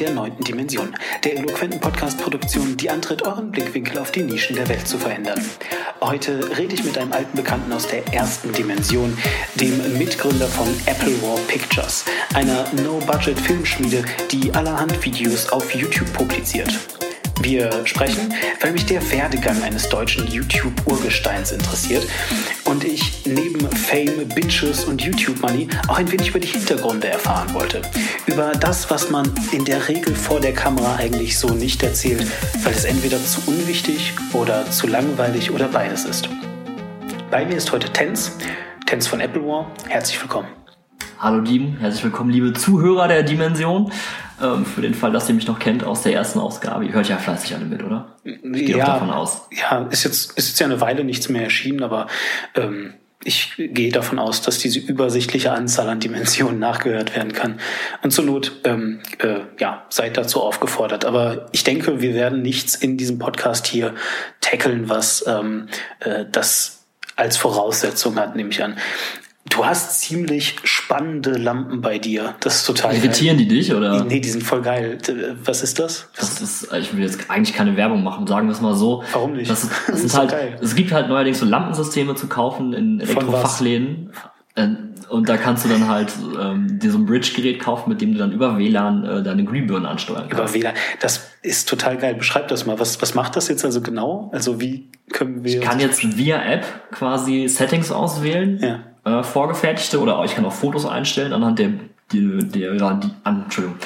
der neunten Dimension, der eloquenten Podcast-Produktion, die antritt, euren Blickwinkel auf die Nischen der Welt zu verändern. Heute rede ich mit einem alten Bekannten aus der ersten Dimension, dem Mitgründer von Apple War Pictures, einer No-Budget-Filmschmiede, die allerhand Videos auf YouTube publiziert. Wir sprechen, weil mich der Werdegang eines deutschen YouTube-Urgesteins interessiert und ich Fame, Bitches und YouTube-Money auch ein wenig über die Hintergründe erfahren wollte. Über das, was man in der Regel vor der Kamera eigentlich so nicht erzählt, weil es entweder zu unwichtig oder zu langweilig oder beides ist. Bei mir ist heute Tens, Tens von Apple War. Herzlich willkommen. Hallo Diem, herzlich willkommen, liebe Zuhörer der Dimension. Ähm, für den Fall, dass ihr mich noch kennt aus der ersten Ausgabe. Ihr hört ja fleißig alle mit, oder? Ich gehe ja, davon aus. Ja, ist jetzt, ist jetzt ja eine Weile nichts mehr erschienen, aber ähm, ich gehe davon aus, dass diese übersichtliche Anzahl an Dimensionen nachgehört werden kann. Und zur Not, ähm, äh, ja, seid dazu aufgefordert. Aber ich denke, wir werden nichts in diesem Podcast hier tackeln, was ähm, äh, das als Voraussetzung hat, nehme ich an. Du hast ziemlich spannende Lampen bei dir. Das ist total Irritieren geil. die dich, oder? Nee, die sind voll geil. Was ist das? Das ist, ich will jetzt eigentlich keine Werbung machen, sagen wir es mal so. Warum nicht? Das, das, das ist halt, geil. es gibt halt neuerdings so Lampensysteme zu kaufen in Elektrofachläden. Äh, und da kannst du dann halt ähm, dir so ein Bridge-Gerät kaufen, mit dem du dann über WLAN äh, deine Glühbirnen ansteuern kannst. Über WLAN, das ist total geil. Beschreib das mal. Was, was macht das jetzt also genau? Also wie können wir... Ich kann jetzt via App quasi Settings auswählen. Ja äh, vorgefertigte oder ich kann auch Fotos einstellen anhand der, der, der die, an, Entschuldigung.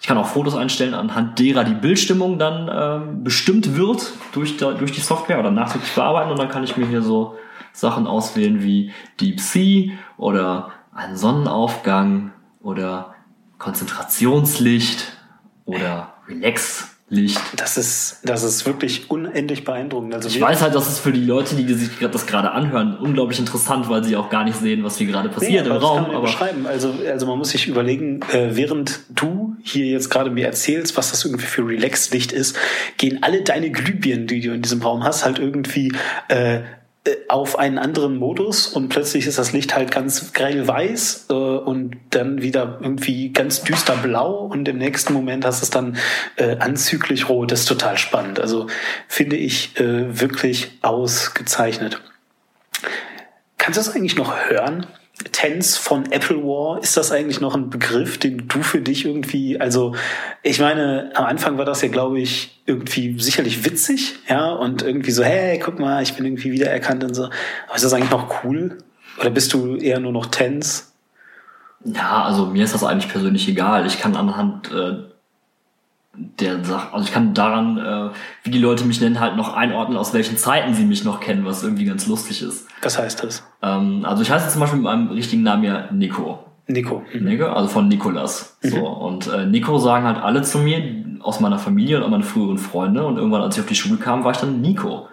Ich kann auch Fotos einstellen, anhand derer die Bildstimmung dann ähm, bestimmt wird durch, da, durch die Software oder nachträglich bearbeiten und dann kann ich mir hier so Sachen auswählen wie Deep Sea oder einen Sonnenaufgang oder Konzentrationslicht oder Relax Licht. Das ist, das ist wirklich unendlich beeindruckend. Also ich weiß halt, dass es für die Leute, die sich das gerade anhören, unglaublich interessant, weil sie auch gar nicht sehen, was hier gerade passiert nee, im Raum. Aber beschreiben. Also, also man muss sich überlegen, äh, während du hier jetzt gerade mir erzählst, was das irgendwie für Relax-Licht ist, gehen alle deine Glühbirnen, die du in diesem Raum hast, halt irgendwie äh, auf einen anderen Modus und plötzlich ist das Licht halt ganz grell weiß äh, und dann wieder irgendwie ganz düster blau und im nächsten Moment hast es dann äh, anzüglich rot. Das ist total spannend. Also finde ich äh, wirklich ausgezeichnet. Kannst du das eigentlich noch hören? Tens von Apple War, ist das eigentlich noch ein Begriff, den du für dich irgendwie, also ich meine, am Anfang war das ja, glaube ich, irgendwie sicherlich witzig, ja, und irgendwie so, hey, guck mal, ich bin irgendwie wiedererkannt und so. Aber ist das eigentlich noch cool? Oder bist du eher nur noch Tens? Ja, also mir ist das eigentlich persönlich egal. Ich kann anhand äh, der Sache, also ich kann daran, äh, wie die Leute mich nennen, halt noch einordnen, aus welchen Zeiten sie mich noch kennen, was irgendwie ganz lustig ist. Was heißt das? Ähm, also ich heiße zum Beispiel mit meinem richtigen Namen ja Nico. Nico. Mhm. Nico, also von Nikolas. Mhm. So, und äh, Nico sagen halt alle zu mir, aus meiner Familie und auch meine früheren Freunde. Und irgendwann, als ich auf die Schule kam, war ich dann Nico.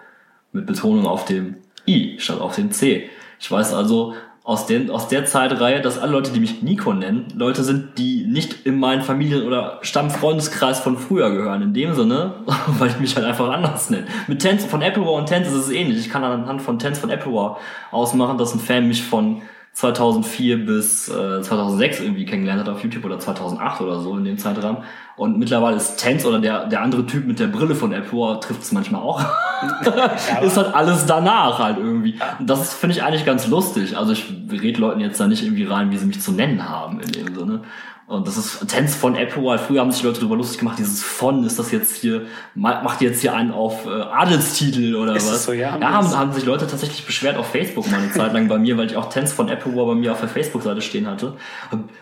Mit Betonung auf dem I statt auf dem C. Ich weiß also, aus, den, aus der Zeitreihe, dass alle Leute, die mich Nico nennen, Leute sind, die nicht in meinen Familien- oder Stammfreundeskreis von früher gehören. In dem Sinne, weil ich mich halt einfach anders nenne. Mit Tens von Apple War und Tens ist es ähnlich. Ich kann anhand von Tens von Apple War ausmachen, dass ein Fan mich von 2004 bis äh, 2006 irgendwie kennengelernt hat auf YouTube oder 2008 oder so in dem Zeitraum. Und mittlerweile ist Tens oder der, der andere Typ mit der Brille von Apple trifft es manchmal auch. ist halt alles danach halt irgendwie. Und das finde ich eigentlich ganz lustig. Also ich rede Leuten jetzt da nicht irgendwie rein, wie sie mich zu nennen haben in dem Sinne. Und das ist Tens von Apple. Früher haben sich Leute darüber lustig gemacht, dieses von, ist das jetzt hier, macht jetzt hier einen auf äh, Adelstitel oder ist was? So, ja, ja haben, haben sich Leute tatsächlich beschwert auf Facebook mal eine Zeit lang bei mir, weil ich auch Tens von Apple bei mir auf der Facebook-Seite stehen hatte.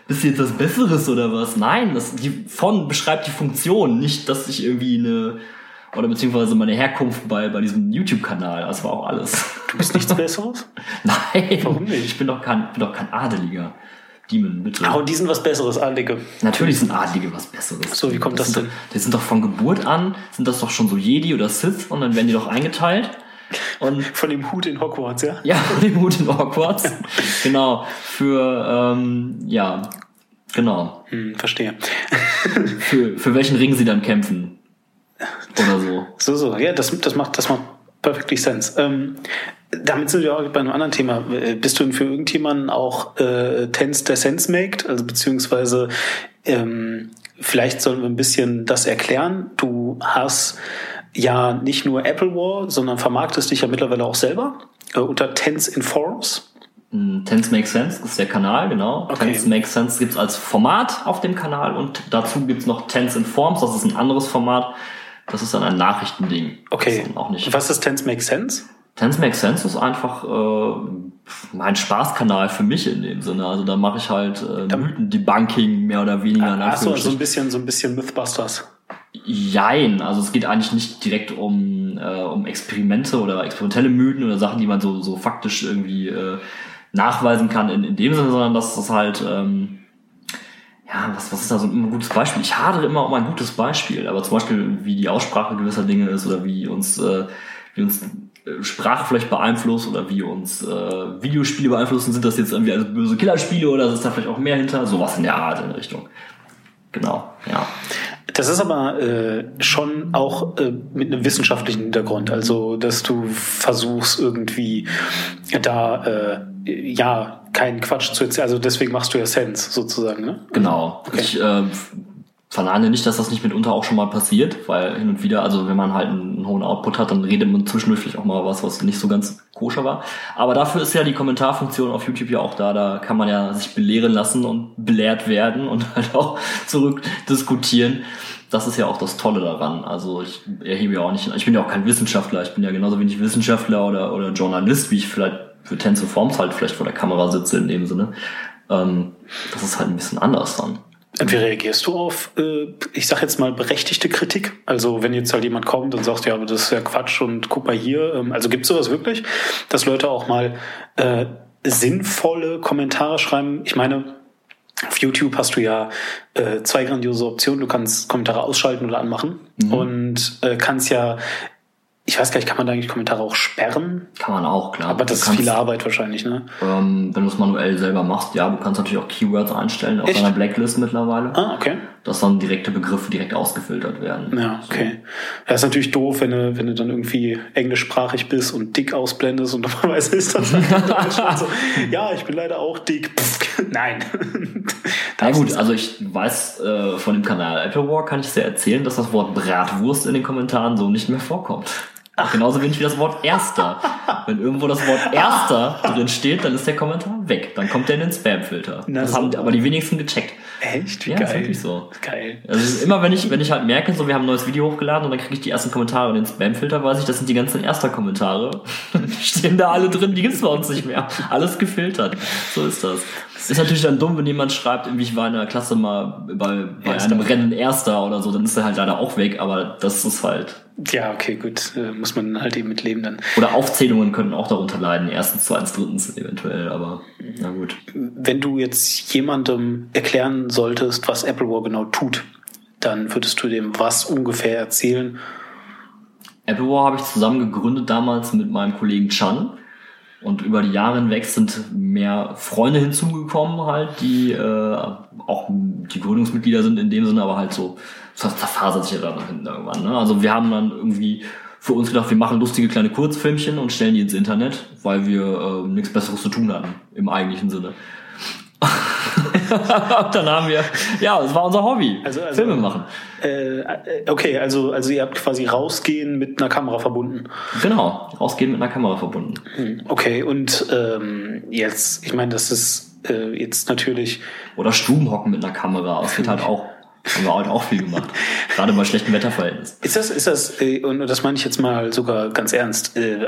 Bist du jetzt was Besseres oder was? Nein, das, die von beschreibt die Funktion, nicht, dass ich irgendwie eine, oder beziehungsweise meine Herkunft bei, bei diesem YouTube-Kanal. Das war auch alles. Du bist nichts Besseres? Nein. Warum nicht? Ich bin doch kein, bin doch kein Adeliger. Demon. Ah, und die sind was Besseres, Adlige. Natürlich sind Adlige was Besseres. So, wie kommt das, das denn? Doch, die sind doch von Geburt an, sind das doch schon so Jedi oder Sith und dann werden die doch eingeteilt. Und von dem Hut in Hogwarts, ja? Ja, von dem Hut in Hogwarts. genau. Für, ähm, ja, genau. Hm, verstehe. für, für welchen Ring sie dann kämpfen. Oder so. So, so. Ja, das, das macht, das macht perfectly sense. Ähm, damit sind wir auch bei einem anderen Thema. Äh, bist du für irgendjemanden auch äh, Tens der Sense maked? Also beziehungsweise ähm, vielleicht sollen wir ein bisschen das erklären. Du hast ja nicht nur Apple War, sondern vermarktest dich ja mittlerweile auch selber äh, unter Tense Informs. Mm, Tense Makes Sense ist der Kanal, genau. Okay. Tense Makes Sense gibt's als Format auf dem Kanal und dazu gibt's noch Tense Informs, das ist ein anderes Format. Das ist dann ein Nachrichtending. Okay. Ist dann auch nicht. Was ist Tense Make Sense? Tense Makes Sense ist einfach äh, mein Spaßkanal für mich in dem Sinne. Also da mache ich halt äh, Mythen-Debunking mehr oder weniger. Achso, so ein bisschen, so ein bisschen Mythbusters. Jein, also es geht eigentlich nicht direkt um, äh, um Experimente oder experimentelle Mythen oder Sachen, die man so, so faktisch irgendwie äh, nachweisen kann in, in dem Sinne, sondern dass das halt, ähm, ja, was, was ist da so ein gutes Beispiel? Ich hadere immer um ein gutes Beispiel, aber zum Beispiel, wie die Aussprache gewisser Dinge ist oder wie uns, äh, wie uns äh, Sprache vielleicht beeinflusst oder wie uns äh, Videospiele beeinflussen, sind das jetzt irgendwie also böse Killerspiele oder ist da vielleicht auch mehr hinter? Sowas in der Art in der Richtung. Genau, ja. Das ist aber äh, schon auch äh, mit einem wissenschaftlichen Hintergrund. Also, dass du versuchst irgendwie da äh, ja keinen Quatsch zu erzählen. Also deswegen machst du ja Sense sozusagen, ne? Genau. Okay. Ich äh, verneine nicht, dass das nicht mitunter auch schon mal passiert, weil hin und wieder, also wenn man halt einen hohen Output hat, dann redet man zwischendurch vielleicht auch mal was, was nicht so ganz koscher war. Aber dafür ist ja die Kommentarfunktion auf YouTube ja auch da. Da kann man ja sich belehren lassen und belehrt werden und halt auch zurückdiskutieren. Das ist ja auch das Tolle daran. Also ich erhebe ja auch nicht, ich bin ja auch kein Wissenschaftler, ich bin ja genauso wenig Wissenschaftler oder, oder Journalist, wie ich vielleicht für Tense Forms halt vielleicht vor der Kamera sitze in dem Sinne. Ähm, das ist halt ein bisschen anders dann. Wie reagierst du auf, äh, ich sag jetzt mal, berechtigte Kritik? Also wenn jetzt halt jemand kommt und sagt, ja, aber das ist ja Quatsch und guck mal hier. Ähm, also gibt's sowas wirklich, dass Leute auch mal äh, sinnvolle Kommentare schreiben? Ich meine, auf YouTube hast du ja äh, zwei grandiose Optionen. Du kannst Kommentare ausschalten oder anmachen und äh, kannst ja, ich weiß gar nicht, kann man da eigentlich Kommentare auch sperren? Kann man auch, klar. Aber das Du ist kannst- viel Arbeit wahrscheinlich, ne? Ähm, wenn du es manuell selber machst, ja, du kannst natürlich auch Keywords einstellen auf Echt? deiner Blacklist mittlerweile, Ah, okay. dass dann direkte Begriffe direkt ausgefiltert werden. Ja, okay. Ja, ist natürlich doof, wenn du, wenn du dann irgendwie englischsprachig bist und dick ausblendest und normalerweise ist das in Deutschland so, ja, ich bin leider auch dick. Pff, nein. Na gut, also ich weiß äh, von dem Kanal Apple War kann ich sehr erzählen, dass das Wort Bratwurst in den Kommentaren so nicht mehr vorkommt. Genauso wenig wie das Wort Erster. Wenn irgendwo das Wort Erster drin steht, dann ist der Kommentar weg. Dann kommt der in den Spam-Filter. Das haben super. aber die wenigsten gecheckt. Echt? Wie Ja, ist geil. wirklich so. Geil. Also ist immer, wenn ich, wenn ich halt merke, so wir haben ein neues Video hochgeladen und dann kriege ich die ersten Kommentare und den Spam-Filter, weiß ich, das sind die ganzen Erster-Kommentare. Die stehen da alle drin, die gibt's bei uns nicht mehr. Alles gefiltert. So ist das. Ist natürlich dann dumm, wenn jemand schreibt, irgendwie ich war in der Klasse mal bei, bei Erster. einem Rennen Erster oder so, dann ist er halt leider auch weg, aber das ist halt. Ja, okay, gut. Äh, muss man halt eben mitleben dann. Oder Aufzählungen könnten auch darunter leiden. Erstens, zweitens, drittens eventuell, aber na gut. Wenn du jetzt jemandem erklären solltest, was Apple War genau tut, dann würdest du dem was ungefähr erzählen? Apple War habe ich zusammen gegründet damals mit meinem Kollegen Chan. Und über die Jahre hinweg sind mehr Freunde hinzugekommen, halt, die äh, auch die Gründungsmitglieder sind in dem Sinne, aber halt so, das zerfasert sich ja dann nach hinten irgendwann. Ne? Also wir haben dann irgendwie für uns gedacht, wir machen lustige kleine Kurzfilmchen und stellen die ins Internet, weil wir äh, nichts Besseres zu tun hatten, im eigentlichen Sinne. dann haben wir, ja, es war unser Hobby, Also- also- Filme machen. Äh, äh, okay, also, also ihr habt quasi rausgehen mit einer Kamera verbunden. Genau, rausgehen mit einer Kamera verbunden. Hm, Okay, und ähm, jetzt, ich meine, das ist äh, jetzt natürlich, Oder Stubenhocken mit einer Kamera. Das wird halt auch, haben wir halt auch viel gemacht. Gerade bei schlechten Wetterverhältnissen. ist das, ist das, äh, und das meine ich jetzt mal sogar ganz ernst, äh,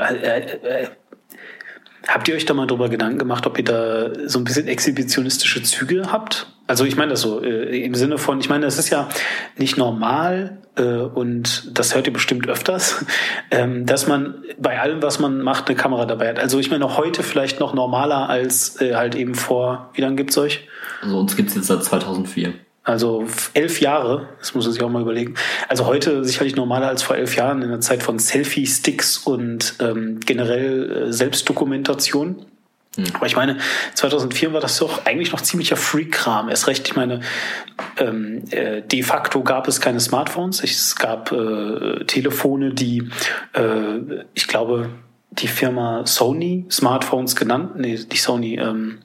habt ihr euch da mal drüber Gedanken gemacht, ob ihr da so ein bisschen exhibitionistische Züge habt? Also ich meine das so, äh, im Sinne von, ich meine, das ist ja nicht normal äh, und das hört ihr bestimmt öfters, ähm, dass man bei allem, was man macht, eine Kamera dabei hat. Also ich meine, heute vielleicht noch normaler als äh, halt eben vor, wie lange gibt's euch? Also uns gibt's jetzt seit 2004. Also elf Jahre, das muss man sich auch mal überlegen. Also heute sicherlich normaler als vor elf Jahren in der Zeit von Selfie-Sticks und ähm, generell äh, Selbstdokumentation. Aber ich meine, 2004 war das doch eigentlich noch ziemlicher Freak-Kram. Erst recht, ich meine, ähm, äh, de facto gab es keine Smartphones. Es gab äh, Telefone, die, äh, ich glaube, die Firma Sony Smartphones genannt, nee, nicht Sony, ähm,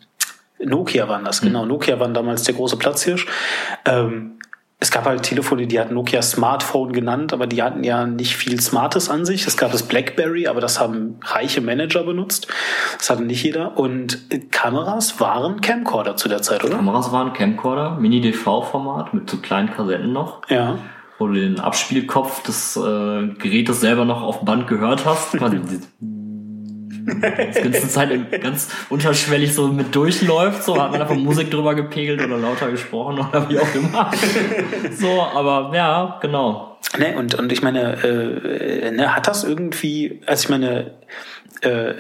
Nokia waren das, genau. Nokia waren damals der große Platzhirsch. Ähm, es gab halt Telefone, die hat Nokia Smartphone genannt, aber die hatten ja nicht viel Smartes an sich. Es gab das BlackBerry, aber das haben reiche Manager benutzt. Das hatte nicht jeder. Und Kameras waren Camcorder zu der Zeit, oder? Kameras waren Camcorder, Mini-DV-Format mit so kleinen Kassetten noch. Ja. Wo du den Abspielkopf des äh, Gerätes selber noch auf Band gehört hast. Ganze Zeit ganz unterschwellig so mit durchläuft, so hat man einfach Musik drüber gepegelt oder lauter gesprochen oder wie auch immer. so, aber ja, genau. Ne, und, und ich meine, äh, ne, hat das irgendwie, also ich meine, äh,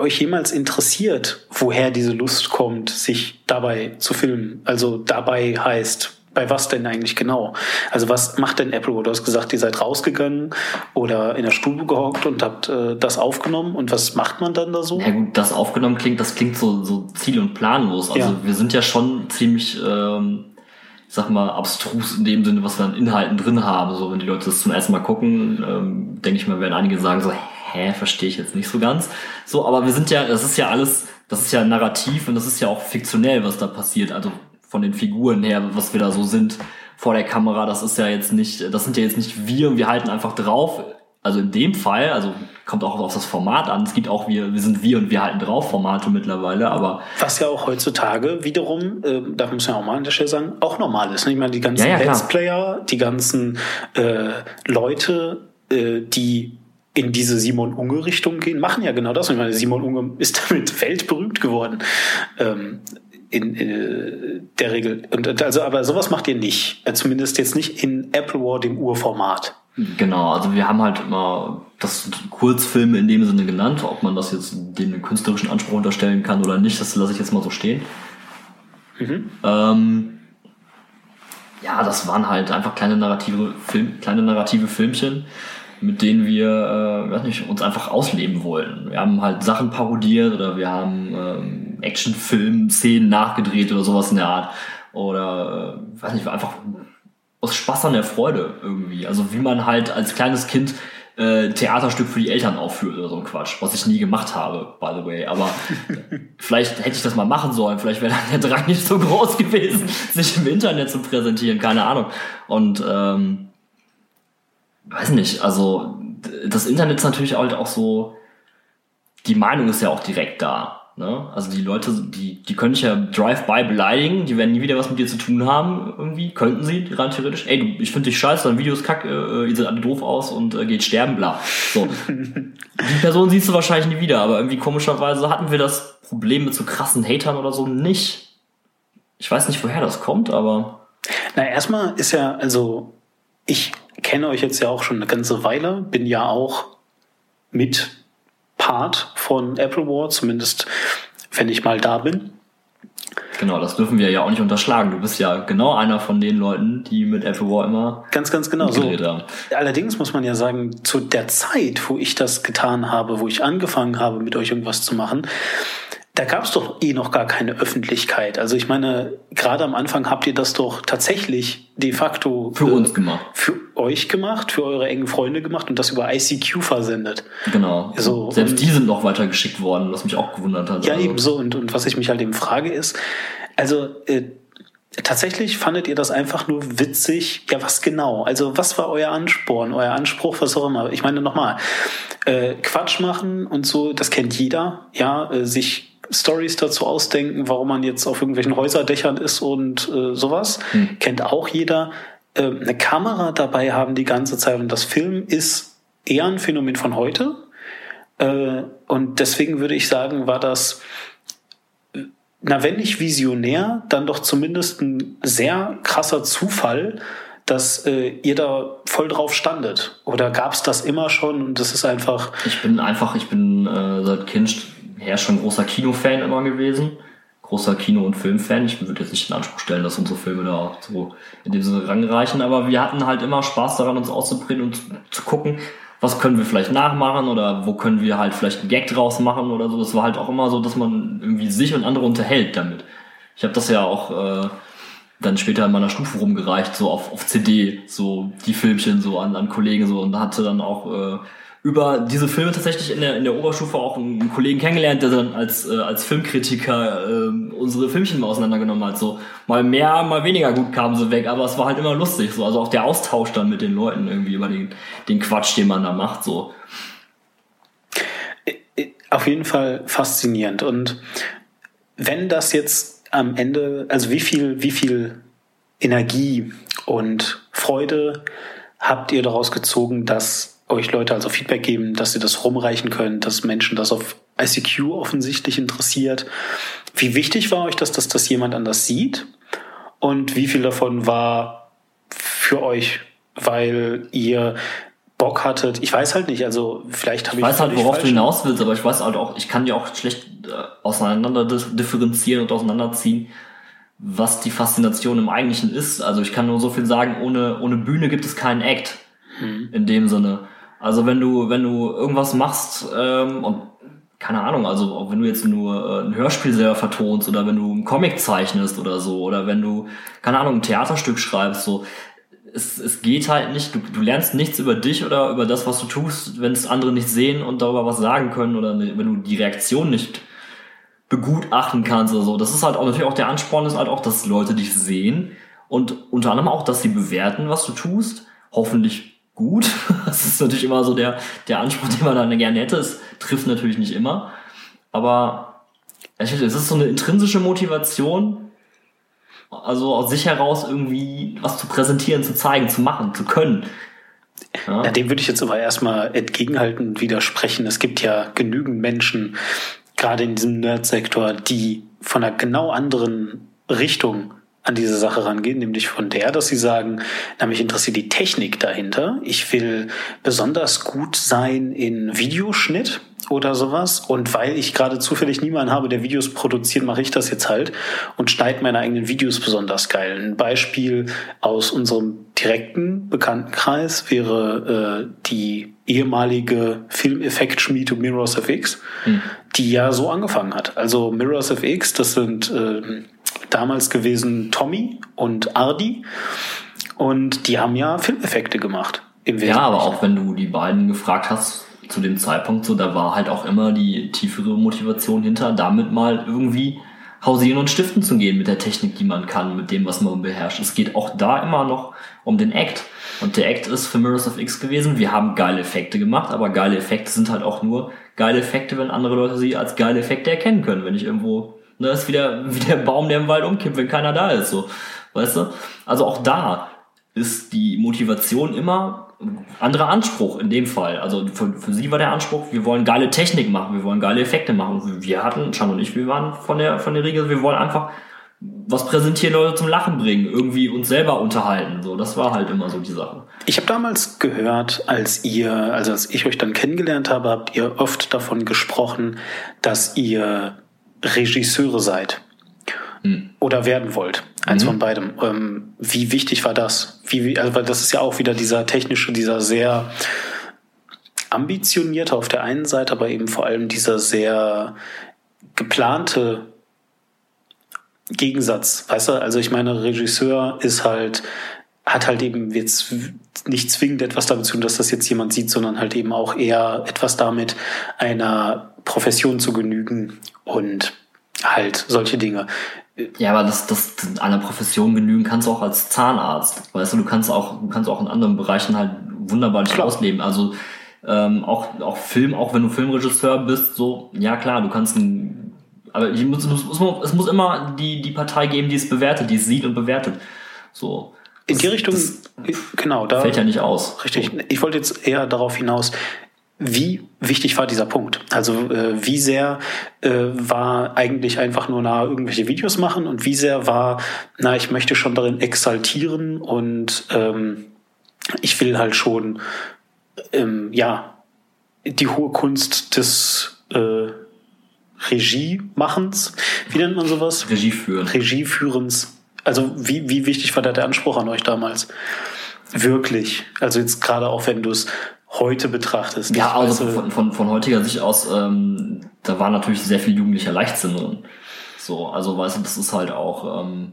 euch jemals interessiert, woher diese Lust kommt, sich dabei zu filmen? Also dabei heißt, bei was denn eigentlich genau? Also was macht denn Apple? Du hast gesagt, ihr seid rausgegangen oder in der Stube gehockt und habt äh, das aufgenommen und was macht man dann da so? Ja gut, das aufgenommen klingt, das klingt so, so ziel- und planlos. Also ja. wir sind ja schon ziemlich, ähm, ich sag mal, abstrus in dem Sinne, was wir an Inhalten drin haben. So, wenn die Leute das zum ersten Mal gucken, ähm, denke ich mal, werden einige sagen so, hä, verstehe ich jetzt nicht so ganz. So, aber wir sind ja, das ist ja alles, das ist ja narrativ und das ist ja auch fiktionell, was da passiert. Also von den Figuren her, was wir da so sind vor der Kamera, das ist ja jetzt nicht, das sind ja jetzt nicht wir und wir halten einfach drauf. Also in dem Fall, also kommt auch auf das Format an. Es gibt auch wir, wir sind wir und wir halten drauf Formate mittlerweile, aber. Was ja auch heutzutage wiederum, äh, da muss man ja auch mal an der Stelle sagen, auch normal ist. Ne? Ich meine, die ganzen ja, ja, Let's Player, die ganzen äh, Leute, äh, die in diese Simon Unge Richtung gehen, machen ja genau das. Ich meine, Simon Unge ist damit weltberühmt geworden. Ähm, in, in äh, der Regel. Und also, aber sowas macht ihr nicht. Äh, zumindest jetzt nicht in Apple War, dem Urformat. Genau, also wir haben halt immer das Kurzfilme in dem Sinne genannt. Ob man das jetzt dem einen künstlerischen Anspruch unterstellen kann oder nicht, das lasse ich jetzt mal so stehen. Mhm. Ähm, ja, das waren halt einfach kleine narrative, Film, kleine narrative Filmchen mit denen wir äh, weiß nicht, uns einfach ausleben wollen. Wir haben halt Sachen parodiert oder wir haben ähm, Actionfilm-Szenen nachgedreht oder sowas in der Art. Oder äh, weiß nicht, einfach aus Spaß an der Freude irgendwie. Also wie man halt als kleines Kind äh, Theaterstück für die Eltern aufführt oder so ein Quatsch, was ich nie gemacht habe, by the way. Aber vielleicht hätte ich das mal machen sollen. Vielleicht wäre dann der Drang nicht so groß gewesen, sich im Internet zu präsentieren, keine Ahnung. Und ähm, weiß nicht, also das Internet ist natürlich halt auch so, die Meinung ist ja auch direkt da. Ne? Also die Leute, die, die können dich ja Drive-by beleidigen, die werden nie wieder was mit dir zu tun haben, irgendwie, könnten sie, rein theoretisch. Ey, du, ich finde dich scheiße, dein Video ist kacke, äh, ihr seid alle doof aus und äh, geht sterben, bla. So. die Person siehst du wahrscheinlich nie wieder, aber irgendwie komischerweise hatten wir das Problem mit so krassen Hatern oder so nicht. Ich weiß nicht, woher das kommt, aber. Na, erstmal ist ja, also, ich kenne euch jetzt ja auch schon eine ganze Weile, bin ja auch mit Part von Apple War, zumindest wenn ich mal da bin. Genau, das dürfen wir ja auch nicht unterschlagen. Du bist ja genau einer von den Leuten, die mit Apple War immer ganz, ganz genau so. Haben. Allerdings muss man ja sagen, zu der Zeit, wo ich das getan habe, wo ich angefangen habe, mit euch irgendwas zu machen, da gab es doch eh noch gar keine Öffentlichkeit. Also ich meine, gerade am Anfang habt ihr das doch tatsächlich de facto für äh, uns gemacht. Für euch gemacht, für eure engen Freunde gemacht und das über ICQ versendet. Genau. So, Selbst und, die sind noch weiter geschickt worden, was mich auch gewundert hat. Ja, also. ebenso. Und, und was ich mich halt eben frage ist, also äh, tatsächlich fandet ihr das einfach nur witzig? Ja, was genau? Also was war euer Ansporn, euer Anspruch, was auch immer? Ich meine nochmal, äh, Quatsch machen und so, das kennt jeder, ja, äh, sich Stories dazu ausdenken, warum man jetzt auf irgendwelchen Häuserdächern ist und äh, sowas. Hm. Kennt auch jeder. Äh, eine Kamera dabei haben die ganze Zeit und das Film ist eher ein Phänomen von heute. Äh, und deswegen würde ich sagen, war das, na wenn nicht visionär, dann doch zumindest ein sehr krasser Zufall, dass äh, ihr da voll drauf standet? Oder gab es das immer schon und das ist einfach. Ich bin einfach, ich bin äh, seit Kind her schon großer Kinofan immer gewesen. Großer Kino- und Filmfan. Ich würde jetzt nicht in Anspruch stellen, dass unsere Filme da so in dem Sinne rangreichen, aber wir hatten halt immer Spaß daran, uns auszubringen und zu gucken, was können wir vielleicht nachmachen oder wo können wir halt vielleicht einen Gag draus machen oder so. Das war halt auch immer so, dass man irgendwie sich und andere unterhält damit. Ich habe das ja auch äh, dann später in meiner Stufe rumgereicht, so auf, auf CD, so die Filmchen so an, an Kollegen so und hatte dann auch äh, über diese Filme tatsächlich in der, in der Oberstufe auch einen Kollegen kennengelernt, der dann als, äh, als Filmkritiker äh, unsere Filmchen mal auseinandergenommen hat. So mal mehr, mal weniger gut kamen sie weg, aber es war halt immer lustig. So. Also auch der Austausch dann mit den Leuten irgendwie über den, den Quatsch, den man da macht. So. Auf jeden Fall faszinierend. Und wenn das jetzt am Ende, also wie viel, wie viel Energie und Freude habt ihr daraus gezogen, dass euch Leute also Feedback geben, dass ihr das rumreichen könnt, dass Menschen das auf ICQ offensichtlich interessiert. Wie wichtig war euch das, dass das jemand anders sieht? Und wie viel davon war für euch, weil ihr Bock hattet? Ich weiß halt nicht, also vielleicht habe ich. Ich weiß halt, worauf du hinaus willst, aber ich weiß halt auch, ich kann dir auch schlecht äh, auseinander differenzieren und auseinanderziehen, was die Faszination im Eigentlichen ist. Also ich kann nur so viel sagen, ohne, ohne Bühne gibt es keinen Act. Hm. In dem Sinne. Also wenn du, wenn du irgendwas machst ähm, und keine Ahnung, also auch wenn du jetzt nur äh, ein Hörspiel selber vertonst oder wenn du einen Comic zeichnest oder so oder wenn du, keine Ahnung, ein Theaterstück schreibst, so, es, es geht halt nicht, du, du lernst nichts über dich oder über das, was du tust, wenn es andere nicht sehen und darüber was sagen können oder wenn du die Reaktion nicht begutachten kannst oder so. Das ist halt auch natürlich auch der Ansporn ist halt auch, dass Leute dich sehen und unter anderem auch, dass sie bewerten, was du tust. Hoffentlich gut. Das ist natürlich immer so der, der Anspruch, den man dann gerne hätte. Es trifft natürlich nicht immer. Aber es ist so eine intrinsische Motivation, also aus sich heraus irgendwie was zu präsentieren, zu zeigen, zu machen, zu können. Ja. ja dem würde ich jetzt aber erstmal entgegenhalten und widersprechen. Es gibt ja genügend Menschen, gerade in diesem Nerd-Sektor, die von einer genau anderen Richtung an diese Sache rangehen, nämlich von der, dass sie sagen, na, mich interessiert die Technik dahinter. Ich will besonders gut sein in Videoschnitt oder sowas. Und weil ich gerade zufällig niemanden habe, der Videos produziert, mache ich das jetzt halt und schneide meine eigenen Videos besonders geil. Ein Beispiel aus unserem direkten Bekanntenkreis wäre äh, die ehemalige Filmeffektschmiede Mirrors FX, hm. die ja so angefangen hat. Also Mirrors FX, das sind äh, damals gewesen Tommy und Ardi. Und die haben ja Filmeffekte gemacht. Im ja, aber auch wenn du die beiden gefragt hast, zu dem Zeitpunkt so, da war halt auch immer die tiefere Motivation hinter, damit mal irgendwie hausieren und stiften zu gehen mit der Technik, die man kann, mit dem, was man beherrscht. Es geht auch da immer noch um den Act. Und der Act ist für Mirrors of X gewesen. Wir haben geile Effekte gemacht, aber geile Effekte sind halt auch nur geile Effekte, wenn andere Leute sie als geile Effekte erkennen können. Wenn ich irgendwo Ne, ist wieder wie der Baum, der im Wald umkippt, wenn keiner da ist, so. Weißt du? Also auch da ist die Motivation immer anderer Anspruch in dem Fall. Also für, für sie war der Anspruch, wir wollen geile Technik machen, wir wollen geile Effekte machen. Wir hatten, Chan und ich, wir waren von der, von der Regel, wir wollen einfach was präsentieren, Leute zum Lachen bringen, irgendwie uns selber unterhalten. So, das war halt immer so die Sache. Ich habe damals gehört, als ihr, also als ich euch dann kennengelernt habe, habt ihr oft davon gesprochen, dass ihr Regisseure seid hm. oder werden wollt. Eins mhm. von beidem. Ähm, wie wichtig war das? Wie, also, weil das ist ja auch wieder dieser technische, dieser sehr ambitionierte auf der einen Seite, aber eben vor allem dieser sehr geplante Gegensatz. Weißt du, also ich meine, Regisseur ist halt, hat halt eben jetzt nicht zwingend etwas damit zu tun, dass das jetzt jemand sieht, sondern halt eben auch eher etwas damit, einer Profession zu genügen und halt solche Dinge. Ja, aber das, das einer Profession genügen kannst du auch als Zahnarzt. Weißt du, du kannst auch, du kannst auch in anderen Bereichen halt wunderbar dich ausleben. Also ähm, auch, auch Film, auch wenn du Filmregisseur bist, so, ja klar, du kannst ein, aber ich muss, es, muss, es muss immer die, die Partei geben, die es bewertet, die es sieht und bewertet. So. In die Richtung, genau, da. Fällt ja nicht aus. Richtig. Ich wollte jetzt eher darauf hinaus, wie wichtig war dieser Punkt? Also äh, wie sehr äh, war eigentlich einfach nur nah irgendwelche Videos machen und wie sehr war, na, ich möchte schon darin exaltieren und ähm, ich will halt schon, ähm, ja, die hohe Kunst des äh, Regiemachens, wie nennt man sowas? Regieführen. Regieführens. Also wie, wie wichtig war da der Anspruch an euch damals? Wirklich. Also jetzt gerade auch wenn du es heute betrachtest. Ja, also von, von, von heutiger Sicht aus, ähm, da war natürlich sehr viel jugendlicher Leichtsinn drin. So, also weißt du, das ist halt auch, ähm,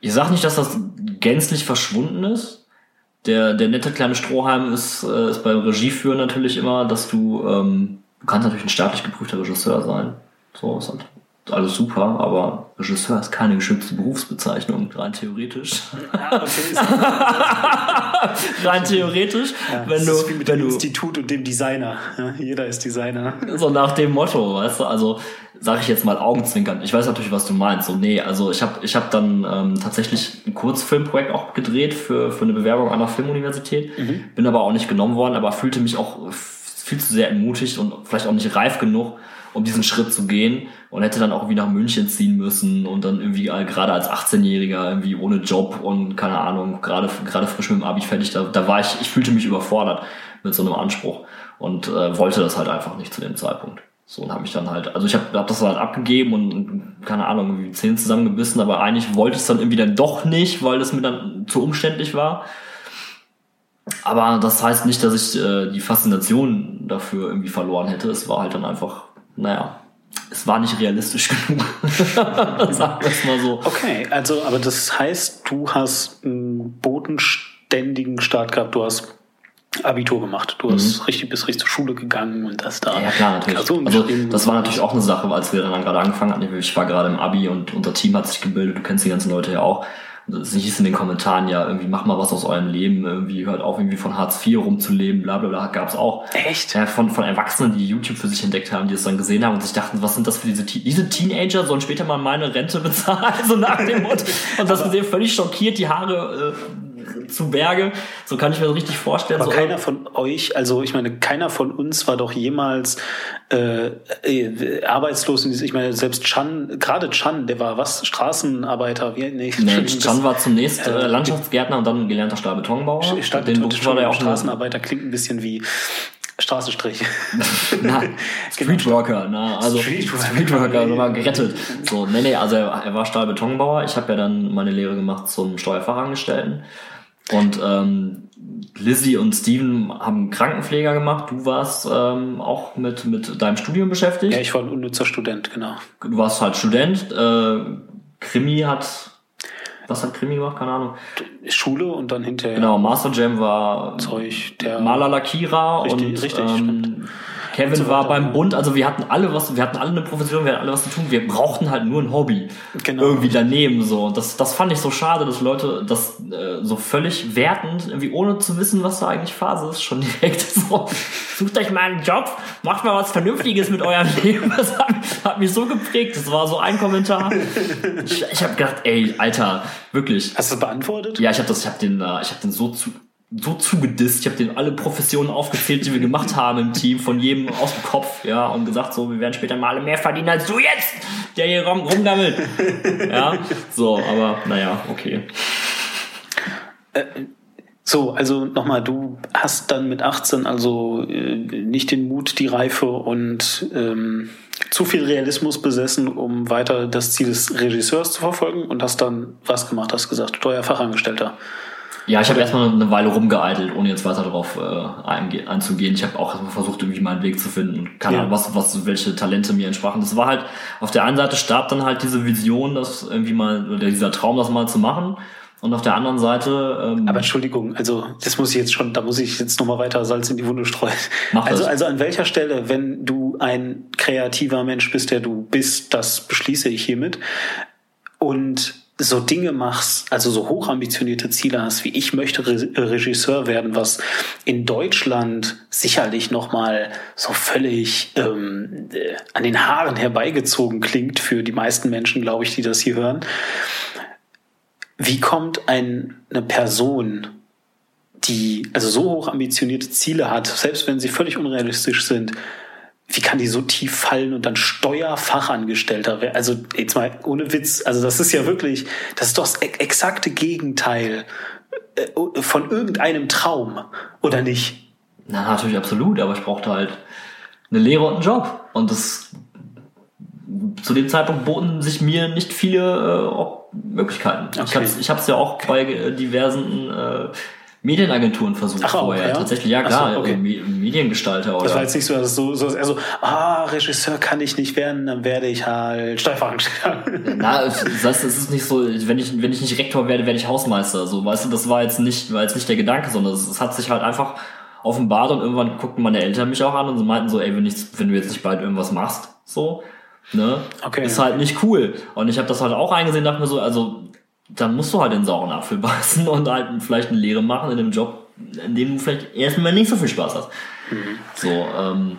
Ich sag nicht, dass das gänzlich verschwunden ist. Der, der nette kleine Strohhalm ist, äh, ist beim Regieführen natürlich immer, dass du, ähm, du kannst natürlich ein staatlich geprüfter Regisseur sein. So ist halt alles super, aber Regisseur ist keine geschützte Berufsbezeichnung, rein theoretisch. Ja, okay. rein theoretisch, ja, wenn das du, ist wie mit dem du, Institut und dem Designer. Ja, jeder ist Designer. So nach dem Motto, weißt du, also sage ich jetzt mal Augenzwinkern. Ich weiß natürlich, was du meinst. So, nee, also ich habe ich hab dann ähm, tatsächlich ein Kurzfilmprojekt auch gedreht für, für eine Bewerbung an der Filmuniversität. Mhm. Bin aber auch nicht genommen worden, aber fühlte mich auch viel zu sehr entmutigt und vielleicht auch nicht reif genug, um diesen Schritt zu gehen und hätte dann auch irgendwie nach München ziehen müssen und dann irgendwie gerade als 18-Jähriger irgendwie ohne Job und keine Ahnung, gerade gerade frisch mit dem Abi fertig, da, da war ich, ich fühlte mich überfordert mit so einem Anspruch und äh, wollte das halt einfach nicht zu dem Zeitpunkt. So und habe ich dann halt, also ich habe hab das halt abgegeben und keine Ahnung, irgendwie Zähne zusammengebissen, aber eigentlich wollte ich es dann irgendwie dann doch nicht, weil das mir dann zu umständlich war. Aber das heißt nicht, dass ich äh, die Faszination dafür irgendwie verloren hätte. Es war halt dann einfach naja, es war nicht realistisch genug. Sagen wir es mal so. Okay, also, aber das heißt, du hast einen bodenständigen Start gehabt, du hast Abitur gemacht. Du hast mhm. richtig, bist richtig zur Schule gegangen und das da. Ja, klar, natürlich. Also, das war natürlich auch eine Sache, als wir dann gerade angefangen hatten. Ich war gerade im Abi und unser Team hat sich gebildet. Du kennst die ganzen Leute ja auch. Es hieß in den Kommentaren ja irgendwie, mach mal was aus eurem Leben, irgendwie hört auf, irgendwie von Hartz IV rumzuleben, bla bla bla, gab's auch. Echt? Ja, von, von Erwachsenen, die YouTube für sich entdeckt haben, die es dann gesehen haben und sich dachten, was sind das für diese, diese Teenager, sollen später mal meine Rente bezahlen, so nach dem Motto. Und das gesehen, völlig schockiert, die Haare äh, zu Berge. So kann ich mir das richtig vorstellen. Aber so, keiner von euch, also ich meine, keiner von uns war doch jemals äh, äh, arbeitslos. Ich meine, selbst Chan, gerade Chan, der war was? Straßenarbeiter? Wie, nee, nee Chan war zunächst äh, Landschaftsgärtner und dann gelernter Stahlbetonbauer. Stadt, Den Beruf war auch Straßenarbeiter klingt ein bisschen wie Straßenstrich. na, Streetworker, na, also Streetworker, Streetworker nochmal gerettet. So, nee, nee, also er, er war Stahlbetonbauer. Ich habe ja dann meine Lehre gemacht zum Steuerfachangestellten. Und ähm, Lizzie und Steven haben Krankenpfleger gemacht. Du warst ähm, auch mit, mit deinem Studium beschäftigt. Ja, ich war ein unnützer Student, genau. Du warst halt Student. Äh, Krimi hat. Was hat Krimi gemacht? Keine Ahnung. Schule und dann hinterher. Genau, Master Jam war Zeug, der Maler Lackierer richtig, und richtig, ähm, Kevin war beim Bund, also wir hatten alle was, wir hatten alle eine Profession, wir hatten alle was zu tun, wir brauchten halt nur ein Hobby genau. irgendwie daneben so. Und das, das fand ich so schade, dass Leute das äh, so völlig wertend, irgendwie ohne zu wissen, was da eigentlich Phase ist, schon direkt so, sucht euch mal einen Job, macht mal was Vernünftiges mit eurem Leben. Das hat, hat mich so geprägt. Das war so ein Kommentar. Ich, ich habe gedacht, ey, Alter, wirklich. Hast du das beantwortet? Ja, ich habe das, ich habe den, äh, ich habe den so zu so zugedisst. Ich habe denen alle Professionen aufgezählt, die wir gemacht haben im Team, von jedem aus dem Kopf, ja, und gesagt, so, wir werden später mal mehr verdienen als du jetzt, der hier rum, rumgammelt. Ja, so, aber naja, okay. Äh, so, also nochmal, du hast dann mit 18 also äh, nicht den Mut, die Reife und ähm, zu viel Realismus besessen, um weiter das Ziel des Regisseurs zu verfolgen und hast dann was gemacht, hast gesagt, Steuerfachangestellter. Ja, ich habe erstmal eine Weile rumgeeitelt, ohne jetzt weiter darauf äh, einzugehen. Ich habe auch erstmal versucht, irgendwie meinen Weg zu finden. Keine Ahnung, was, was, welche Talente mir entsprachen. Das war halt, auf der einen Seite starb dann halt diese Vision, das irgendwie mal, oder dieser Traum, das mal zu machen. Und auf der anderen Seite. Ähm, Aber Entschuldigung, also das muss ich jetzt schon, da muss ich jetzt nochmal weiter Salz in die Wunde streuen. Mach also, das. also an welcher Stelle, wenn du ein kreativer Mensch bist, der du bist, das beschließe ich hiermit. Und so Dinge machst, also so hochambitionierte Ziele hast, wie ich möchte Re Regisseur werden, was in Deutschland sicherlich nochmal so völlig ähm, äh, an den Haaren herbeigezogen klingt für die meisten Menschen, glaube ich, die das hier hören. Wie kommt ein, eine Person, die also so hochambitionierte Ziele hat, selbst wenn sie völlig unrealistisch sind, wie kann die so tief fallen und dann Steuerfachangestellter werden? Also jetzt mal ohne Witz, also das ist ja wirklich, das ist doch das exakte Gegenteil äh, von irgendeinem Traum, oder nicht? Na, natürlich absolut, aber ich brauchte halt eine Lehre und einen Job. Und das zu dem Zeitpunkt boten sich mir nicht viele äh, Möglichkeiten. Okay. Ich habe es ja auch bei diversen äh, Medienagenturen versucht Ach, auch, vorher. ja? Tatsächlich, ja klar, so, okay. Me- Mediengestalter oder. Das war jetzt nicht so, dass es so, so also, ah, Regisseur kann ich nicht werden, dann werde ich halt Steuerfachangestellter. Na, das heißt, es ist nicht so, wenn ich, wenn ich nicht Rektor werde, werde ich Hausmeister. So, weißt du, das war jetzt nicht, war jetzt nicht der Gedanke, sondern es, es hat sich halt einfach offenbart und irgendwann guckten meine Eltern mich auch an und sie meinten so, ey, wenn, ich, wenn du jetzt nicht bald irgendwas machst, so, ne, Okay. ist halt nicht cool. Und ich habe das halt auch eingesehen, dachte mir so, also, dann musst du halt den sauren Apfel beißen und halt vielleicht eine Lehre machen in einem Job, in dem du vielleicht erstmal nicht so viel Spaß hast. So, ähm,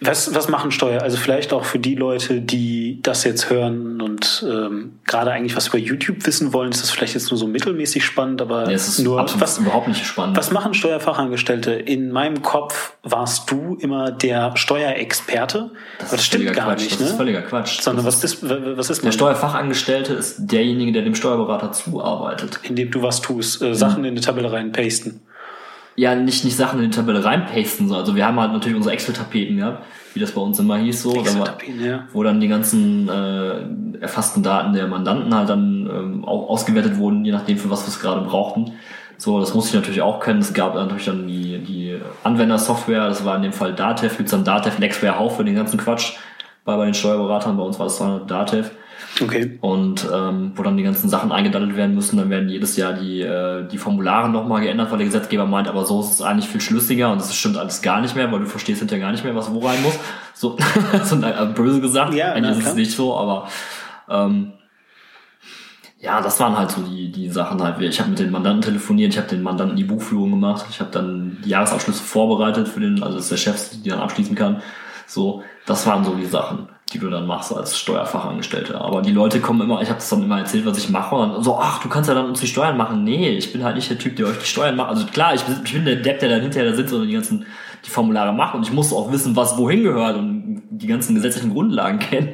Was, was machen Steuer? Also vielleicht auch für die Leute, die das jetzt hören und ähm, gerade eigentlich was über YouTube wissen wollen, ist das vielleicht jetzt nur so mittelmäßig spannend, aber nee, es ist nur absolut was, überhaupt nicht spannend. was machen Steuerfachangestellte? In meinem Kopf warst du immer der Steuerexperte, aber das ist stimmt gar Quatsch. nicht, Das ne? ist völliger Quatsch. Sondern Das was ist, was ist Der man? Steuerfachangestellte ist derjenige, der dem Steuerberater zuarbeitet. Indem du was tust, äh, Sachen in eine Tabelle reinpasten. Ja, nicht, nicht Sachen in die Tabelle reinpasten. so. Also wir haben halt natürlich unsere Excel-Tapeten gehabt, wie das bei uns immer hieß so. Excel-Tapeten, ja. Wo dann die ganzen äh, erfassten Daten der Mandanten halt dann ähm, auch ausgewertet wurden, je nachdem für was wir es gerade brauchten. So, das musste ich natürlich auch können. Es gab natürlich dann die, die Anwendersoftware, das war in dem Fall Datev, gibt's dann Datev, Lexware, Hauch für den ganzen Quatsch bei, bei den Steuerberatern. Bei uns war es dann Datev. Okay. und ähm, wo dann die ganzen Sachen eingedattelt werden müssen, dann werden jedes Jahr die, äh, die Formulare nochmal geändert, weil der Gesetzgeber meint, aber so ist es eigentlich viel schlüssiger und das stimmt alles gar nicht mehr, weil du verstehst hinterher gar nicht mehr, was wo rein muss. So, so böse gesagt, Ja, eigentlich na, ist es nicht so, aber ähm, ja, das waren halt so die, die Sachen halt. Ich habe mit den Mandanten telefoniert, ich habe den Mandanten die Buchführung gemacht, ich habe dann die Jahresabschlüsse vorbereitet für den, also dass der Chef die dann abschließen kann. So, das waren so die Sachen, die du dann machst als Steuerfachangestellter. Aber die Leute kommen immer, ich habe das dann immer erzählt, was ich mache und so, ach, du kannst ja dann uns die Steuern machen. Nee, ich bin halt nicht der Typ, der euch die Steuern macht. Also klar, ich bin, ich bin der Depp, der dann hinterher da sitzt und die ganzen die Formulare macht und ich muss auch wissen, was wohin gehört und die ganzen gesetzlichen Grundlagen kennen.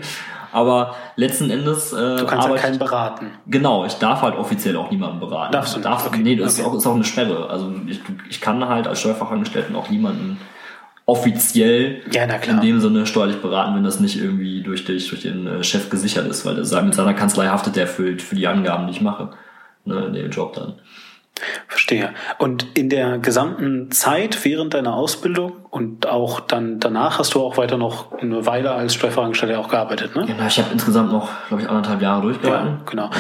Aber letzten Endes äh, Du kannst ja keinen beraten. Genau, ich darf halt offiziell auch niemanden beraten. Darfst du nicht? Darf, Okay. Nee, das ist, Okay. auch, ist auch eine Sperre. Also ich, ich kann halt als Steuerfachangestellten auch niemanden offiziell Ja, in dem Sinne steuerlich beraten, wenn das nicht irgendwie durch, dich, durch den äh, Chef gesichert ist, weil der, mit seiner Kanzlei haftet der für, für die Angaben, die ich mache. Ne, in dem Job dann. Verstehe. Und in der gesamten Zeit während deiner Ausbildung und auch dann danach hast du auch weiter noch eine Weile als Steuerfachangestellter auch gearbeitet, ne? Genau, ich habe insgesamt noch, glaube ich, anderthalb Jahre durchgehalten. Ja, genau.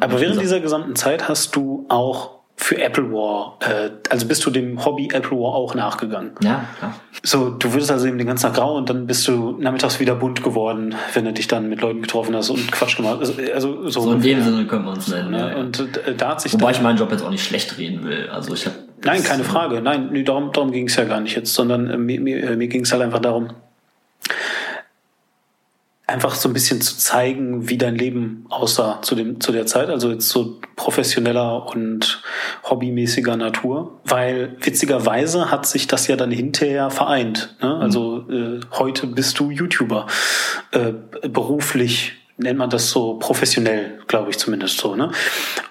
Aber während dieser gesamten Zeit hast du auch für Apple War, äh, also bist du dem Hobby Apple War auch nachgegangen. Ja, klar. So, du würdest also eben den ganzen Tag grau und dann bist du nachmittags wieder bunt geworden, wenn du dich dann mit Leuten getroffen hast und Quatsch gemacht hast. Also, also so, So in dem Sinne könnte man es nennen. ne? Ja, ja. Und äh, da hat sich Wobei ich meinen Job jetzt auch nicht schlecht reden will. Also ich habe Nein, keine Frage. Nein, nee, darum, darum ging es ja gar nicht jetzt, sondern äh, mir, mir, äh, mir ging es halt einfach darum, einfach so ein bisschen zu zeigen, wie dein Leben aussah zu, dem, zu der Zeit. Also jetzt so professioneller und hobbymäßiger Natur. Weil witzigerweise hat sich das ja dann hinterher vereint. Ne? Also äh, heute bist du YouTuber. Äh, beruflich nennt man das so professionell, glaube ich zumindest so. Ne?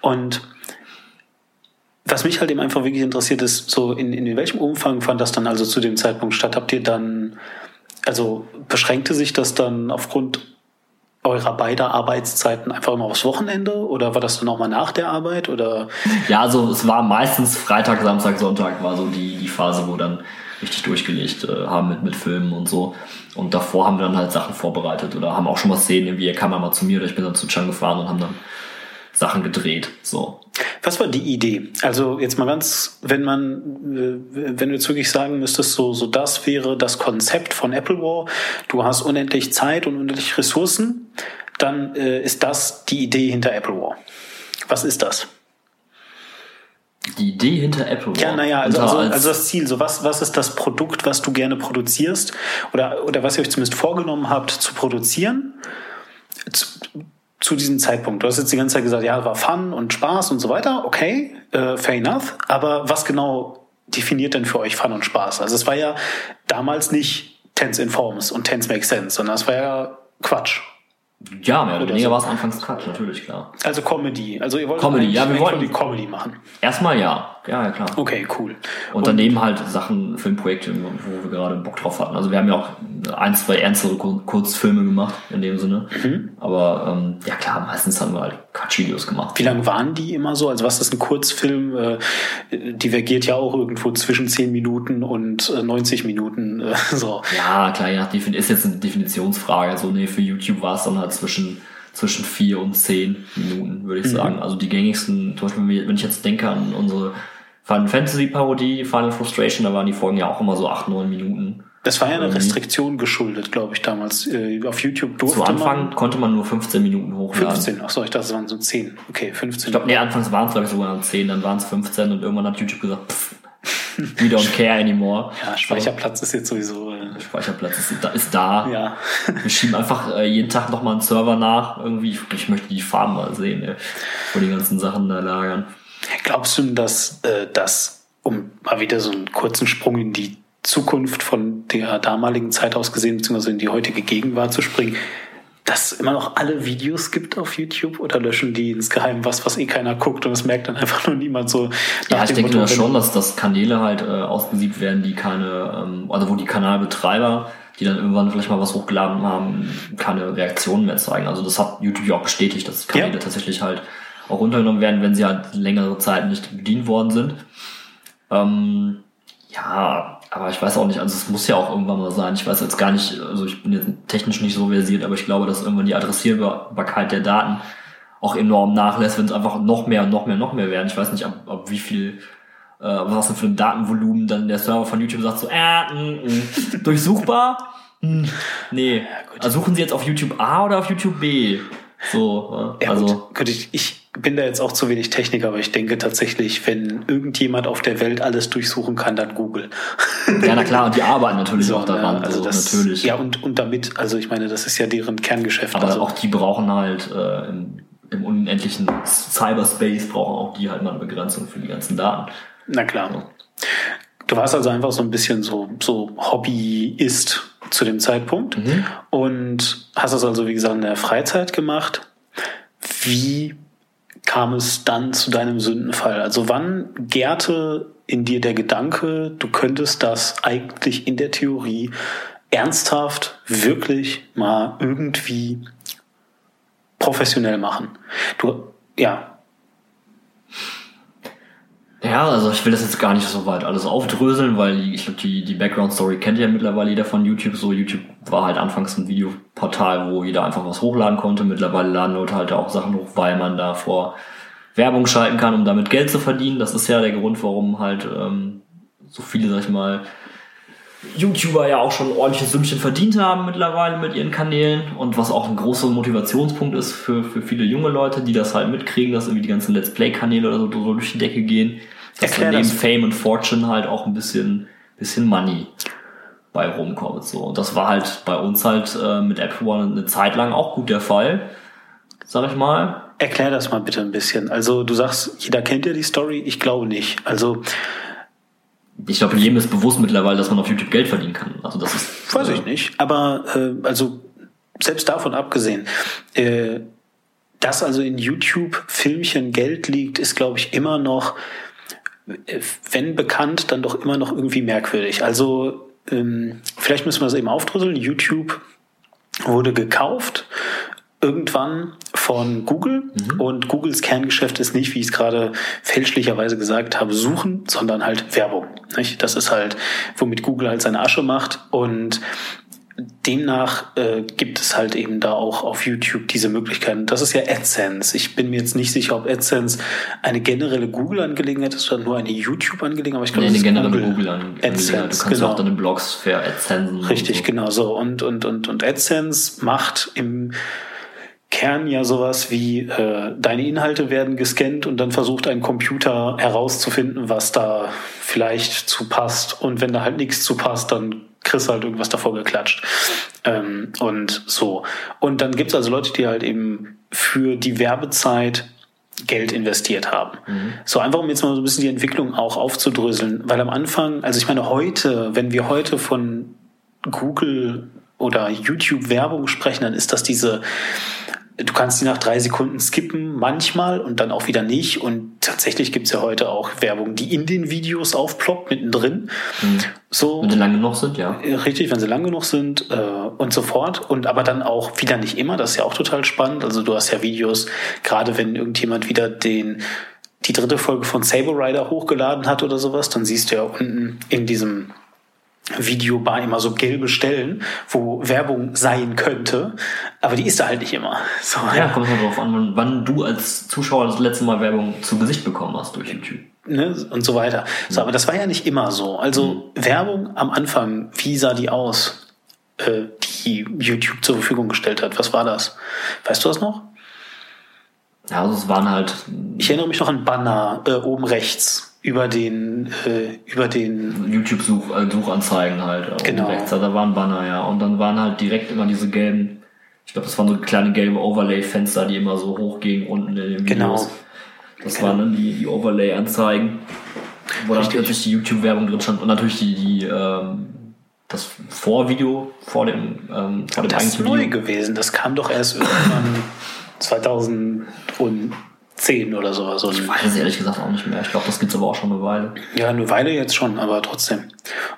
Und was mich halt eben einfach wirklich interessiert ist, so in, in welchem Umfang fand das dann also zu dem Zeitpunkt statt? Habt ihr dann, also beschränkte sich das dann aufgrund eurer beider Arbeitszeiten einfach immer aufs Wochenende oder war das dann auch mal nach der Arbeit oder? Ja, also es war meistens Freitag, Samstag, Sonntag war so die, die Phase, wo dann richtig durchgelegt äh, haben mit, mit Filmen und so. Und davor haben wir dann halt Sachen vorbereitet oder haben auch schon mal Szenen, irgendwie, er kam mal zu mir oder ich bin dann zu Chan gefahren und haben dann Sachen gedreht. So. Was war die Idee? Also jetzt mal ganz, wenn man, äh, wenn du jetzt wirklich sagen müsstest, so, so das wäre das Konzept von Apple War, du hast unendlich Zeit und unendlich Ressourcen, dann äh, ist das die Idee hinter Apple War. Was ist das? Die Idee hinter Apple Ja, War. naja, also, also, als- also das Ziel, so was, was ist das Produkt, was du gerne produzierst oder, oder was ihr euch zumindest vorgenommen habt zu produzieren zu, zu diesem Zeitpunkt? Du hast jetzt die ganze Zeit gesagt, ja, war Fun und Spaß und so weiter, okay, äh, fair enough, aber was genau definiert denn für euch Fun und Spaß? Also es war ja damals nicht Tense Informs und Tense Make Sense, sondern es war ja Quatsch. ja, mehr oder weniger war es anfangs Quatsch, natürlich, klar. Also Comedy. Also ihr wollt Comedy, ja, wir wollten- Comedy machen. Erstmal ja. Ja, ja, klar. Okay, cool. Und, und daneben halt Sachen, Filmprojekte, wo wir gerade Bock drauf hatten. Also wir haben ja auch ein, zwei ernstere Kurzfilme gemacht, in dem Sinne. Mhm. Aber ähm, ja klar, meistens haben wir halt Quatschvideos gemacht. Wie lang waren die immer so? Also was ist ein Kurzfilm? Äh, divergiert ja auch irgendwo zwischen 10 Minuten und äh, 90 Minuten. Äh, so. Ja, klar, ja, ist jetzt eine Definitionsfrage. So, nee, für YouTube war es dann halt zwischen zwischen vier und zehn Minuten, würde ich mhm. sagen. Also die gängigsten, zum Beispiel, wenn ich jetzt denke an unsere Final Fantasy Parodie, Final Frustration, da waren die Folgen ja auch immer so acht, neun Minuten. Das war ja eine ähm, Restriktion geschuldet, glaube ich, damals. Äh, auf YouTube durfte Zu Anfang man konnte man nur 15 Minuten hochladen. 15, achso, ich dachte, es waren so 10. Okay, 15. Ich glaube, nee, anfangs waren es, glaube ich, sogar 10, dann waren es 15 und irgendwann hat YouTube gesagt, pff, we don't care anymore. Ja, Speicherplatz so. ist jetzt sowieso. Speicherplatz ist da. Ist da. Ja. Wir schieben einfach äh, jeden Tag nochmal einen Server nach. Irgendwie, ich, ich möchte die Farben mal sehen, ey, wo die ganzen Sachen da lagern. Glaubst du, dass äh, das, um mal wieder so einen kurzen Sprung in die Zukunft von der damaligen Zeit aus gesehen, beziehungsweise in die heutige Gegenwart zu springen, dass es immer noch alle Videos gibt auf YouTube oder löschen die insgeheim was, was eh keiner guckt und es merkt dann einfach nur niemand so. Ja, ich denke Motto, schon, dass, dass Kanäle halt äh, ausgesiebt werden, die keine, ähm, also wo die Kanalbetreiber, die dann irgendwann vielleicht mal was hochgeladen haben, keine Reaktionen mehr zeigen. Also das hat YouTube ja auch bestätigt, dass Kanäle ja. tatsächlich halt auch runtergenommen werden, wenn sie halt längere Zeit nicht bedient worden sind. Ähm, ja, aber ich weiß auch nicht, also es muss ja auch irgendwann mal sein. Ich weiß jetzt gar nicht, also ich bin jetzt technisch nicht so versiert, aber ich glaube, dass irgendwann die Adressierbarkeit der Daten auch enorm nachlässt, wenn es einfach noch mehr und noch mehr, noch mehr werden. Ich weiß nicht, ab, ab wie viel, äh, was denn für ein Datenvolumen dann der Server von YouTube sagt, so, äh, mh, mm, mh, mm, durchsuchbar? Hm, nee. Ja, also suchen Sie jetzt auf YouTube A oder auf YouTube B? So, äh, ja, also. Gut, ich, ich bin da jetzt auch zu wenig Techniker, aber ich denke tatsächlich, wenn irgendjemand auf der Welt alles durchsuchen kann, dann Google. Ja, na klar, und die arbeiten natürlich so, auch daran. Ja, also, also das, natürlich. Ja, und, und damit, also ich meine, das ist ja deren Kerngeschäft. Aber also auch die brauchen halt äh, im, im unendlichen Cyberspace brauchen auch die halt mal eine Begrenzung für die ganzen Daten. Na klar. So. Du warst also einfach so ein bisschen so, so Hobbyist zu dem Zeitpunkt mhm. und hast das also, wie gesagt, in der Freizeit gemacht. Wie kam es dann zu deinem Sündenfall? Also wann gärte in dir der Gedanke, du könntest das eigentlich in der Theorie ernsthaft wirklich mal irgendwie professionell machen? Du, ja, ja, also ich will das jetzt gar nicht so weit alles aufdröseln, weil ich glaube, die, die Background-Story kennt ja mittlerweile jeder von YouTube. So, YouTube war halt anfangs ein Videoportal, wo jeder einfach was hochladen konnte. Mittlerweile laden Leute halt auch Sachen hoch, weil man da vor Werbung schalten kann, um damit Geld zu verdienen. Das ist ja der Grund, warum halt ähm, so viele, sag ich mal, YouTuber ja auch schon ordentliches Sümmchen verdient haben mittlerweile mit ihren Kanälen und was auch ein großer Motivationspunkt ist für, für viele junge Leute, die das halt mitkriegen, dass irgendwie die ganzen Let's Play-Kanäle oder so, durch die Decke gehen, dass dann neben Fame und Fortune halt auch ein bisschen, bisschen Money bei rumkommt. So. Und das war halt bei uns halt äh, mit Apple One eine Zeit lang auch gut der Fall, sag ich mal. Erklär das mal bitte ein bisschen. Also du sagst, jeder kennt ja die Story, ich glaube nicht. Also ich glaube, jedem ist bewusst mittlerweile, dass man auf YouTube Geld verdienen kann. Also das ist. Weiß ich nicht. Aber äh, also selbst davon abgesehen, äh, dass also in YouTube-Filmchen Geld liegt, ist, glaube ich, immer noch, äh, wenn bekannt, dann doch immer noch irgendwie merkwürdig. Also ähm, vielleicht müssen wir es eben aufdrüsseln. YouTube wurde gekauft irgendwann von Google mhm. und Googles Kerngeschäft ist nicht, wie ich es gerade fälschlicherweise gesagt habe, suchen, sondern halt Werbung. Nicht? Das ist halt, womit Google halt seine Asche macht und demnach äh, gibt es halt eben da auch auf YouTube diese Möglichkeiten. Das ist ja AdSense. Ich bin mir jetzt nicht sicher, ob AdSense eine generelle Google-Angelegenheit ist oder nur eine YouTube-Angelegenheit. Aber ich glaube, nee, eine generelle Google-Angelegenheit. AdSense, du kannst genau. auch deine Blogs für AdSense. Richtig, so. genau so. Und, und, und, und AdSense macht im Kern ja sowas wie, äh, deine Inhalte werden gescannt und dann versucht ein Computer herauszufinden, was da vielleicht zu passt. Und wenn da halt nichts zu passt, dann kriegst du halt irgendwas davor geklatscht. Ähm, und so. Und dann gibt's also Leute, die halt eben für die Werbezeit Geld investiert haben. Mhm. So einfach, um jetzt mal so ein bisschen die Entwicklung auch aufzudröseln, weil am Anfang, also ich meine heute, wenn wir heute von Google oder YouTube Werbung sprechen, dann ist das diese du kannst die nach drei Sekunden skippen, manchmal und dann auch wieder nicht. Und tatsächlich gibt's ja heute auch Werbung, die in den Videos aufploppt, mittendrin. Mhm. So, wenn sie lang genug sind, ja. Richtig, wenn sie lang genug sind äh, und so fort. Und aber dann auch wieder nicht immer, das ist ja auch total spannend. Also du hast ja Videos, gerade wenn irgendjemand wieder den die dritte Folge von Saber Rider hochgeladen hat oder sowas, dann siehst du ja unten in diesem Videobar immer so gelbe Stellen, wo Werbung sein könnte, aber die ist da halt nicht immer. So, ja, ja. kommt halt drauf an, wann du als Zuschauer das letzte Mal Werbung zu Gesicht bekommen hast durch YouTube. Ne, und so weiter. So, aber das war ja nicht immer so. Also mhm. Werbung am Anfang, wie sah die aus, äh, die YouTube zur Verfügung gestellt hat? Was war das? Weißt du das noch? Ja, also es waren halt. Ich erinnere mich noch an Banner äh, oben rechts über den äh, über den YouTube Such äh, Suchanzeigen halt genau. rechts da waren Banner ja und dann waren halt direkt immer diese gelben ich glaube das waren so kleine gelbe Overlay Fenster die immer so hoch gingen unten in den genau. Videos genau. das genau. waren dann die die Overlay Anzeigen wo dann plötzlich die YouTube Werbung drin stand und natürlich die die ähm, das Vorvideo vor dem ähm, vor dem das ist neu gewesen das kam doch erst irgendwann 2000 und 10 oder sowas. Ich weiß ehrlich gesagt auch nicht mehr. Ich glaube, das gibt es aber auch schon eine Weile. Ja, eine Weile jetzt schon, aber trotzdem.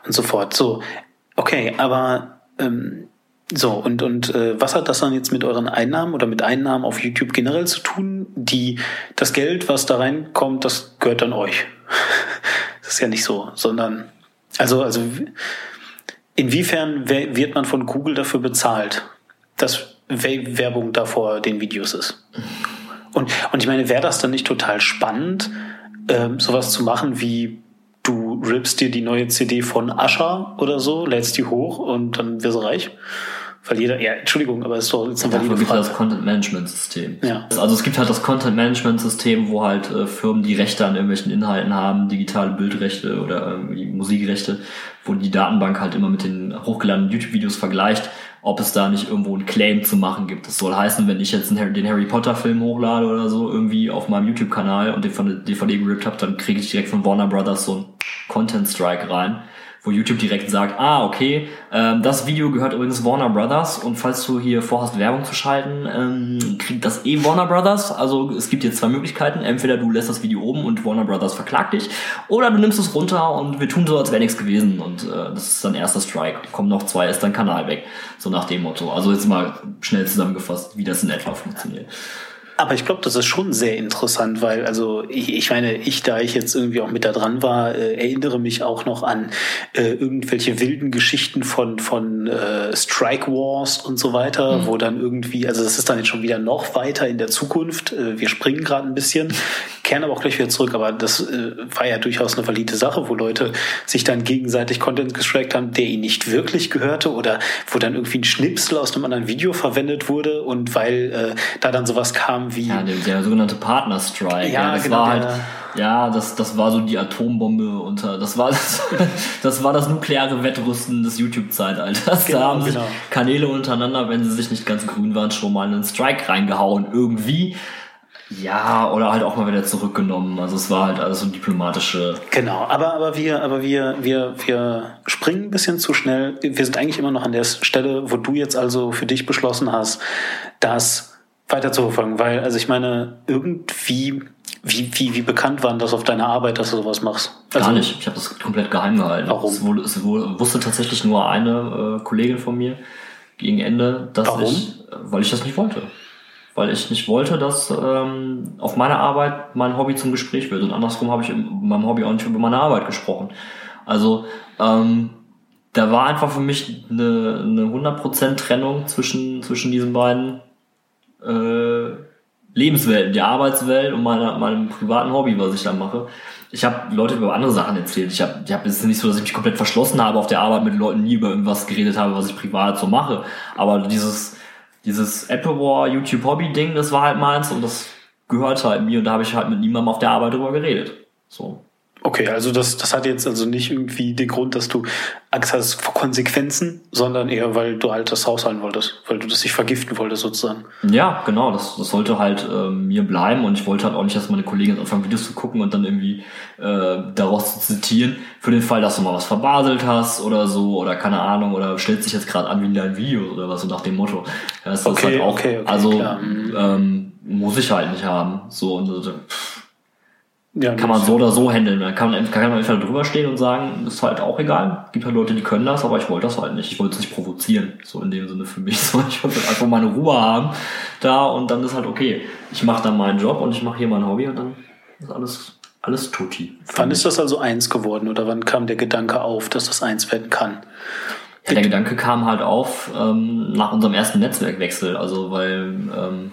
Und so fort. So, okay, aber ähm, so, und, und äh, was hat das dann jetzt mit euren Einnahmen oder mit Einnahmen auf YouTube generell zu tun? Die, das Geld, was da reinkommt, das gehört dann euch. das ist ja nicht so, sondern, also, also, inwiefern wird man von Google dafür bezahlt, dass Werbung da vor den Videos ist? Und, und ich meine, wäre das dann nicht total spannend, ähm, sowas zu machen wie du rippst dir die neue CD von Ascher oder so, lädst die hoch und dann wirst du reich? Weil jeder, ja, Entschuldigung, aber es ist doch jetzt eine valide Frage. das Content Management System. Ja. Also es gibt halt das Content Management System, wo halt äh, Firmen, die Rechte an irgendwelchen Inhalten haben, digitale Bildrechte oder irgendwie Musikrechte, wo die Datenbank halt immer mit den hochgeladenen YouTube-Videos vergleicht ob es da nicht irgendwo einen Claim zu machen gibt. Das soll heißen, wenn ich jetzt den Harry Potter Film hochlade oder so irgendwie auf meinem YouTube-Kanal und den von der DVD gerippt habe, dann kriege ich direkt von Warner Brothers so einen Content Strike rein wo YouTube direkt sagt, ah, okay, ähm, das Video gehört übrigens Warner Brothers und falls du hier vorhast, Werbung zu schalten, ähm, kriegt das eh Warner Brothers. Also es gibt jetzt zwei Möglichkeiten. Entweder du lässt das Video oben und Warner Brothers verklagt dich oder du nimmst es runter und wir tun so, als wäre nichts gewesen und äh, das ist dann erster Strike. Kommen noch zwei, ist dein Kanal weg. So nach dem Motto. Also jetzt mal schnell zusammengefasst, wie das in etwa funktioniert. Aber ich glaube, das ist schon sehr interessant, weil, also ich, ich meine, ich, da ich jetzt irgendwie auch mit da dran war, äh, erinnere mich auch noch an äh, irgendwelche wilden Geschichten von, von äh, Strike Wars und so weiter, mhm. wo dann irgendwie, also das ist dann jetzt schon wieder noch weiter in der Zukunft. Äh, wir springen gerade ein bisschen, kehren aber auch gleich wieder zurück, aber das äh, war ja durchaus eine valide Sache, wo Leute sich dann gegenseitig Content gestrackt haben, der ihnen nicht wirklich gehörte oder wo dann irgendwie ein Schnipsel aus einem anderen Video verwendet wurde und weil äh, da dann sowas kam, wie. Ja, der, der sogenannte Partner-Strike. Ja, ja, das genau, war halt, ja, das, das war so die Atombombe unter, das war das, das war das nukleare Wettrüsten des YouTube-Zeitalters. Genau, da haben sich genau. Kanäle untereinander, wenn sie sich nicht ganz grün waren, schon mal einen Strike reingehauen, irgendwie. Ja, oder halt auch mal wieder zurückgenommen. Also es war halt alles so diplomatische. Genau, aber, aber wir, aber wir, wir, wir springen ein bisschen zu schnell. Wir sind eigentlich immer noch an der Stelle, wo du jetzt also für dich beschlossen hast, das weiter zu verfolgen, weil, also ich meine, irgendwie, wie, wie, wie bekannt waren das auf deiner Arbeit, dass du sowas machst? Also, Gar nicht, ich habe das komplett geheim gehalten. Warum? Es, wohl, es wohl, wusste tatsächlich nur eine äh, Kollegin von mir gegen Ende, dass Warum? ich, weil ich das nicht wollte. Weil ich nicht wollte, dass ähm, auf meiner Arbeit mein Hobby zum Gespräch wird. Und andersrum habe ich in meinem Hobby auch nicht über meine Arbeit gesprochen. Also ähm, da war einfach für mich eine, eine 100% Trennung zwischen, zwischen diesen beiden äh, Lebenswelten, die Arbeitswelt und meine, meinem privaten Hobby, was ich da mache. Ich habe Leute über andere Sachen erzählt. Ich habe ich hab, es ist nicht so, dass ich mich komplett verschlossen habe auf der Arbeit mit Leuten nie über irgendwas geredet habe, was ich privat so mache. Aber dieses, dieses Apple War YouTube Hobby Ding, das war halt meins und das gehört halt mir und da habe ich halt mit niemandem auf der Arbeit drüber geredet. So. Okay, also das, das hat jetzt also nicht irgendwie den Grund, dass du Angst hast vor Konsequenzen, sondern eher, weil du halt das raushalten wolltest, weil du das nicht vergiften wolltest sozusagen. Ja, genau, das, das sollte halt äh, mir bleiben und ich wollte halt auch nicht, dass meine Kollegen anfangen, Videos zu gucken und dann irgendwie äh, daraus zu zitieren, für den Fall, dass du mal was verbaselt hast oder so oder keine Ahnung oder stellt sich jetzt gerade an wie in deinem Video oder was so nach dem Motto. Ja, das Okay, ist halt auch, okay, okay, also ähm, muss ich halt nicht haben. So und äh, pff, Ja, kann man so oder so handeln. Man kann, kann man einfach drüber stehen und sagen, ist halt auch egal. Gibt halt Leute, die können das, aber ich wollte das halt nicht. Ich wollte es nicht provozieren. So in dem Sinne für mich. So, ich wollte einfach meine Ruhe haben da und dann ist halt okay. Ich mache dann meinen Job und ich mache hier mein Hobby und dann ist alles, alles tutti. Wann ist das also eins geworden oder wann kam der Gedanke auf, dass das eins werden kann? Ja, der Gedanke kam halt auf ähm, nach unserem ersten Netzwerkwechsel. Also weil, ähm,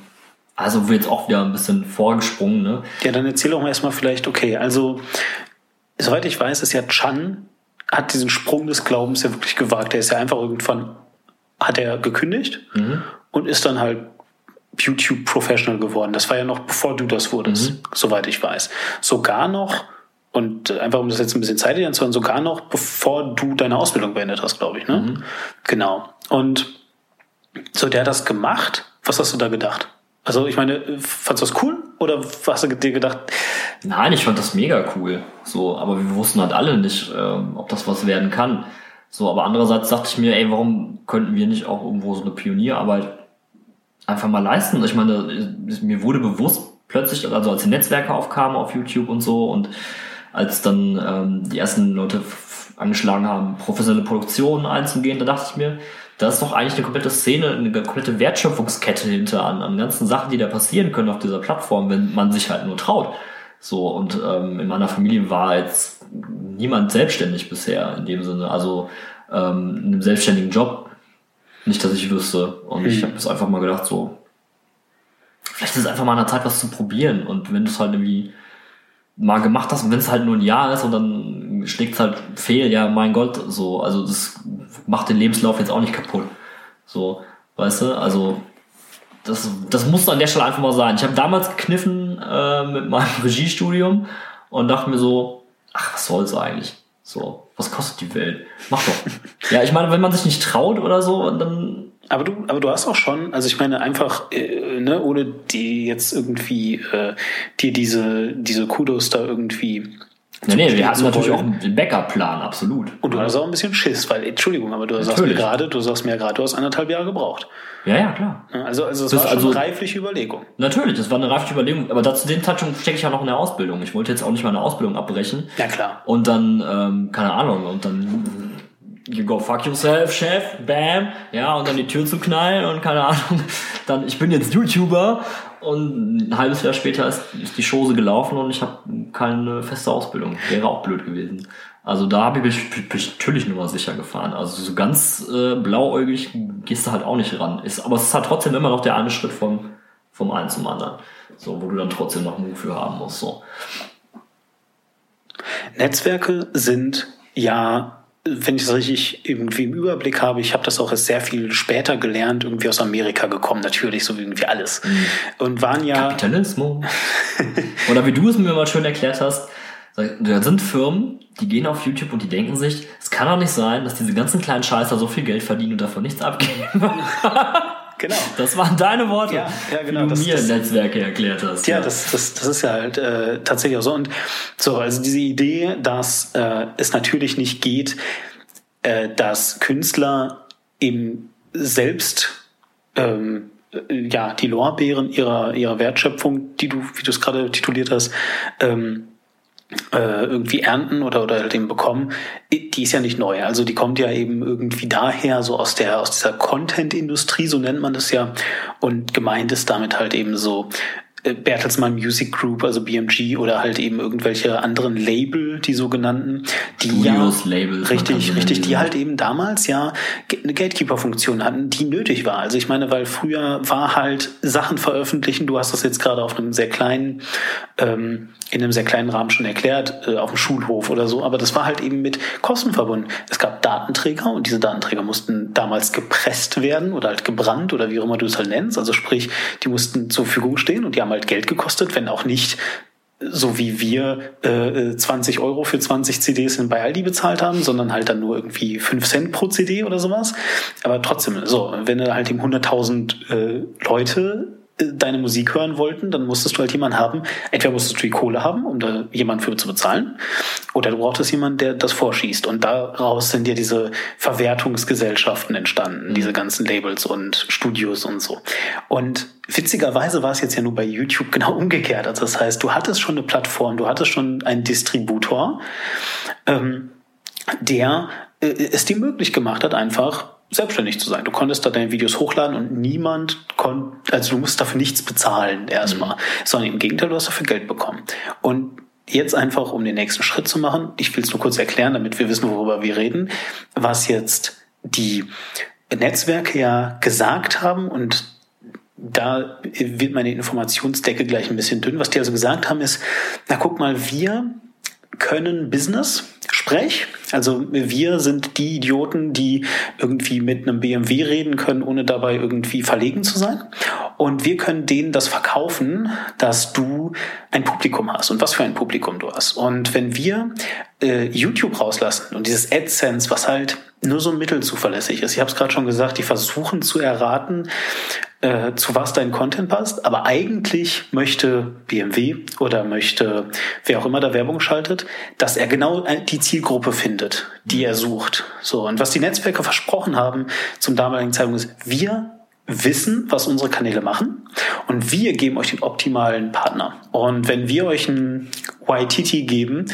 also wir jetzt auch wieder ein bisschen vorgesprungen, ne? Ja, dann erzähl doch mal erstmal vielleicht, okay, also soweit ich weiß, ist ja Chan hat diesen Sprung des Glaubens ja wirklich gewagt. Er ist ja einfach irgendwann, hat er gekündigt und ist dann halt YouTube Professional geworden. Das war ja noch bevor du das wurdest, soweit ich weiß. Sogar noch, und einfach um das jetzt ein bisschen zeitlich anzuhören, sogar noch bevor du deine Ausbildung beendet hast, glaube ich, ne? Genau. Und so, der hat das gemacht. Was hast du da gedacht? Also, ich meine, fandst du das cool? Oder hast du dir gedacht, Nein, ich fand das mega cool. So, aber wir wussten halt alle nicht, ähm, ob das was werden kann. So, aber andererseits dachte ich mir, ey, warum könnten wir nicht auch irgendwo so eine Pionierarbeit einfach mal leisten? Ich meine, mir wurde bewusst plötzlich, also als die Netzwerke aufkamen auf YouTube und so und als dann ähm, die ersten Leute angeschlagen haben, professionelle Produktionen einzugehen, da dachte ich mir, da ist doch eigentlich eine komplette Szene, eine komplette Wertschöpfungskette hinter an, an ganzen Sachen, die da passieren können auf dieser Plattform, wenn man sich halt nur traut. So, und ähm, in meiner Familie war jetzt niemand selbstständig bisher in dem Sinne, also ähm, in einem selbstständigen Job. Nicht, dass ich wüsste. Und ich habe es einfach mal gedacht, so, vielleicht ist es einfach mal an der Zeit, was zu probieren. Und wenn du es halt irgendwie mal gemacht hast und wenn es halt nur ein Jahr ist und dann schlägt es halt fehl, ja, mein Gott, so, also das macht den Lebenslauf jetzt auch nicht kaputt. So, weißt du, also das, das musste an der Stelle einfach mal sein. Ich habe damals gekniffen äh, mit meinem Regiestudium und dachte mir so, ach, was soll's eigentlich? So, was kostet die Welt? Mach doch. ja, ich meine, wenn man sich nicht traut oder so, dann aber du, aber du hast auch schon, also ich meine einfach, äh, ne, ohne die jetzt irgendwie äh, dir diese, diese Kudos da irgendwie. Nee, nee, wir hatten natürlich auch einen Backup-Plan, absolut. Und du hast auch ein bisschen Schiss, weil, Entschuldigung, aber du sagst mir gerade, du sagst mir gerade, du hast anderthalb Jahre gebraucht. Ja, ja, klar. Also, also es Das war schon also- eine reifliche Überlegung. Natürlich, das war eine reifliche Überlegung. Aber da zu dem Zeitpunkt stecke ich ja noch in der Ausbildung. Ich wollte jetzt auch nicht meine Ausbildung abbrechen. Ja klar. Und dann, ähm, keine Ahnung, und dann you go fuck yourself, Chef, bam, ja, und dann die Tür zu knallen und keine Ahnung, dann, ich bin jetzt YouTuber und ein halbes Jahr später ist, ist die Chose gelaufen und ich habe keine feste Ausbildung. Wäre auch blöd gewesen. Also da habe ich mich, natürlich nur mal sicher gefahren. Also so ganz äh, blauäugig gehst du halt auch nicht ran. Ist, aber es ist halt trotzdem immer noch der eine Schritt vom, vom einen zum anderen. So, wo du dann trotzdem noch Mut für haben musst. So. Netzwerke sind ja, wenn ich das richtig irgendwie im Überblick habe, ich habe das auch erst sehr viel später gelernt, irgendwie aus Amerika gekommen, natürlich, so wie irgendwie alles. Und waren ja. Kapitalismus. Oder wie du es mir mal schön erklärt hast, da sind Firmen, die gehen auf YouTube und die denken sich, es kann doch nicht sein, dass diese ganzen kleinen Scheißer so viel Geld verdienen und davon nichts abgeben. Genau. Das waren deine Worte, Ja, ja, genau, wie du das- mir das- Netzwerke erklärt hast. Ja, das, das, das ist ja halt äh, tatsächlich auch so. Und so, also diese Idee, dass äh, es natürlich nicht geht, äh, dass Künstler eben selbst ähm, äh, ja die Lorbeeren ihrer ihrer Wertschöpfung, die du, wie du es gerade tituliert hast, ähm, äh, irgendwie ernten oder oder eben bekommen, die ist ja nicht neu. Also die kommt ja eben irgendwie daher, so aus der aus dieser Content-Industrie, so nennt man das ja. Und gemeint ist damit halt eben so äh, Bertelsmann Music Group, also BMG oder halt eben irgendwelche anderen Label, die sogenannten, die Studios, ja Labels, richtig, richtig, die halt eben damals ja eine Gatekeeper-Funktion hatten, die nötig war. Also ich meine, weil früher war halt Sachen veröffentlichen, du hast das jetzt gerade auf einem sehr kleinen, ähm, in einem sehr kleinen Rahmen schon erklärt, äh, auf dem Schulhof oder so, aber das war halt eben mit Kosten verbunden. Es gab Datenträger und diese Datenträger mussten damals gepresst werden oder halt gebrannt oder wie auch immer du es halt nennst. Also sprich, die mussten zur Verfügung stehen und die haben halt Geld gekostet, wenn auch nicht so wie wir äh, 20 Euro für 20 CDs in bei Aldi bezahlt haben, sondern halt dann nur irgendwie 5 Cent pro CD oder sowas. Aber trotzdem, so, wenn du halt eben 100.000 äh, Leute deine Musik hören wollten, dann musstest du halt jemanden haben. Entweder musstest du die Kohle haben, um da jemanden für zu bezahlen, oder du brauchtest jemanden, der das vorschießt. Und daraus sind ja diese Verwertungsgesellschaften entstanden, mhm. diese ganzen Labels und Studios und so. Und witzigerweise war es jetzt ja nur bei YouTube genau umgekehrt. Also das heißt, du hattest schon eine Plattform, du hattest schon einen Distributor, ähm, der äh, es dir möglich gemacht hat, einfach selbstständig zu sein. Du konntest da deine Videos hochladen und niemand konnte, also du musst dafür nichts bezahlen erstmal, mhm. sondern im Gegenteil, du hast dafür Geld bekommen. Und jetzt einfach, um den nächsten Schritt zu machen, ich will es nur kurz erklären, damit wir wissen, worüber wir reden, was jetzt die Netzwerke ja gesagt haben und da wird meine Informationsdecke gleich ein bisschen dünn. Was die also gesagt haben ist, na guck mal, wir können Business, Sprech. Also wir sind die Idioten, die irgendwie mit einem BMW reden können, ohne dabei irgendwie verlegen zu sein. Und wir können denen das verkaufen, dass du ein Publikum hast und was für ein Publikum du hast. Und wenn wir äh, YouTube rauslassen und dieses AdSense, was halt nur so mittelzuverlässig ist, ich habe es gerade schon gesagt, die versuchen zu erraten, äh, zu was dein Content passt, aber eigentlich möchte BMW oder möchte wer auch immer da Werbung schaltet, dass er genau die Zielgruppe findet, die er sucht. So und was die Netzwerke versprochen haben zum damaligen Zeitpunkt ist, wir wissen, was unsere Kanäle machen und wir geben euch den optimalen Partner. Und wenn wir euch einen YTT geben,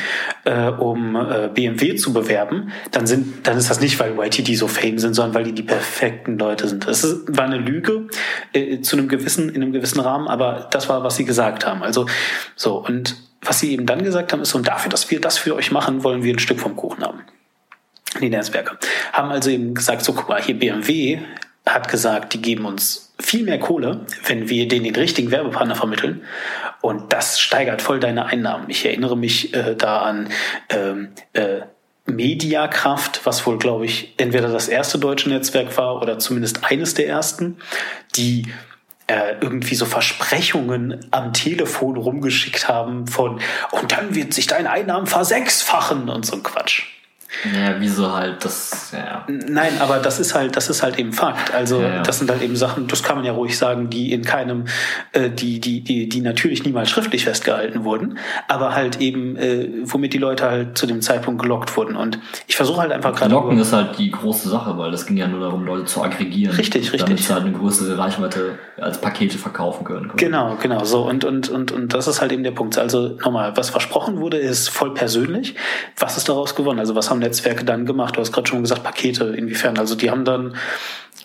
äh, um äh, BMW zu bewerben, dann sind, dann ist das nicht, weil YTT so fame sind, sondern weil die die perfekten Leute sind. Das ist, war eine Lüge äh, zu einem gewissen, in einem gewissen Rahmen, aber das war, was sie gesagt haben. Also so und was sie eben dann gesagt haben, ist, und dafür, dass wir das für euch machen, wollen wir ein Stück vom Kuchen haben. Die Netzwerke haben also eben gesagt, so guck mal, hier BMW hat gesagt, die geben uns viel mehr Kohle, wenn wir denen den richtigen Werbepartner vermitteln. Und das steigert voll deine Einnahmen. Ich erinnere mich äh, da an ähm, äh, Mediakraft, was wohl, glaube ich, entweder das erste deutsche Netzwerk war oder zumindest eines der ersten, die äh, irgendwie so Versprechungen am Telefon rumgeschickt haben von und dann wird sich deine Einnahmen versechsfachen und so ein Quatsch. Ja, wieso halt das, ja. Nein, aber das ist halt, das ist halt eben Fakt. Also ja, ja. das sind halt eben Sachen, das kann man ja ruhig sagen, die in keinem, äh, die, die, die, die natürlich niemals schriftlich festgehalten wurden, aber halt eben, äh, womit die Leute halt zu dem Zeitpunkt gelockt wurden. Und ich versuche halt einfach gerade. Locken ist halt die große Sache, weil das ging ja nur darum, Leute zu aggregieren. Richtig, richtig. Damit sie halt eine größere Reichweite als Pakete verkaufen können. Genau, genau. So, und, und, und, und das ist halt eben der Punkt. Also nochmal, was versprochen wurde, ist voll persönlich. Was ist daraus gewonnen? Also was haben Netzwerke dann gemacht? Du hast gerade schon gesagt, Pakete, inwiefern? Also die haben dann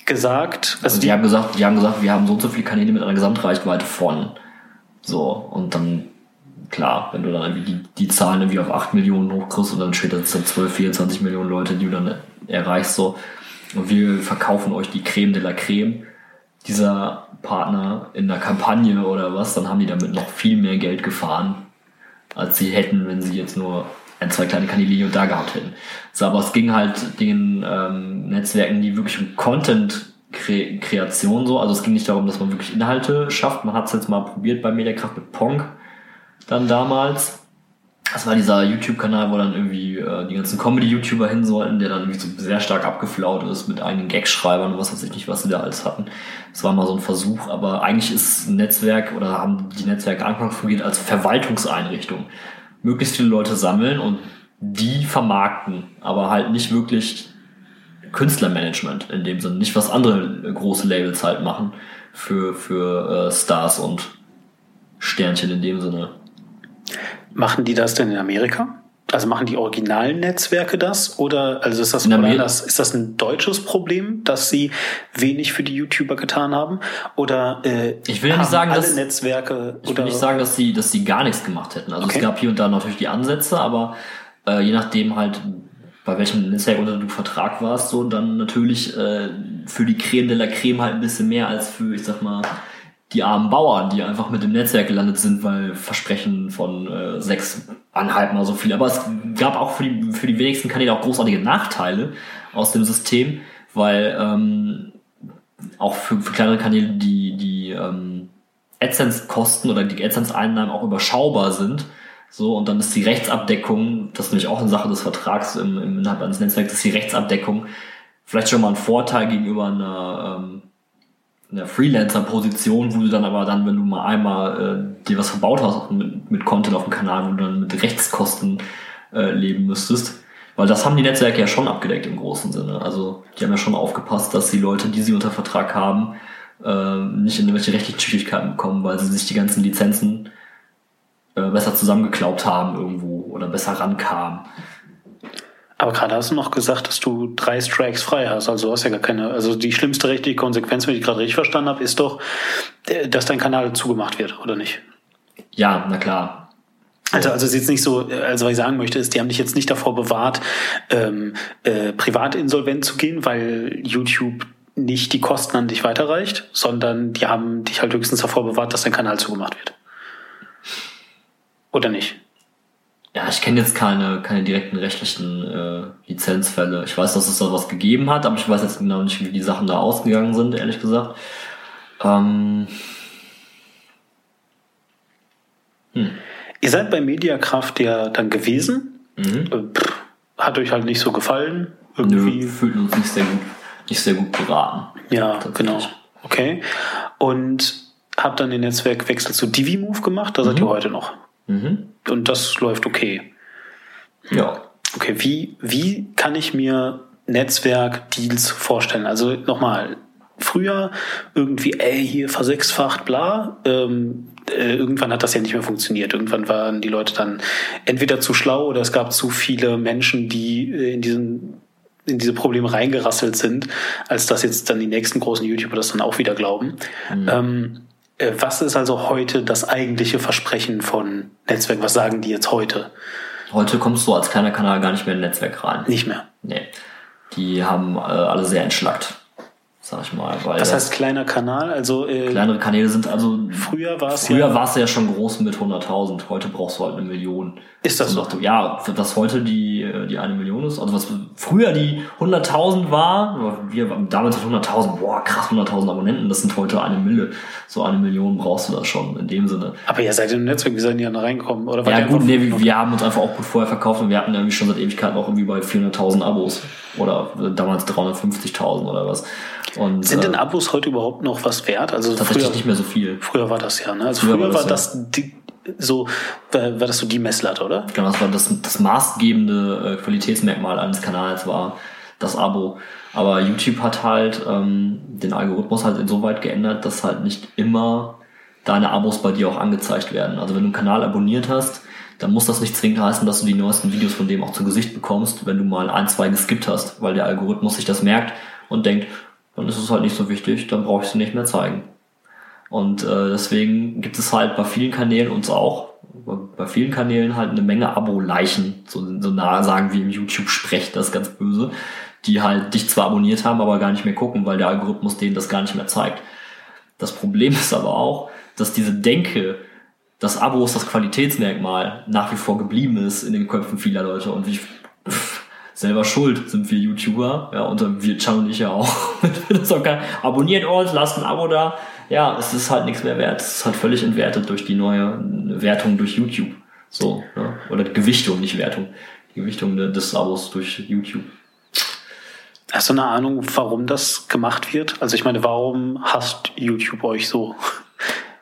gesagt. Also, also die, die, haben gesagt, die haben gesagt, wir haben so und so viele Kanäle mit einer Gesamtreichweite von. So, und dann, klar, wenn du dann irgendwie die, die Zahlen irgendwie auf 8 Millionen hochkriegst und dann steht das dann 12, 24 Millionen Leute, die du dann erreichst, so. Und wir verkaufen euch die Creme de la Creme dieser Partner in der Kampagne oder was, dann haben die damit noch viel mehr Geld gefahren, als sie hätten, wenn sie jetzt nur ein, zwei kleine Kanäle da gehabt hätten. So, aber es ging halt den ähm, Netzwerken, die wirklich um Content-Kreation so, also es ging nicht darum, dass man wirklich Inhalte schafft. Man hat es jetzt mal probiert bei Mediakraft mit Pong dann damals. Das war dieser YouTube-Kanal, wo dann irgendwie äh, die ganzen Comedy-YouTuber hin sollten, der dann irgendwie so sehr stark abgeflaut ist mit eigenen Gagschreibern und was weiß ich nicht, was sie da alles hatten. Das war mal so ein Versuch, aber eigentlich ist ein Netzwerk oder haben die Netzwerke anfangs fungiert als Verwaltungseinrichtung möglichst viele Leute sammeln und die vermarkten, aber halt nicht wirklich Künstlermanagement in dem Sinne, nicht was andere große Labels halt machen für, für äh, Stars und Sternchen in dem Sinne. Machen die das denn in Amerika? Also machen die originalen Netzwerke das oder also ist das, das, ist das ein deutsches Problem, dass sie wenig für die YouTuber getan haben oder äh, ich will nicht sagen, alle dass, Netzwerke ich will nicht sagen, dass sie dass sie gar nichts gemacht hätten. Also okay. es gab hier und da natürlich die Ansätze, aber äh, je nachdem halt bei welchem Netzwerk unter du Vertrag warst, so dann natürlich äh, für die Creme de la Creme halt ein bisschen mehr als für ich sag mal die armen Bauern, die einfach mit dem Netzwerk gelandet sind, weil Versprechen von äh, sechs anhalten mal so viel. Aber es gab auch für die, für die wenigsten Kanäle auch großartige Nachteile aus dem System, weil ähm, auch für, für kleinere Kanäle die, die ähm, AdSense-Kosten oder die AdSense-Einnahmen auch überschaubar sind. So, und dann ist die Rechtsabdeckung, das ist nämlich auch eine Sache des Vertrags im, im innerhalb eines Netzwerks, ist die Rechtsabdeckung vielleicht schon mal ein Vorteil gegenüber einer, ähm, einer Freelancer-Position, wo du dann aber dann, wenn du mal einmal äh, dir was verbaut hast mit, mit Content auf dem Kanal, wo du dann mit Rechtskosten äh, leben müsstest. Weil das haben die Netzwerke ja schon abgedeckt im großen Sinne. Also die haben ja schon aufgepasst, dass die Leute, die sie unter Vertrag haben, äh, nicht in irgendwelche rechtlichen Schwierigkeiten bekommen, weil sie sich die ganzen Lizenzen äh, besser zusammengeklaubt haben irgendwo oder besser rankamen. Aber gerade hast du noch gesagt, dass du drei Strikes frei hast. Also du hast ja gar keine. Also die schlimmste rechtliche Konsequenz, wenn ich gerade richtig verstanden habe, ist doch, äh, dass dein Kanal zugemacht wird, oder nicht? Ja, na klar. Also, also es ist jetzt nicht so, also was ich sagen möchte, ist, die haben dich jetzt nicht davor bewahrt, ähm, äh, privat insolvent zu gehen, weil YouTube nicht die Kosten an dich weiterreicht, sondern die haben dich halt höchstens davor bewahrt, dass dein Kanal zugemacht wird. Oder nicht? Ja, ich kenne jetzt keine, keine direkten rechtlichen äh, Lizenzfälle. Ich weiß, dass es da was gegeben hat, aber ich weiß jetzt genau nicht, wie die Sachen da ausgegangen sind, ehrlich gesagt. Ähm hm. Ihr seid bei Mediakraft ja dann gewesen. Mhm. Äh, pff, hat euch halt nicht so gefallen. Irgendwie. Nö, fühlten uns nicht sehr gut, nicht sehr gut beraten. Ja, genau. Okay. Und habt dann den Netzwerkwechsel zu DiviMove gemacht, da mhm. seid ihr heute noch. Mhm. Und das läuft okay. Ja. Okay, wie, wie kann ich mir Netzwerk-Deals vorstellen? Also nochmal, früher irgendwie, ey, hier versechsfacht, bla. Ähm, äh, irgendwann hat das ja nicht mehr funktioniert. Irgendwann waren die Leute dann entweder zu schlau oder es gab zu viele Menschen, die äh, in diesen in diese Probleme reingerasselt sind, als dass jetzt dann die nächsten großen YouTuber das dann auch wieder glauben. Mhm. Ähm, äh, was ist also heute das eigentliche Versprechen von Netzwerken? Was sagen die jetzt heute? Heute kommst du als kleiner Kanal gar nicht mehr in ein Netzwerk rein. Nicht mehr. Nee. Die haben äh, alle sehr entschlackt sag ich mal. Weil das heißt kleiner Kanal, also äh, kleinere Kanäle sind also früher war es früher ja, ja schon groß mit 100.000. Heute brauchst du halt eine Million. Ist das so? Ja, dass heute die die eine Million ist, also was früher die 100.000 war, wir damals 100.000, boah krass 100.000 Abonnenten, das sind heute eine Mille. So eine Million brauchst du das schon in dem Sinne. Aber ihr seid im Netzwerk, wie seid ihr da reinkommen? Oder ja gut, nee, wir, wir haben uns einfach auch gut vorher verkauft und wir hatten irgendwie schon seit Ewigkeiten auch irgendwie bei 400.000 Abos oder damals 350.000 oder was. Und, Sind denn äh, Abos heute überhaupt noch was wert? Also tatsächlich früher, nicht mehr so viel. Früher war das ja, ne? Also früher, früher war das, war das die, so, war, war das so die Messlatte, oder? Genau, das war das, das maßgebende äh, Qualitätsmerkmal eines Kanals war das Abo. Aber YouTube hat halt ähm, den Algorithmus halt insoweit geändert, dass halt nicht immer deine Abos bei dir auch angezeigt werden. Also wenn du einen Kanal abonniert hast, dann muss das nicht zwingend heißen, dass du die neuesten Videos von dem auch zu Gesicht bekommst, wenn du mal ein, zwei geskippt hast, weil der Algorithmus sich das merkt und denkt, dann ist es halt nicht so wichtig, dann brauche ich sie nicht mehr zeigen. Und äh, deswegen gibt es halt bei vielen Kanälen uns auch, bei vielen Kanälen halt eine Menge Abo-Leichen, so, so nah sagen wie im YouTube-Sprech, das ist ganz böse, die halt dich zwar abonniert haben, aber gar nicht mehr gucken, weil der Algorithmus denen das gar nicht mehr zeigt. Das Problem ist aber auch, dass diese Denke, das Abo ist das Qualitätsmerkmal, nach wie vor geblieben ist in den Köpfen vieler Leute. Und wie, selber schuld sind wir YouTuber, ja, und wir Chan und ich ja auch. abonniert uns, lasst ein Abo da. Ja, es ist halt nichts mehr wert. Es ist halt völlig entwertet durch die neue Wertung durch YouTube. So, ja. oder Gewichtung, nicht Wertung. Die Gewichtung des Abos durch YouTube. Hast du eine Ahnung, warum das gemacht wird? Also ich meine, warum hasst YouTube euch so?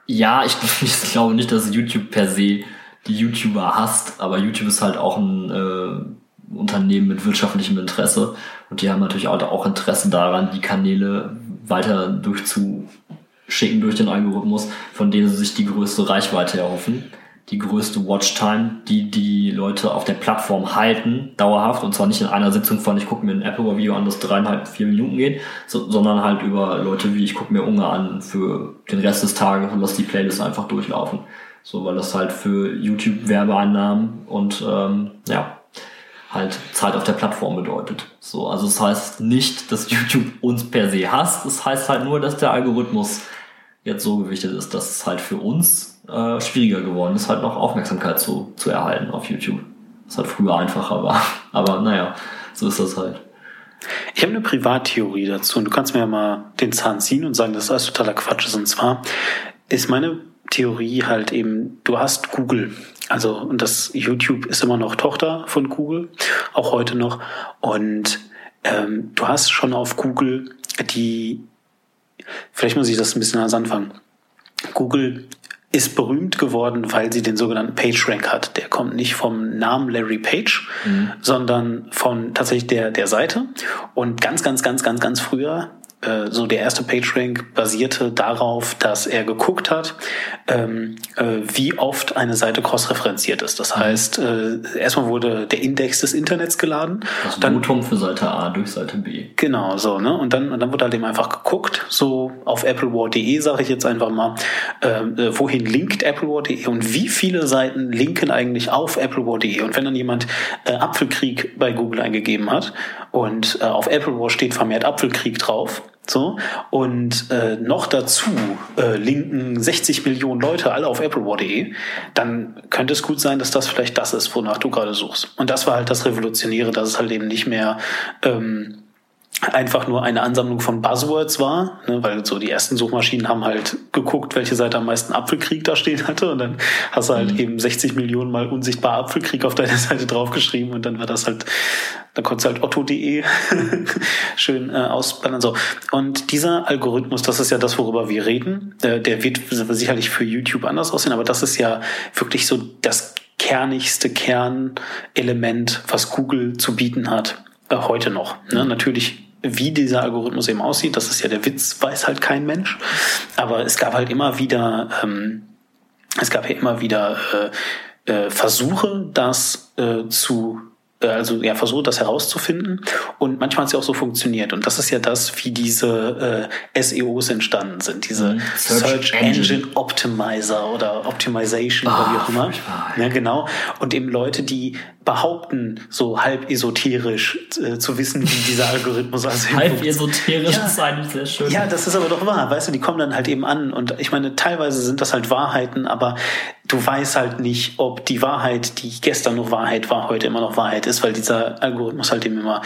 Ja, ich, ich glaube nicht, dass YouTube per se die YouTuber hasst, aber YouTube ist halt auch ein äh, Unternehmen mit wirtschaftlichem Interesse und die haben natürlich auch Interesse daran, die Kanäle weiter durchzuschicken durch den Algorithmus, von denen sie sich die größte Reichweite erhoffen, die größte Watchtime, die die Leute auf der Plattform halten, dauerhaft und zwar nicht in einer Sitzung von ich gucke mir ein Apple-Video an, das dreieinhalb, vier Minuten geht, so, sondern halt über Leute wie ich gucke mir Unge an für den Rest des Tages und lass die Playlist einfach durchlaufen. So, weil das halt für YouTube Werbeeinnahmen und ähm, ja, halt Zeit auf der Plattform bedeutet. So, also es das heißt nicht, dass YouTube uns per se hasst. Es das heißt halt nur, dass der Algorithmus jetzt so gewichtet ist, dass es halt für uns äh, schwieriger geworden ist, halt noch Aufmerksamkeit zu, zu erhalten auf YouTube. Was halt früher einfacher war. Aber naja, so ist das halt. Ich habe eine Privattheorie dazu und du kannst mir ja mal den Zahn ziehen und sagen, dass das totaler Quatsch ist. Und zwar, ist meine Theorie halt eben, du hast Google. Also, und das YouTube ist immer noch Tochter von Google, auch heute noch. Und ähm, du hast schon auf Google die, vielleicht muss ich das ein bisschen anders anfangen. Google ist berühmt geworden, weil sie den sogenannten PageRank hat. Der kommt nicht vom Namen Larry Page, mhm. sondern von tatsächlich der, der Seite. Und ganz, ganz, ganz, ganz, ganz früher äh, so der erste PageRank basierte darauf, dass er geguckt hat, ähm, äh, wie oft eine Seite cross-referenziert ist. Das heißt, äh, erstmal wurde der Index des Internets geladen. Das dann, Votum für Seite A durch Seite B. Genau, so, ne? Und dann, und dann wurde halt eben einfach geguckt, so auf applewar.de sage ich jetzt einfach mal, ähm, äh, wohin linkt applewar.de und wie viele Seiten linken eigentlich auf applewar.de. Und wenn dann jemand äh, Apfelkrieg bei Google eingegeben hat und äh, auf applewar steht vermehrt Apfelkrieg drauf, so, und äh, noch dazu äh, linken 60 Millionen Leute alle auf applewar.de, dann könnte es gut sein, dass das vielleicht das ist, wonach du gerade suchst. Und das war halt das Revolutionäre, dass es halt eben nicht mehr ähm, einfach nur eine Ansammlung von Buzzwords war, ne, weil so die ersten Suchmaschinen haben halt geguckt, welche Seite am meisten Apfelkrieg da stehen hatte und dann hast du halt mhm. eben 60 Millionen mal unsichtbar Apfelkrieg auf deiner Seite draufgeschrieben und dann war das halt, dann konntest du halt otto.de schön äh, ausballern. So. Und dieser Algorithmus, das ist ja das, worüber wir reden, äh, der wird sicherlich für YouTube anders aussehen, aber das ist ja wirklich so das kernigste Kernelement, was Google zu bieten hat, äh, heute noch. Ne? Natürlich wie dieser Algorithmus eben aussieht, das ist ja der Witz, weiß halt kein Mensch. Aber es gab halt immer wieder, ähm, es gab ja immer wieder äh, äh, Versuche, das äh, zu also ja, versucht, das herauszufinden. Und manchmal hat es ja auch so funktioniert. Und das ist ja das, wie diese äh, SEOs entstanden sind, diese mhm. Search, Search Engine. Engine. Optimizer oder Optimization oh, oder wie auch immer. Ja, genau. Und eben Leute, die behaupten, so halb esoterisch äh, zu wissen, wie dieser Algorithmus also Halb esoterisch ja, ist eigentlich sehr schön. Ja, das ist aber doch wahr, weißt du, die kommen dann halt eben an und ich meine, teilweise sind das halt Wahrheiten, aber du weißt halt nicht, ob die Wahrheit, die gestern noch Wahrheit war, heute immer noch Wahrheit ist, weil dieser Algorithmus halt eben immer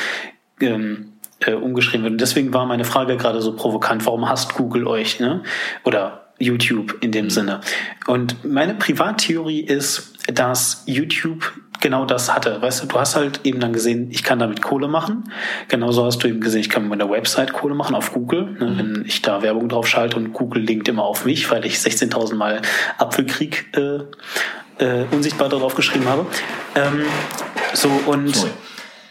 ähm, äh, umgeschrieben wird. Und deswegen war meine Frage gerade so provokant, warum hasst Google euch, ne? Oder YouTube in dem mhm. Sinne. Und meine Privattheorie ist, dass YouTube genau das hatte. Weißt du, du hast halt eben dann gesehen, ich kann damit Kohle machen. Genauso hast du eben gesehen, ich kann mit einer Website Kohle machen auf Google. Ne, mhm. Wenn ich da Werbung drauf schalte und Google linkt immer auf mich, weil ich 16.000 Mal Apfelkrieg äh, äh, unsichtbar darauf geschrieben habe. Ähm, so, und Sorry.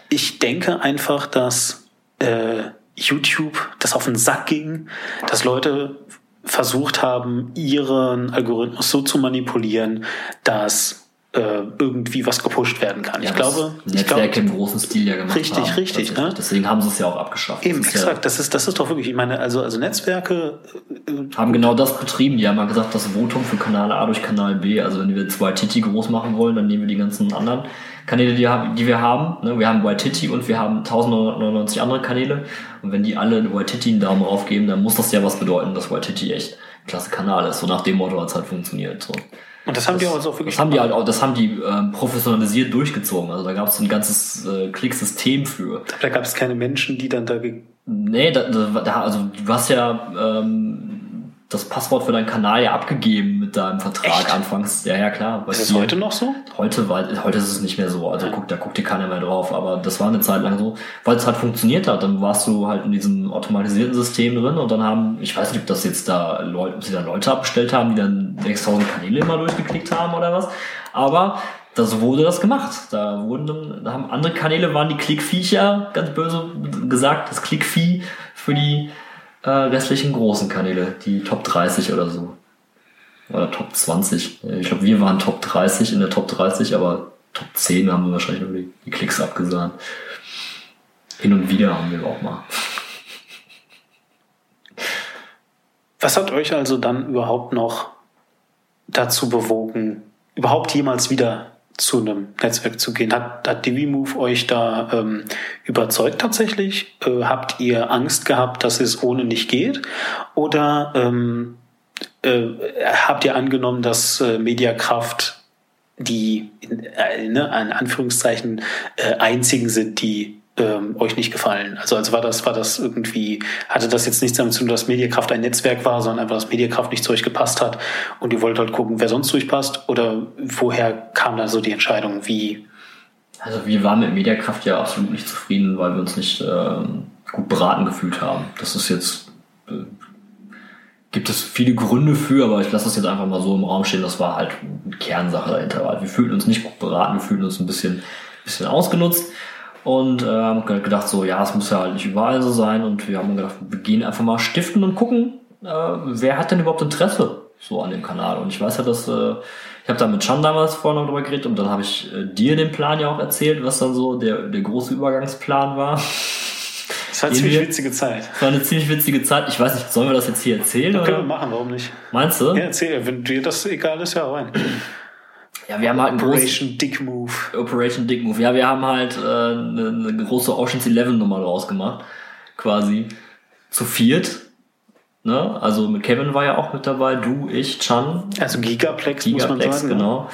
ich denke einfach, dass äh, YouTube das auf den Sack ging, dass Leute versucht haben, ihren Algorithmus so zu manipulieren, dass irgendwie was gepusht werden kann. Ja, ich glaube, Netzwerke im großen Stil ja gemacht richtig, haben. Richtig, richtig. Ne? Deswegen haben sie es ja auch abgeschafft. Eben, das exakt. Ja das ist, das ist doch wirklich, ich meine, also, also Netzwerke äh, haben genau das betrieben. Die haben mal gesagt, das Votum für Kanal A durch Kanal B. Also wenn wir zwei Titi groß machen wollen, dann nehmen wir die ganzen anderen Kanäle, die, die wir haben. Ne? Wir haben Waititi und wir haben 1099 andere Kanäle. Und wenn die alle Waititi einen Daumen rauf geben, dann muss das ja was bedeuten, dass Waititi echt ein klasse Kanal ist. So nach dem Motto hat es halt funktioniert. So. Und das haben das, die auch wirklich. Das haben die halt auch, das haben die ähm, professionalisiert durchgezogen. Also da gab es ein ganzes äh, Klicksystem für. Da gab es keine Menschen, die dann da. Nee, da, da, also du hast ja ähm, das Passwort für deinen Kanal ja abgegeben mit deinem Vertrag Echt? anfangs. Ja, ja, klar. Ist es heute noch so? Heute, weil, heute ist es nicht mehr so. Also ja. guck, da guckt dir keiner mehr drauf. Aber das war eine Zeit lang so, weil es halt funktioniert hat. Dann warst du halt in diesem automatisierten System drin und dann haben, ich weiß nicht, ob das jetzt da Leute, ob sie da Leute abgestellt haben, die dann 6000 Kanäle immer durchgeklickt haben oder was. Aber das wurde das gemacht. Da wurden dann, da haben andere Kanäle waren die Klickviecher, ganz böse gesagt, das Klickvieh für die äh, restlichen großen Kanäle, die Top 30 oder so. Oder Top 20. Ich glaube, wir waren Top 30 in der Top 30, aber Top 10 haben wir wahrscheinlich nur die, die Klicks abgesahnt. Hin und wieder haben wir auch mal. Was hat euch also dann überhaupt noch dazu bewogen, überhaupt jemals wieder zu einem Netzwerk zu gehen. Hat, hat DiviMove euch da ähm, überzeugt tatsächlich? Äh, habt ihr Angst gehabt, dass es ohne nicht geht? Oder ähm, äh, habt ihr angenommen, dass äh, Mediakraft die in, äh, ne, in Anführungszeichen äh, einzigen sind, die ähm, euch nicht gefallen? Also, also war das, war das irgendwie, hatte das jetzt nichts damit zu tun, dass Mediakraft ein Netzwerk war, sondern einfach, dass Mediakraft nicht zu euch gepasst hat und ihr wollt halt gucken, wer sonst durchpasst? Oder woher kam da so die Entscheidung, wie? Also wir waren mit Mediakraft ja absolut nicht zufrieden, weil wir uns nicht ähm, gut beraten gefühlt haben. Das ist jetzt, äh, gibt es viele Gründe für, aber ich lasse das jetzt einfach mal so im Raum stehen. Das war halt eine Kernsache dahinter. Wir fühlten uns nicht gut beraten, wir fühlten uns ein bisschen, bisschen ausgenutzt und äh, haben gedacht so, ja, es muss ja halt nicht überall so sein und wir haben gedacht, wir gehen einfach mal stiften und gucken, äh, wer hat denn überhaupt Interesse so an dem Kanal. Und ich weiß ja, dass äh, ich habe da mit Chan damals vorher noch drüber geredet und dann habe ich äh, dir den Plan ja auch erzählt, was dann so der, der große Übergangsplan war. Das war eine ziemlich witzige Zeit. Das war eine ziemlich witzige Zeit. Ich weiß nicht, sollen wir das jetzt hier erzählen? Das können wir machen, warum nicht? Meinst du? Ja, erzähl, wenn dir das egal ist, ja rein. Ja, wir haben halt Operation Dick Move. Operation Dick Move. Ja, wir haben halt äh, eine, eine große Ocean's Eleven Nummer draus gemacht. Quasi. Zu viert. Ne? Also mit Kevin war ja auch mit dabei, du, ich, Chan. Also Gigaplex, Gigaplex muss man sagen. genau.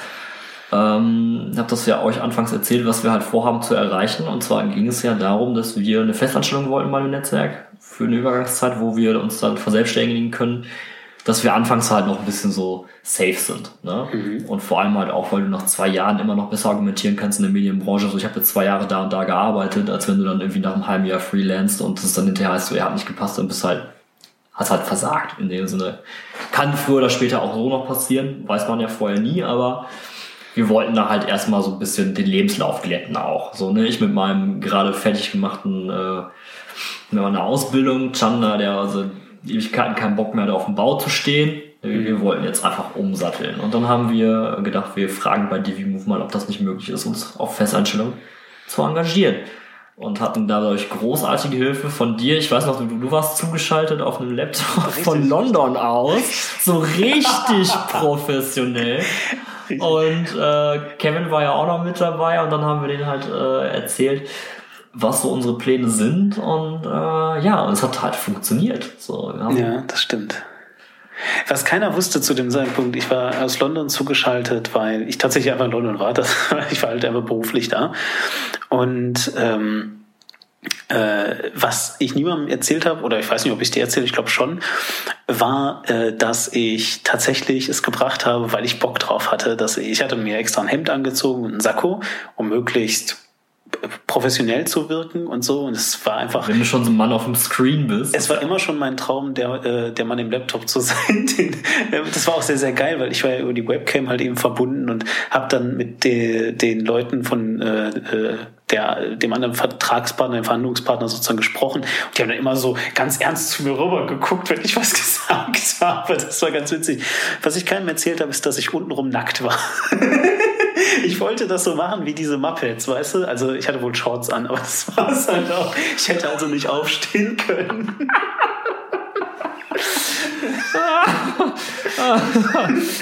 Ähm, ich habe das ja euch anfangs erzählt, was wir halt vorhaben zu erreichen. Und zwar ging es ja darum, dass wir eine Festanstellung wollten bei dem Netzwerk für eine Übergangszeit, wo wir uns dann verselbstständigen können, dass wir anfangs halt noch ein bisschen so safe sind. Ne? Mhm. Und vor allem halt auch, weil du nach zwei Jahren immer noch besser argumentieren kannst in der Medienbranche. So, ich habe jetzt zwei Jahre da und da gearbeitet, als wenn du dann irgendwie nach einem halben Jahr freelanced und das dann hinterher heißt, so, er hat nicht gepasst, dann bist halt, hast halt versagt in dem Sinne. Kann früher oder später auch so noch passieren, weiß man ja vorher nie, aber wir wollten da halt erstmal so ein bisschen den Lebenslauf glätten auch. So, ne, ich mit meinem gerade fertig gemachten äh, mit meiner Ausbildung, Chanda, der also Ewigkeiten keinen Bock mehr, da auf dem Bau zu stehen. Wir mhm. wollten jetzt einfach umsatteln. Und dann haben wir gedacht, wir fragen bei DiviMove mal, ob das nicht möglich ist, uns auf Festeinstellung zu engagieren. Und hatten dadurch großartige Hilfe von dir. Ich weiß noch, du, du warst zugeschaltet auf einem Laptop richtig. von London aus. So richtig professionell. Und äh, Kevin war ja auch noch mit dabei und dann haben wir den halt äh, erzählt, was so unsere Pläne sind und äh, ja, und es hat halt funktioniert. So, ja. das stimmt. Was keiner wusste zu dem Zeitpunkt, ich war aus London zugeschaltet, weil ich tatsächlich einfach in London war. Das, ich war halt einfach beruflich da. Und ähm, äh, was ich niemandem erzählt habe, oder ich weiß nicht, ob ich dir erzähle, ich glaube schon, war, äh, dass ich tatsächlich es gebracht habe, weil ich Bock drauf hatte, dass ich, ich hatte mir extra ein Hemd angezogen und einen Sakko, um möglichst professionell zu wirken und so. Und es war einfach. Wenn du schon so ein Mann auf dem Screen bist. Es war immer schon mein Traum, der, äh, der Mann im Laptop zu sein. das war auch sehr, sehr geil, weil ich war ja über die Webcam halt eben verbunden und habe dann mit de, den Leuten von äh, äh, der, dem anderen Vertragspartner, dem Verhandlungspartner sozusagen gesprochen. Und die haben dann immer so ganz ernst zu mir rüber geguckt, wenn ich was gesagt habe. Das war ganz witzig. Was ich keinem erzählt habe, ist, dass ich untenrum nackt war. ich wollte das so machen wie diese Muppets, weißt du? Also ich hatte wohl Shorts an, aber das war es halt auch. Ich hätte also nicht aufstehen können.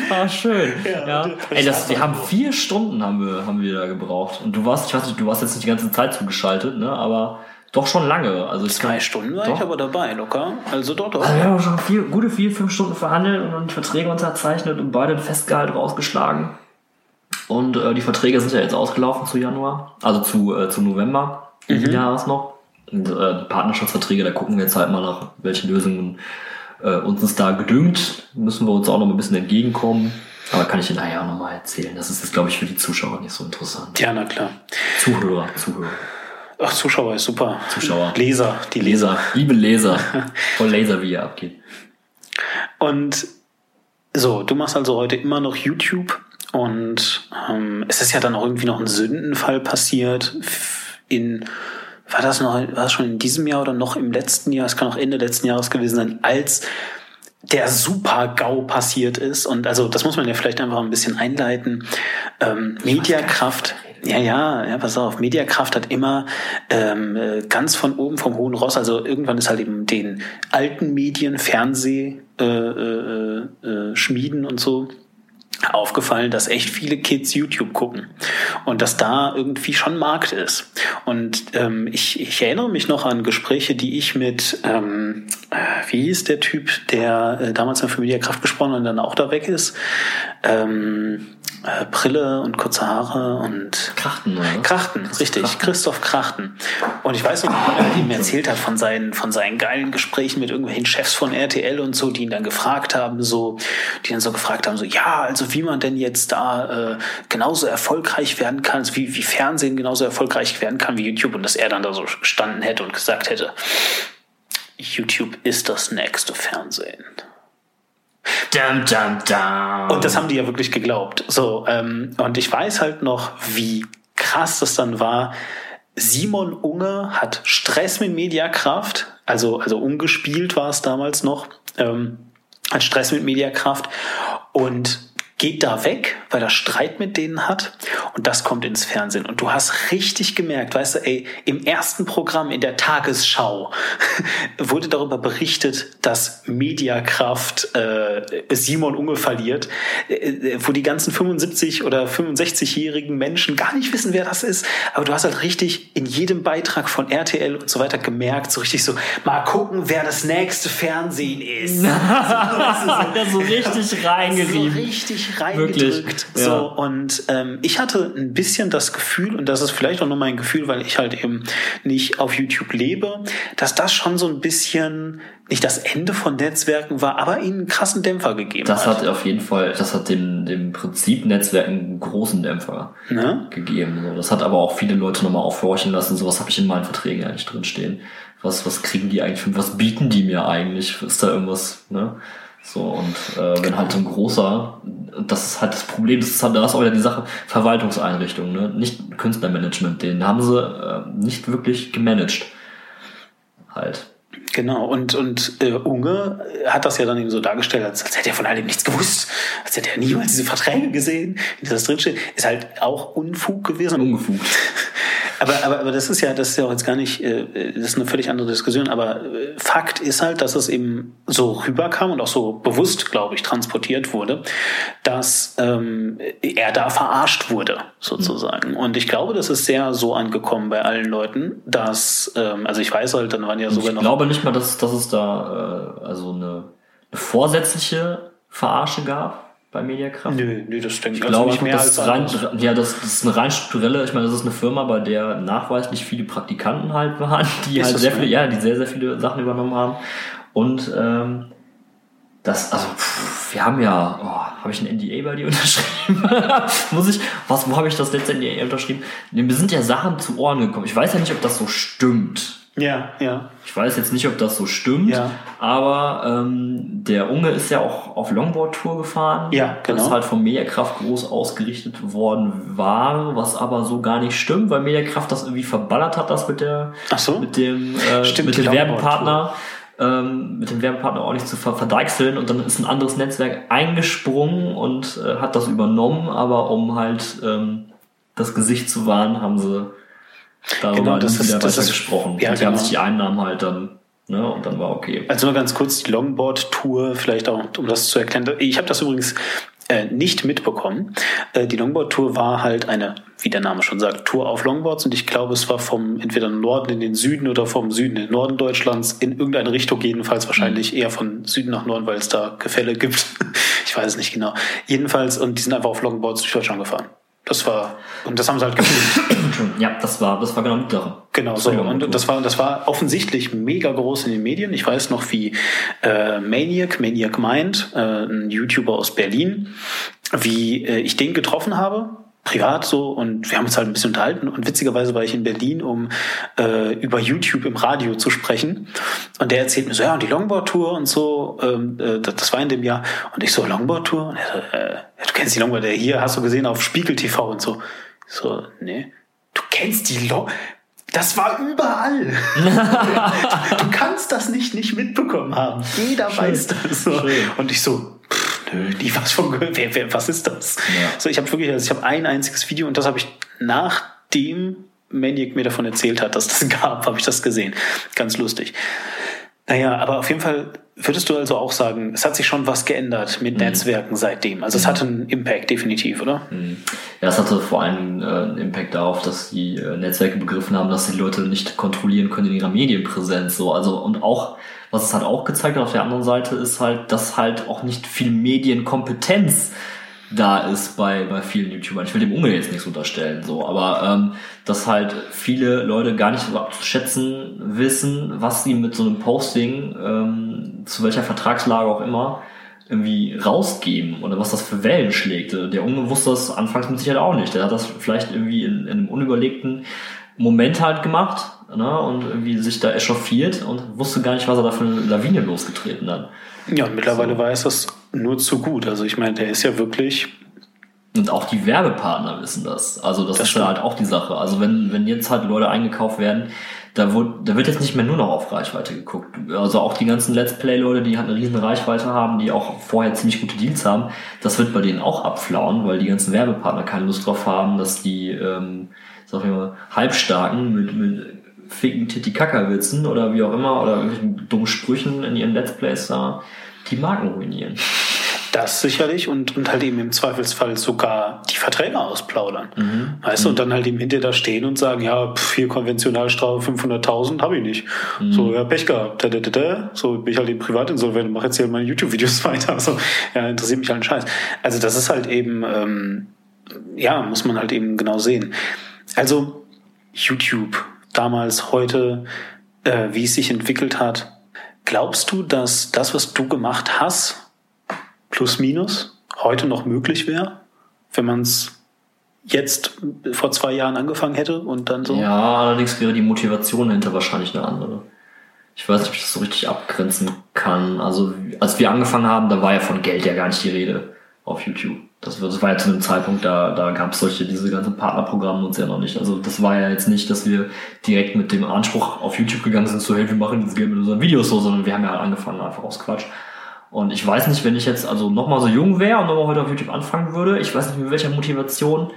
ah, schön. Ja, ja. Ey, das, wir haben vier Stunden haben wir, haben wir da gebraucht. Und du warst, ich weiß nicht, du warst jetzt nicht die ganze Zeit zugeschaltet, ne? Aber doch schon lange. Also Zwei Stunden war doch. ich aber dabei, locker. Also doch, doch. Also wir haben schon vier, gute vier, fünf Stunden verhandelt und Verträge unterzeichnet und beide ein Festgehalt rausgeschlagen. Und äh, die Verträge sind ja jetzt ausgelaufen zu Januar, also zu, äh, zu November mhm. Jahres noch. Und äh, Partnerschaftsverträge, da gucken wir jetzt halt mal nach, welche Lösungen äh, uns ist da gedüngt. Müssen wir uns auch noch ein bisschen entgegenkommen. Aber kann ich dir nachher auch nochmal erzählen. Das ist jetzt, glaube ich, für die Zuschauer nicht so interessant. Ja, na klar. Zuhörer, Zuhörer. Ach, Zuschauer ist super. Zuschauer. Leser, die Leser. Liebe Leser. Voll Laser, wie ihr abgeht. Und so, du machst also heute immer noch YouTube und ähm, es ist ja dann auch irgendwie noch ein Sündenfall passiert in war das noch, war das schon in diesem Jahr oder noch im letzten Jahr? Es kann auch Ende letzten Jahres gewesen sein, als der Super-GAU passiert ist. Und also, das muss man ja vielleicht einfach ein bisschen einleiten. Ähm, Mediakraft, ja, ja, ja, pass auf, Mediakraft hat immer ähm, äh, ganz von oben vom hohen Ross, also irgendwann ist halt eben den alten Medien, Fernseh, äh, äh, äh, Schmieden und so aufgefallen, dass echt viele Kids YouTube gucken und dass da irgendwie schon Markt ist. Und ähm, ich, ich erinnere mich noch an Gespräche, die ich mit, ähm, äh, wie hieß der Typ, der äh, damals in Familie Kraft gesprochen und dann auch da weg ist. Ähm, äh, Brille und kurze Haare und Krachten, oder? Krachten, Christoph richtig, Krachten. Christoph Krachten. Und ich weiß noch, wie er ihm erzählt hat von seinen, von seinen geilen Gesprächen mit irgendwelchen Chefs von RTL und so, die ihn dann gefragt haben, so, die dann so gefragt haben, so, ja, also wie man denn jetzt da äh, genauso erfolgreich werden kann, also wie, wie Fernsehen genauso erfolgreich werden kann wie YouTube und dass er dann da so gestanden hätte und gesagt hätte, YouTube ist das nächste Fernsehen. Dum, dum, dum. Und das haben die ja wirklich geglaubt. So, ähm, und ich weiß halt noch, wie krass das dann war. Simon Unge hat Stress mit Mediakraft, also, also umgespielt war es damals noch, ähm, hat Stress mit Mediakraft und geht da weg, weil er Streit mit denen hat und das kommt ins Fernsehen. Und du hast richtig gemerkt, weißt du, ey, im ersten Programm in der Tagesschau wurde darüber berichtet, dass Mediakraft äh, Simon Unge verliert, äh, wo die ganzen 75 oder 65-jährigen Menschen gar nicht wissen, wer das ist. Aber du hast halt richtig in jedem Beitrag von RTL und so weiter gemerkt, so richtig so, mal gucken, wer das nächste Fernsehen ist. hat er so richtig so reingerieben. Richtig reingedrückt. Wirklich, So, ja. und ähm, ich hatte ein bisschen das Gefühl, und das ist vielleicht auch nur mein Gefühl, weil ich halt eben nicht auf YouTube lebe, dass das schon so ein bisschen nicht das Ende von Netzwerken war, aber ihnen einen krassen Dämpfer gegeben Das hat. hat auf jeden Fall, das hat dem, dem Prinzip Netzwerk einen großen Dämpfer Ne? gegeben. So. Das hat aber auch viele Leute nochmal aufhorchen lassen. Sowas habe ich in meinen Verträgen eigentlich drin stehen. Was, was kriegen die eigentlich, für- was bieten die mir eigentlich? Ist da irgendwas, ne? So, und äh, wenn halt so ein großer, das ist halt das Problem, das ist halt, da ist auch wieder die Sache, Verwaltungseinrichtung, ne? Nicht Künstlermanagement, den haben sie äh, nicht wirklich gemanagt. Halt. Genau, und, und äh, Unge hat das ja dann eben so dargestellt, als, als hätte er von all dem nichts gewusst, als hätte er niemals diese Verträge gesehen, wie das drinsteht. Ist halt auch Unfug gewesen. Ungefugt. Aber, aber, aber das ist ja, das ist ja auch jetzt gar nicht, äh, das ist eine völlig andere Diskussion, aber äh, Fakt ist halt, dass es eben so rüberkam und auch so bewusst, glaube ich, transportiert wurde, dass ähm, er da verarscht wurde, sozusagen. Und ich glaube, das ist sehr so angekommen bei allen Leuten, dass, ähm, also ich weiß halt, dann waren ja sogar Ich noch. glaube nicht mal, dass, dass es da äh, also eine, eine vorsätzliche Verarsche gab bei Mediakraft. Nö, nö, das denke Ich ich glaube, nicht mehr das, als rein, ja, das, das ist eine rein strukturelle, ich meine, das ist eine Firma, bei der nachweislich viele Praktikanten halt waren, die Ist halt sehr viele, ja, die sehr, sehr viele Sachen übernommen haben. Und ähm, das, also, pff, wir haben ja, oh, habe ich ein NDA bei dir unterschrieben? Muss ich, was, wo habe ich das letzte NDA unterschrieben? Mir sind ja Sachen zu Ohren gekommen. Ich weiß ja nicht, ob das so stimmt. Ja, ja. Ich weiß jetzt nicht, ob das so stimmt, Ja. aber ähm, der Unge ist ja auch auf Longboard-Tour gefahren. Ja, genau. Das halt von Mediakraft groß ausgerichtet worden war, was aber so gar nicht stimmt, weil Mediakraft das irgendwie verballert hat, das mit der so? mit dem äh, Stimmt, mit dem. Werbepartner ähm, mit dem Werbepartner auch nicht zu ver verdeichseln und dann ist ein anderes Netzwerk eingesprungen und äh, hat das übernommen, aber um halt ähm, das Gesicht zu wahren, haben sie darüber Genau, das ist- das ist- gesprochen. ja, und die haben genau. sich die Einnahmen halt dann, ne, und dann war okay. Also nur ganz kurz die Longboard-Tour, vielleicht auch, um das zu erklären. Ich habe das übrigens äh, nicht mitbekommen. Äh, die Longboard-Tour war halt eine, wie der Name schon sagt, Tour auf Longboards und ich glaube, es war vom entweder Norden in den Süden oder vom Süden in den Norden Deutschlands in irgendeine Richtung, jedenfalls wahrscheinlich eher von Süden nach Norden, weil es da Gefälle gibt. ich weiß es nicht genau. Jedenfalls, und die sind einfach auf Longboards durch Deutschland gefahren. Das war, und das haben sie halt gefilmt. Ja, das war, das war genau die Sache. Genau, Das so. die Und das war, das war offensichtlich mega groß in den Medien. Ich weiß noch, wie äh, Maniac, Maniac Mind, äh, ein YouTuber aus Berlin, wie äh, ich den getroffen habe, privat so, und wir haben uns halt ein bisschen unterhalten. Und witzigerweise war ich in Berlin, um äh, über YouTube im Radio zu sprechen. Und der erzählt mir so, ja, und die Longboard-Tour und so, ähm, äh, das, das war in dem Jahr. Und ich so, Longboard-Tour? Und er so, äh, ja, du kennst die Longboard, der hier hast du gesehen auf Spiegel TV und so. Ich so, nee. Du kennst die Long... Das war überall. du kannst das nicht nicht mitbekommen haben. Jeder weiß das. So. Schön. Und ich so, nö, nie was von gehört. Wer, wer, was ist das? Ja. So, ich habe wirklich, also ich habe ein einziges Video und das habe ich nachdem Maniac mir davon erzählt hat, dass das gab, habe ich das gesehen. Ganz lustig. Naja, aber auf jeden Fall würdest du also auch sagen, es hat sich schon was geändert mit Netzwerken seitdem. Also es hat einen Impact, definitiv, oder? Ja, es hatte vor allem äh, einen Impact darauf, dass die äh, Netzwerke begriffen haben, dass die Leute nicht kontrollieren können in ihrer Medienpräsenz. So, also und auch, was es halt auch gezeigt hat auf der anderen Seite, ist halt, dass halt auch nicht viel Medienkompetenz da ist bei, bei vielen YouTubern. Ich will dem Unge jetzt nichts unterstellen, so, aber ähm, dass halt viele Leute gar nicht so abzuschätzen wissen, was sie mit so einem Posting, ähm, zu welcher Vertragslage auch immer, irgendwie rausgeben oder was das für Wellen schlägt. Der Unge wusste das anfangs mit Sicherheit auch nicht. Der hat das vielleicht irgendwie in, in einem unüberlegten Moment halt gemacht ne, und irgendwie sich da echauffiert und wusste gar nicht, was er da für eine Lawine losgetreten hat. Ja, und mittlerweile so. weiß das nur zu gut. Also ich meine, der ist ja wirklich. Und auch die Werbepartner wissen das. Also das, das ist ja halt auch die Sache. Also wenn, wenn jetzt halt Leute eingekauft werden, da, wird, da wird jetzt nicht mehr nur noch auf Reichweite geguckt. Also auch die ganzen Let's Play-Leute, die halt eine riesen Reichweite haben, die auch vorher ziemlich gute Deals haben, das wird bei denen auch abflauen, weil die ganzen Werbepartner keine Lust drauf haben, dass die, ähm, sag ich mal, Halbstarken mit, mit ficken Titi-Kaka-Witzen oder wie auch immer oder irgendwelchen dummen Sprüchen in ihren Let's Plays da die Marken ruinieren. Das sicherlich und, und halt eben im Zweifelsfall sogar die Verträge ausplaudern. Mhm. Weißt du, mhm. und dann halt eben hinter da stehen und sagen, ja, pf, hier Konventionalstrafe 500.000 habe ich nicht. Mhm. So, ja, Pech gehabt. Da, da, da, da. So bin ich halt eben privatinsolvent und mache jetzt hier meine YouTube-Videos weiter. Also, ja, interessiert mich halt ein Scheiß. Also das ist halt eben, ähm, ja, muss man halt eben genau sehen. Also YouTube, damals, heute, äh, wie es sich entwickelt hat. Glaubst du, dass das, was du gemacht hast, plus minus heute noch möglich wäre, wenn man es jetzt vor zwei Jahren angefangen hätte und dann so? Ja, allerdings wäre die Motivation dahinter wahrscheinlich eine andere. Ich weiß nicht, ob ich das so richtig abgrenzen kann. Also, als wir angefangen haben, da war ja von Geld ja gar nicht die Rede auf YouTube. Das, war ja zu einem Zeitpunkt, da, da gab es solche, diese ganzen Partnerprogramme uns ja noch nicht. Also das war ja jetzt nicht, dass wir direkt mit dem Anspruch auf YouTube gegangen sind, so hey, wir machen dieses Geld mit unseren Videos so, sondern wir haben ja halt angefangen einfach aus Quatsch. Und ich weiß nicht, wenn ich jetzt also nochmal so jung wäre und nochmal heute auf YouTube anfangen würde, ich weiß nicht, mit welcher Motivation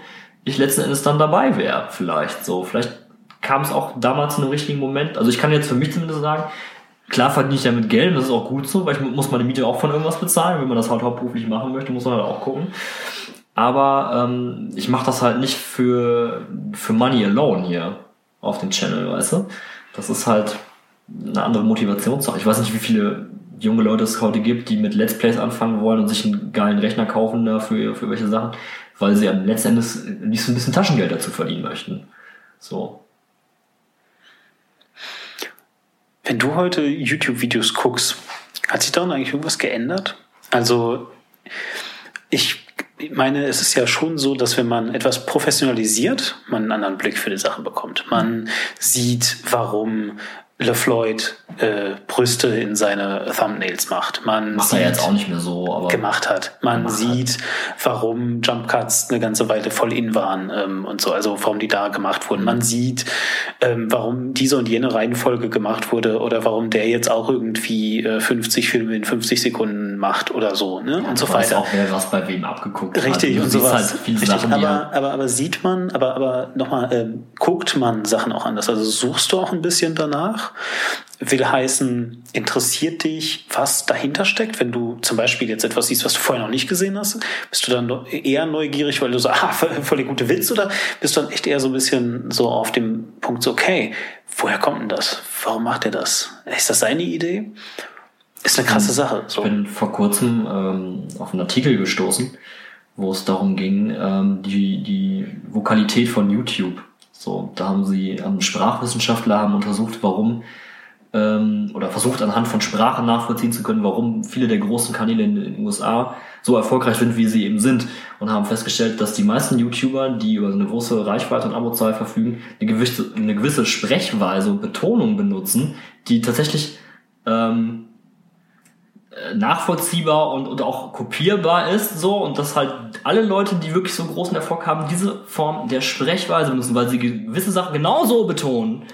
ich letzten Endes dann dabei wäre, vielleicht. So, vielleicht kam es auch damals in einem richtigen Moment. Also ich kann jetzt für mich zumindest sagen, klar verdiene ich damit Geld, das ist auch gut so, weil ich muss meine Miete auch von irgendwas bezahlen. Wenn man das halt hauptberuflich machen möchte, muss man halt auch gucken. Aber ähm, ich mache das halt nicht für, für Money alone hier auf dem Channel, weißt du? Das ist halt eine andere Motivationssache. Ich weiß nicht, wie viele junge Leute es heute gibt, die mit Let's Plays anfangen wollen und sich einen geilen Rechner kaufen dafür, für welche Sachen, weil sie am letzten Endes nicht so ein bisschen Taschengeld dazu verdienen möchten. So. Wenn du heute YouTube-Videos guckst, hat sich daran eigentlich irgendwas geändert? Also, ich meine, es ist ja schon so, dass wenn man etwas professionalisiert, man einen anderen Blick für die Sache bekommt. Man sieht, warum LeFloid äh, Brüste in seine Thumbnails macht. Man macht sieht, er jetzt auch nicht mehr so, aber gemacht hat. Man sieht, hat. warum Jump Cuts eine ganze Weile voll in waren ähm, und so, also warum die da gemacht wurden. Man mhm. sieht, ähm, warum diese und jene Reihenfolge gemacht wurde oder warum der jetzt auch irgendwie äh, 50 Filme in 50 Sekunden macht oder so, ne? Ja, und so weiter. auch wer was bei wem abgeguckt Richtig hat. und sowas. Halt viele Richtig, Sachen, aber, aber, aber sieht man, aber, aber nochmal, ähm, guckt man Sachen auch anders. Also suchst du auch ein bisschen danach? Will heißen, interessiert dich, was dahinter steckt? Wenn du zum Beispiel jetzt etwas siehst, was du vorher noch nicht gesehen hast, bist du dann eher neugierig, weil du so, ah, voll der gute Witz, oder bist du dann echt eher so ein bisschen so auf dem Punkt so, okay, woher kommt denn das? Warum macht er das? Ist das seine Idee? Ist eine krasse Sache. So. Ich bin vor kurzem ähm, auf einen Artikel gestoßen, wo es darum ging, ähm, die, die Vokalität von YouTube so, da haben sie ähm, Sprachwissenschaftler haben untersucht, warum ähm, oder versucht anhand von Sprache nachvollziehen zu können, warum viele der großen Kanäle in den USA so erfolgreich sind, wie sie eben sind. Und haben festgestellt, dass die meisten YouTuber, die über eine große Reichweite und Abozahl verfügen, eine gewisse, eine gewisse Sprechweise und Betonung benutzen, die tatsächlich ähm, äh, nachvollziehbar und, und auch kopierbar ist, so, und dass halt alle Leute, die wirklich so großen Erfolg haben, diese Form der Sprechweise benutzen, weil sie gewisse Sachen genauso betonen,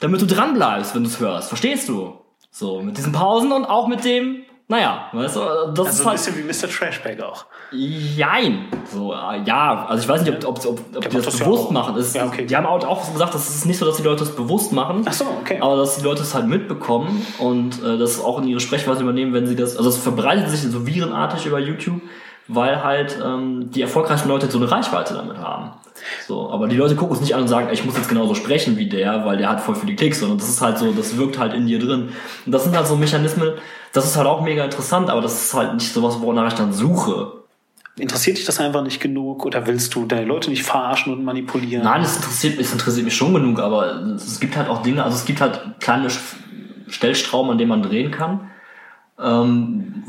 damit du dran bleibst, wenn du es hörst. Verstehst du? So, mit diesen Pausen und auch mit dem, naja, weißt du, das also ist halt. ein bisschen wie Mr. Trashbag auch. Jein. So, äh, ja, also ich weiß nicht, ob, ob, ob, ob die das, das bewusst ja machen. Es, ja, okay. Die haben auch gesagt, das ist nicht so, dass die Leute das bewusst machen. Ach so, okay. Aber dass die Leute es halt mitbekommen und äh, das auch in ihre Sprechweise übernehmen, wenn sie das. Also es verbreitet sich so virenartig über YouTube, weil halt ähm, die erfolgreichen Leute so eine Reichweite damit haben. So, aber die Leute gucken es nicht an und sagen, ich muss jetzt genauso sprechen wie der, weil der hat voll viele Klicks, sondern das ist halt so, das wirkt halt in dir drin. Und das sind halt so Mechanismen, das ist halt auch mega interessant, aber das ist halt nicht sowas, wonach ich dann suche. Interessiert dich das einfach nicht genug oder willst du deine Leute nicht verarschen und manipulieren? Nein, es interessiert, es interessiert mich schon genug, aber es gibt halt auch Dinge, also es gibt halt kleine Stellstrauben, an denen man drehen kann. Ähm,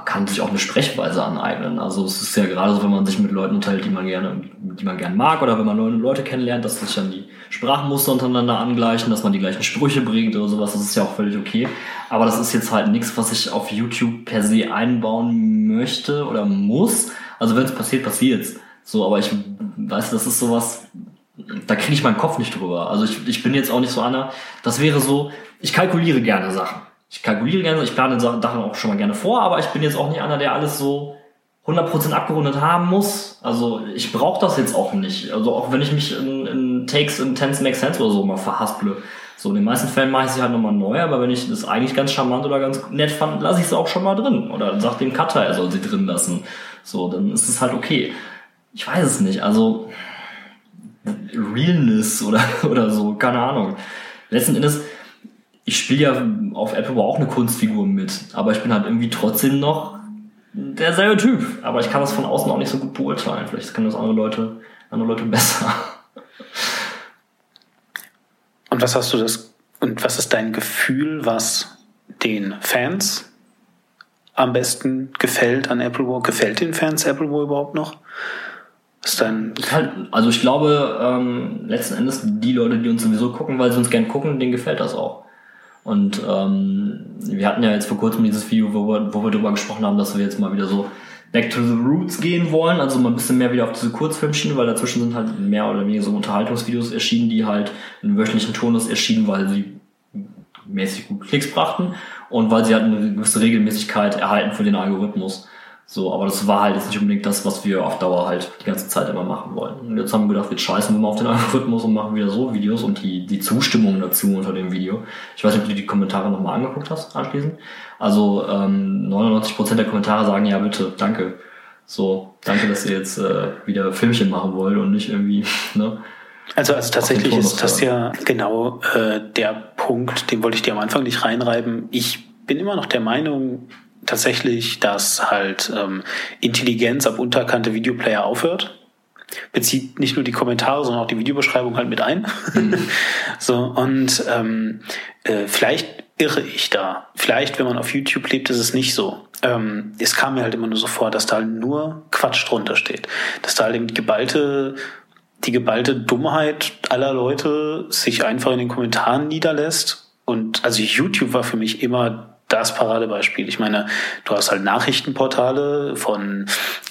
kann sich auch eine Sprechweise aneignen. Also es ist ja gerade so, wenn man sich mit Leuten unterhält, die man gerne, die man gerne mag, oder wenn man neue Leute kennenlernt, dass sich dann die Sprachmuster untereinander angleichen, dass man die gleichen Sprüche bringt oder sowas, das ist ja auch völlig okay. Aber das ist jetzt halt nichts, was ich auf YouTube per se einbauen möchte oder muss. Also wenn es passiert, passiert's. So, aber ich weiß, das ist sowas, da kriege ich meinen Kopf nicht drüber. Also ich, ich bin jetzt auch nicht so einer, das wäre so, ich kalkuliere gerne Sachen ich kalkuliere gerne, ich plane Sachen auch schon mal gerne vor, aber ich bin jetzt auch nicht einer, der alles so 100% abgerundet haben muss. Also ich brauche das jetzt auch nicht. Also auch wenn ich mich in, in Takes in Tens Make Sense oder so mal verhasple. So in den meisten Fällen mache ich sie halt nochmal neu, aber wenn ich das eigentlich ganz charmant oder ganz nett fand, lasse ich sie auch schon mal drin. Oder sag dem Cutter, er soll sie drin lassen. So, dann ist es halt okay. Ich weiß es nicht. Also Realness oder, oder so, keine Ahnung. Letzten Endes, ich spiele ja auf Apple auch eine Kunstfigur mit, aber ich bin halt irgendwie trotzdem noch derselbe Typ. Aber ich kann das von außen auch nicht so gut beurteilen. Vielleicht können das andere Leute, andere Leute besser. Und was hast du das, und was ist dein Gefühl, was den Fans am besten gefällt an Apple War? Gefällt den Fans Apple War überhaupt noch? Ist dann halt, also ich glaube, ähm, letzten Endes die Leute, die uns sowieso gucken, weil sie uns gern gucken, denen gefällt das auch. Und ähm, wir hatten ja jetzt vor kurzem dieses Video, wo wir, wo wir darüber gesprochen haben, dass wir jetzt mal wieder so back to the roots gehen wollen, also mal ein bisschen mehr wieder auf diese Kurzfilmschiene, weil dazwischen sind halt mehr oder weniger so Unterhaltungsvideos erschienen, die halt in wöchentlichen Turnus erschienen, weil sie mäßig gut Klicks brachten und weil sie halt eine gewisse Regelmäßigkeit erhalten für den Algorithmus. So, aber das war halt jetzt nicht unbedingt das, was wir auf Dauer halt die ganze Zeit immer machen wollen. Und jetzt haben wir gedacht, wir scheißen wir mal auf den Algorithmus und machen wieder so Videos und die, die Zustimmung dazu unter dem Video. Ich weiß nicht, ob du die Kommentare nochmal angeguckt hast anschließend. Also ähm, 99% der Kommentare sagen, ja bitte, danke. So, danke, dass ihr jetzt äh, wieder Filmchen machen wollt und nicht irgendwie, ne? Also, also tatsächlich ist das ja genau äh, der Punkt, den wollte ich dir am Anfang nicht reinreiben. Ich bin immer noch der Meinung, tatsächlich, dass halt ähm, Intelligenz ab unterkante Videoplayer aufhört. Bezieht nicht nur die Kommentare, sondern auch die Videobeschreibung halt mit ein. Mhm. so, und ähm, äh, vielleicht irre ich da. Vielleicht, wenn man auf YouTube lebt, ist es nicht so. Ähm, es kam mir halt immer nur so vor, dass da halt nur Quatsch drunter steht. Dass da halt eben die geballte die geballte Dummheit aller Leute sich einfach in den Kommentaren niederlässt. Und also YouTube war für mich immer das Paradebeispiel. Ich meine, du hast halt Nachrichtenportale von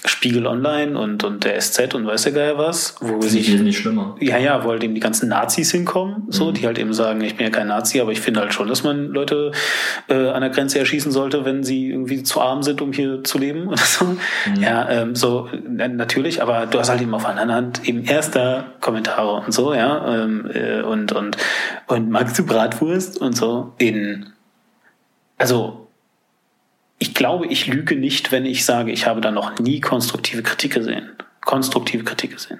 Spiegel Online und, und der SZ und weiß der Geier was, wo sich. Die nicht schlimmer. Ja, ja, wo halt eben die ganzen Nazis hinkommen, so, mhm. die halt eben sagen, ich bin ja kein Nazi, aber ich finde halt schon, dass man Leute äh, an der Grenze erschießen sollte, wenn sie irgendwie zu arm sind, um hier zu leben oder so. Mhm. Ja, ähm, so, natürlich, aber du hast halt eben auf einer Hand eben erster Kommentare und so, ja, ähm, äh, und, und, und magst du Bratwurst und so in also ich glaube, ich lüge nicht, wenn ich sage, ich habe da noch nie konstruktive Kritik gesehen. Konstruktive Kritik gesehen.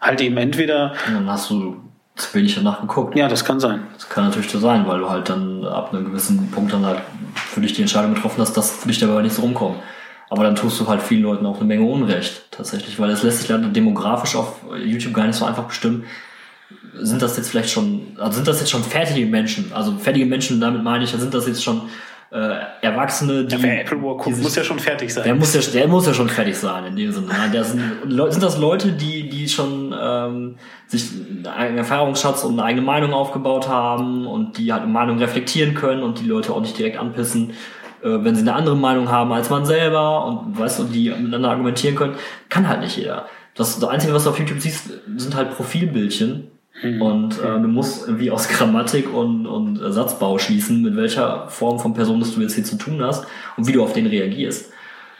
Halt eben entweder. dann hast du zu wenig danach geguckt. Ja, das kann sein. Das kann natürlich so sein, weil du halt dann ab einem gewissen Punkt dann halt für dich die Entscheidung getroffen hast, dass für dich dabei nichts rumkommt. Aber dann tust du halt vielen Leuten auch eine Menge Unrecht, tatsächlich, weil es lässt sich leider demografisch auf YouTube gar nicht so einfach bestimmen. Sind das jetzt vielleicht schon, also sind das jetzt schon fertige Menschen? Also fertige Menschen, damit meine ich, sind das jetzt schon äh, Erwachsene, die. Ja, wer Apple War guckt, muss ja schon fertig sein. Der muss ja, der muss ja schon fertig sein, in dem Sinne. Der sind, sind das Leute, die, die schon ähm, sich einen Erfahrungsschatz und eine eigene Meinung aufgebaut haben und die halt eine Meinung reflektieren können und die Leute auch nicht direkt anpissen, äh, wenn sie eine andere Meinung haben als man selber und weißt du, die miteinander argumentieren können, kann halt nicht jeder. Das, das Einzige, was du auf YouTube siehst, sind halt Profilbildchen Mhm. Und äh, du musst irgendwie aus Grammatik und, und Satzbau schließen, mit welcher Form von Person das du jetzt hier zu tun hast und wie du auf den reagierst.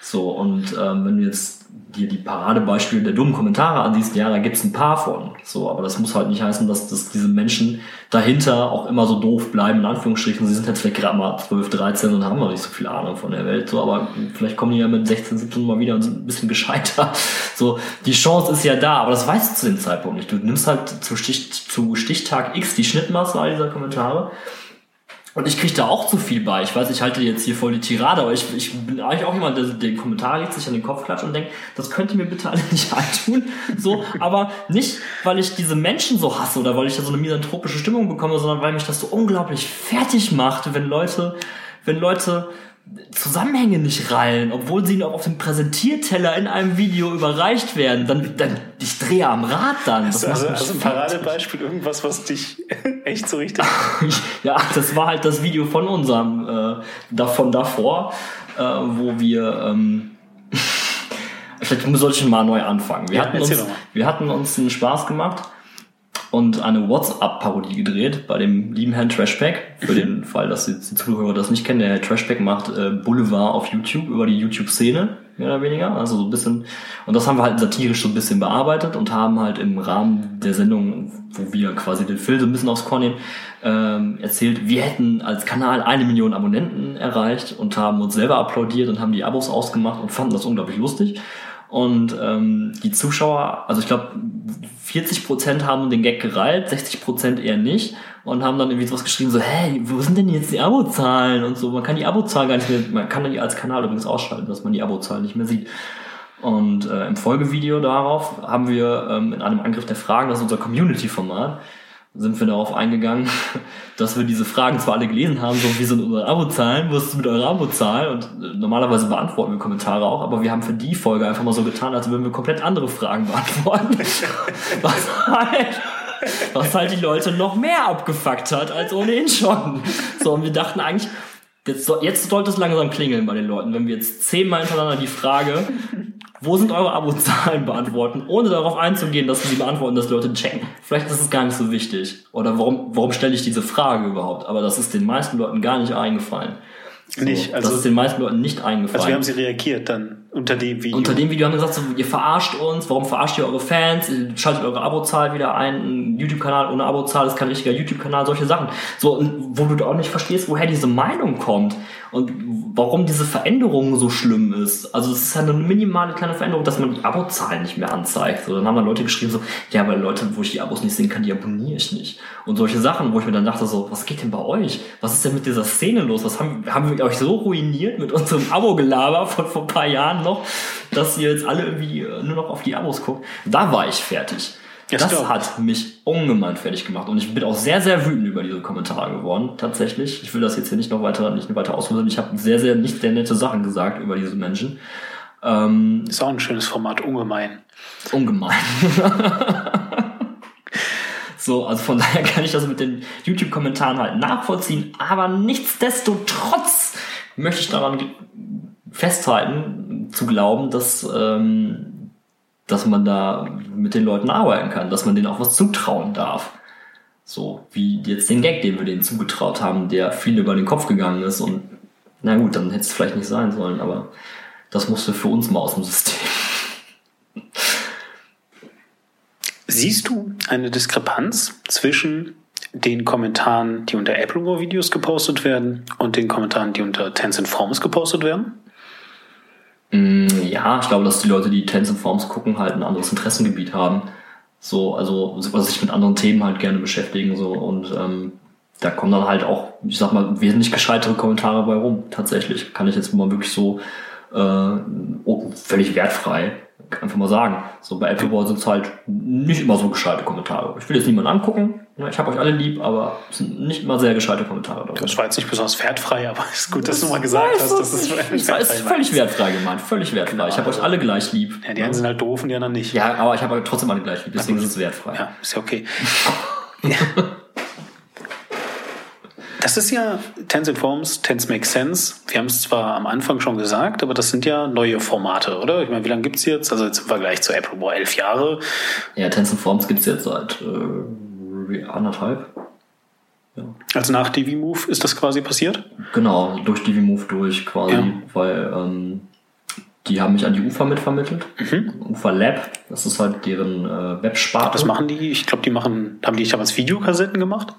So, und ähm, wenn du jetzt dir die Paradebeispiele der dummen Kommentare ansiehst, ja, da gibt's ein paar von. So, aber das muss halt nicht heißen, dass, dass diese Menschen dahinter auch immer so doof bleiben, in Anführungsstrichen. Sie sind jetzt vielleicht gerade mal 12, 13 und haben noch nicht so viel Ahnung von der Welt. So, aber vielleicht kommen die ja mit 16, 17 mal wieder und sind ein bisschen gescheiter. So, die Chance ist ja da, aber das weißt du zu dem Zeitpunkt nicht. Du nimmst halt zu, Stich, zu Stichtag X die Schnittmasse all dieser Kommentare Und ich kriege da auch zu viel bei. Ich weiß, ich halte jetzt hier voll die Tirade, aber ich, ich bin eigentlich auch jemand, der den Kommentar legt, sich an den Kopf klatscht und denkt, das könnt ihr mir bitte alle nicht antun. So, aber nicht, weil ich diese Menschen so hasse oder weil ich da so eine misanthropische Stimmung bekomme, sondern weil mich das so unglaublich fertig macht, wenn Leute, wenn Leute Zusammenhänge nicht rallen, obwohl sie noch auf dem Präsentierteller in einem Video überreicht werden, dann, dann ich drehe am Rad dann. Das also, also ein Paradebeispiel, irgendwas, was dich echt so richtig. ja, das war halt das Video von unserem, äh, davon davor, äh, wo wir, ähm, vielleicht sollte ich mal neu anfangen. Wir, ja, hatten uns, wir hatten uns einen Spaß gemacht und eine WhatsApp-Parodie gedreht bei dem lieben Herrn Trashback. Für den Fall, dass die Zuhörer das nicht kennen, der Herr Trashback macht äh, Boulevard auf YouTube über die YouTube-Szene, mehr oder weniger. Also so ein bisschen. Und das haben wir halt satirisch so ein bisschen bearbeitet und haben halt im Rahmen der Sendung, wo wir quasi den Film so ein bisschen aufs Korn nehmen, ähm, erzählt, wir hätten als Kanal eine Million Abonnenten erreicht und haben uns selber applaudiert und haben die Abos ausgemacht und fanden das unglaublich lustig. Und ähm, die Zuschauer, also ich glaube, 40% haben den Gag gereilt, 60% eher nicht und haben dann irgendwie sowas geschrieben, so, hey, wo sind denn jetzt die Abozahlen und so. Man kann die Abozahlen gar nicht mehr, man kann die als Kanal übrigens ausschalten, dass man die Abozahlen nicht mehr sieht. Und äh, im Folgevideo darauf haben wir ähm, in einem Angriff der Fragen, das ist unser Community-Format, sind wir darauf eingegangen, dass wir diese Fragen zwar alle gelesen haben, so wie sind unsere Abozahlen, was ist mit eurer Abozahl? Und äh, normalerweise beantworten wir Kommentare auch, aber wir haben für die Folge einfach mal so getan, als würden wir komplett andere Fragen beantworten. was halt, was halt die Leute noch mehr abgefuckt hat als ohnehin schon. So, und wir dachten eigentlich, jetzt, jetzt sollte es langsam klingeln bei den Leuten, wenn wir jetzt zehnmal hintereinander die Frage, wo sind eure Abozahlen beantworten, ohne darauf einzugehen, dass sie beantworten, dass Leute checken. Vielleicht ist es gar nicht so wichtig. Oder warum, warum stelle ich diese Frage überhaupt? Aber das ist den meisten Leuten gar nicht eingefallen. So, nicht, also. Das ist den meisten Leuten nicht eingefallen. Also wie haben sie reagiert dann? Unter dem Video. Unter dem Video haben gesagt, so, ihr verarscht uns, warum verarscht ihr eure Fans, schaltet eure Abozahl wieder ein, ein YouTube-Kanal ohne Abozahl ist kein richtiger YouTube-Kanal, solche Sachen. So, wo du auch nicht verstehst, woher diese Meinung kommt und warum diese Veränderung so schlimm ist. Also es ist ja eine minimale kleine Veränderung, dass man die Abozahlen nicht mehr anzeigt. So, dann haben dann Leute geschrieben so, ja, aber Leute, wo ich die Abos nicht sehen kann, die abonniere ich nicht. Und solche Sachen, wo ich mir dann dachte so, was geht denn bei euch? Was ist denn mit dieser Szene los? Was haben, haben wir euch so ruiniert mit unserem Abo-Gelaber von vor ein paar Jahren? Noch, dass ihr jetzt alle irgendwie äh, nur noch auf die Abos guckt. Da war ich fertig. Ja, das stimmt. hat mich ungemein fertig gemacht und ich bin auch sehr, sehr wütend über diese Kommentare geworden, tatsächlich. Ich will das jetzt hier nicht noch weiter, nicht weiter ausführen. Ich habe sehr, sehr nicht sehr nette Sachen gesagt über diese Menschen. Ähm, ist auch ein schönes Format, ungemein. Ungemein. so, also von daher kann ich das mit den YouTube-Kommentaren halt nachvollziehen, aber nichtsdestotrotz möchte ich daran festhalten, zu glauben, dass, ähm, dass man da mit den Leuten arbeiten kann, dass man denen auch was zutrauen darf. So wie jetzt den Gag, den wir denen zugetraut haben, der viel über den Kopf gegangen ist und na gut, dann hätte es vielleicht nicht sein sollen, aber das musste für uns mal aus dem System. Siehst du eine Diskrepanz zwischen den Kommentaren, die unter Apple Videos gepostet werden und den Kommentaren, die unter Tencent Forms gepostet werden? Mm, ja, ich glaube, dass die Leute, die Tencent Forms gucken, halt ein anderes Interessengebiet haben. So, also was sich mit anderen Themen halt gerne beschäftigen so und ähm, da kommen dann halt auch, ich sag mal, wesentlich gescheitere Kommentare bei rum. Tatsächlich kann ich jetzt mal wirklich so äh, völlig wertfrei einfach mal sagen. So bei Apple Appleboard sind es halt nicht immer so gescheite Kommentare. Ich will jetzt niemanden angucken. Ich habe euch alle lieb, aber es sind nicht immer sehr gescheite Kommentare dabei. Das war jetzt nicht besonders wertfrei, aber ist gut, dass du mal gesagt hast, dass es das ist völlig wertfrei gemeint, völlig wertfrei. Genau. Ich habe euch alle gleich lieb. Ja, die einen sind halt doof und die anderen nicht. Ja, aber ich habe trotzdem alle gleich lieb, deswegen ist es wertfrei. Ja, ist ja okay. Das ist ja Tencent Forms, Tens Make Sense. Wir haben es zwar am Anfang schon gesagt, aber das sind ja neue Formate, oder? Ich meine, wie lange gibt's jetzt? Also jetzt im Vergleich zu Apple Boy elf Jahre. Ja, Tencent Forms gibt's jetzt seit äh, anderthalb. Ja. Also nach DiviMove ist das quasi passiert? Genau, durch DiviMove durch quasi, ja. weil ähm, die haben mich an die UFA mitvermittelt. Mhm. UFA Lab, das ist halt deren äh, Websparte. Was machen die? Ich glaube, die machen, haben die damals Videokassetten gemacht?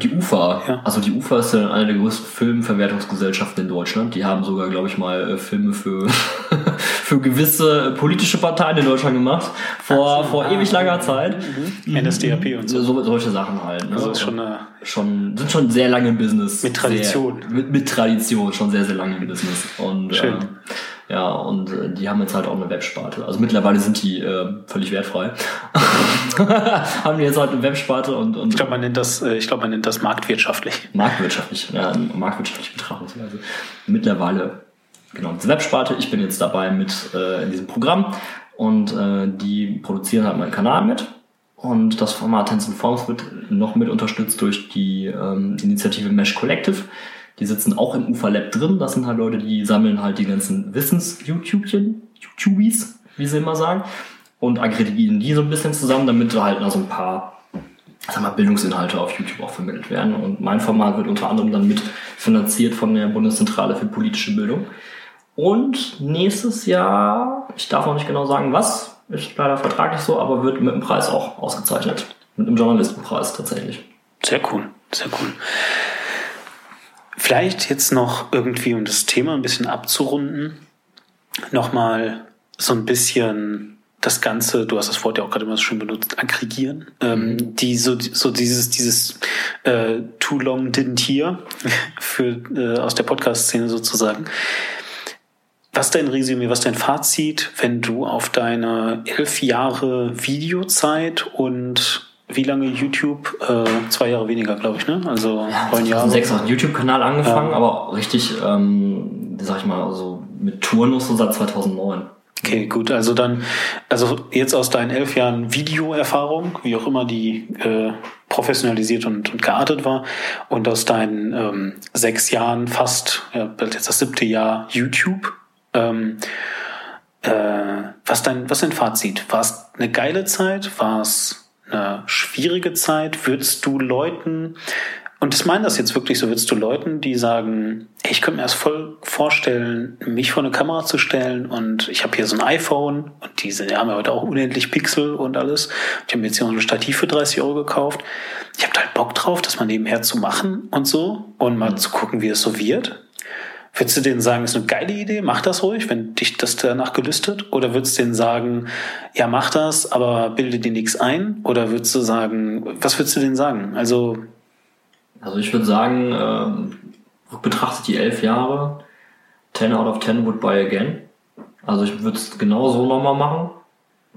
Die UFA, ja. also die UFA ist ja eine der größten Filmverwertungsgesellschaften in Deutschland. Die haben sogar, glaube ich mal, äh, Filme für, für gewisse politische Parteien in Deutschland gemacht, vor, vor ewig langer Zeit. Mhm. NSDAP und so. so. Solche Sachen halt. Ne? Also ist schon eine schon, sind schon sehr lange im Business. Mit Tradition. Sehr, mit, mit Tradition, schon sehr, sehr lange im Business. Und, Schön. Äh, ja, und äh, die haben jetzt halt auch eine Websparte. Also mittlerweile sind die äh, völlig wertfrei. haben die jetzt halt eine Websparte und, und ich glaube, man nennt das, äh, ich glaube, man nennt das marktwirtschaftlich. marktwirtschaftlich, ja, marktwirtschaftliche Betrachtungsweise. Mittlerweile, genau, diese Websparte, ich bin jetzt dabei mit äh, in diesem Programm und äh, die produzieren halt meinen Kanal mit. Und das Format Tencent Forms wird noch mit unterstützt durch die ähm, Initiative Mesh Collective. Die sitzen auch im UFA Lab drin. Das sind halt Leute, die sammeln halt die ganzen Wissens-YouTubchen, YouTubies, wie sie immer sagen, und aggregieren die so ein bisschen zusammen, damit da halt noch so ein paar sag mal, Bildungsinhalte auf YouTube auch vermittelt werden. Und mein Format wird unter anderem dann mit finanziert von der Bundeszentrale für politische Bildung. Und nächstes Jahr, ich darf noch nicht genau sagen, was, ist leider vertraglich so, aber wird mit einem Preis auch ausgezeichnet. Mit einem Journalistenpreis tatsächlich. Sehr cool, sehr cool. Vielleicht jetzt noch irgendwie, um das Thema ein bisschen abzurunden, nochmal so ein bisschen das Ganze, du hast das Wort ja auch gerade immer so schön benutzt, aggregieren. Ähm, die so, so dieses, dieses äh, Too Long Didn't Hear für, äh, aus der Podcast-Szene sozusagen. Was dein Resümee, was dein Fazit, wenn du auf deine elf Jahre Videozeit und wie lange YouTube? Äh, zwei Jahre weniger, glaube ich, ne? Also neun Jahre. Sechs einen YouTube-Kanal angefangen, aber richtig, ähm, sag ich mal, also mit Touren nur so seit 2009. Okay, gut. Also dann, also jetzt aus deinen elf Jahren Videoerfahrung, wie auch immer die äh, professionalisiert und, und geartet war, und aus deinen ähm, sechs Jahren fast, ja, jetzt das siebte Jahr YouTube, ähm, äh, was dein, was dein Fazit? War es eine geile Zeit? War es eine schwierige Zeit? Würdest du Leuten, und ich meine das jetzt wirklich so, würdest du Leuten, die sagen, hey, ich könnte mir das voll vorstellen, mich vor eine Kamera zu stellen und ich habe hier so ein iPhone und diese die haben ja heute auch unendlich Pixel und alles. Ich habe mir jetzt hier noch ein Stativ für 30 Euro gekauft. Ich habe halt Bock drauf, das mal nebenher zu machen und so und mal zu gucken, wie es so wird. Würdest du denen sagen, ist eine geile Idee, mach das ruhig, wenn dich das danach gelüstet? Oder würdest du denen sagen, ja, mach das, aber bilde dir nichts ein? Oder würdest du sagen, was würdest du denen sagen? Also, Also ich würde sagen, ähm, betrachtet die elf Jahre, 10 out of 10 would buy again. Also ich würde es genau so nochmal machen.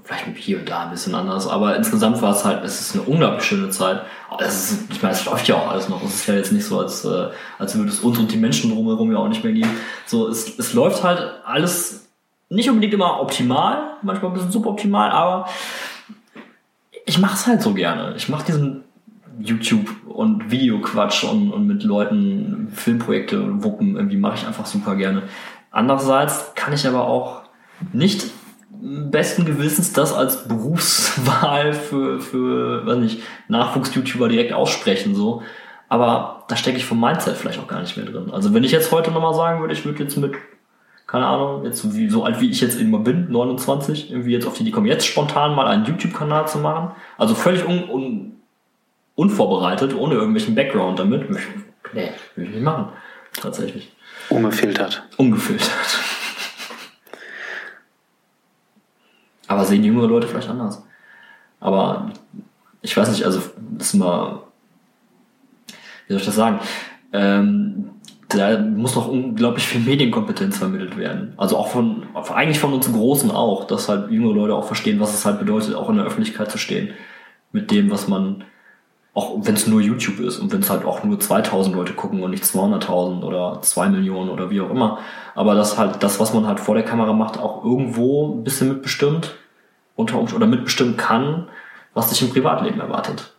Vielleicht hier und da ein bisschen anders, aber insgesamt war es halt, es ist eine unglaublich schöne Zeit. Es ist, ich meine, es läuft ja auch alles noch. Es ist ja jetzt nicht so, als, äh, als würde es uns und die Menschen drumherum ja auch nicht mehr geben. So, es, es läuft halt alles nicht unbedingt immer optimal, manchmal ein bisschen suboptimal, aber ich mache es halt so gerne. Ich mache diesen YouTube und Videoquatsch und, und mit Leuten Filmprojekte wuppen, irgendwie mache ich einfach super gerne. Andererseits kann ich aber auch nicht besten Gewissens das als Berufswahl für, für weiß nicht, Nachwuchs-YouTuber direkt aussprechen, so. Aber da stecke ich vom Mindset vielleicht auch gar nicht mehr drin. Also wenn ich jetzt heute nochmal sagen würde, ich würde jetzt mit, keine Ahnung, jetzt so, wie, so alt wie ich jetzt immer bin, 29, irgendwie jetzt auf die Idee kommen, jetzt spontan mal einen YouTube-Kanal zu machen. Also völlig un, un, unvorbereitet, ohne irgendwelchen Background damit. Nee, würde ich nicht machen. Tatsächlich. ungefiltert. Ungefiltert. Aber sehen jüngere Leute vielleicht anders. Aber ich weiß nicht, also das ist mal, wie soll ich das sagen? Ähm, da muss noch unglaublich viel Medienkompetenz vermittelt werden. Also auch von, eigentlich von uns Großen auch, dass halt jüngere Leute auch verstehen, was es halt bedeutet, auch in der Öffentlichkeit zu stehen. Mit dem, was man, auch wenn es nur YouTube ist und wenn es halt auch nur 2000 Leute gucken und nicht 200.000 oder 2 Millionen oder wie auch immer. Aber dass halt das, was man halt vor der Kamera macht, auch irgendwo ein bisschen mitbestimmt unter Umständen oder mitbestimmen kann, was dich im Privatleben erwartet.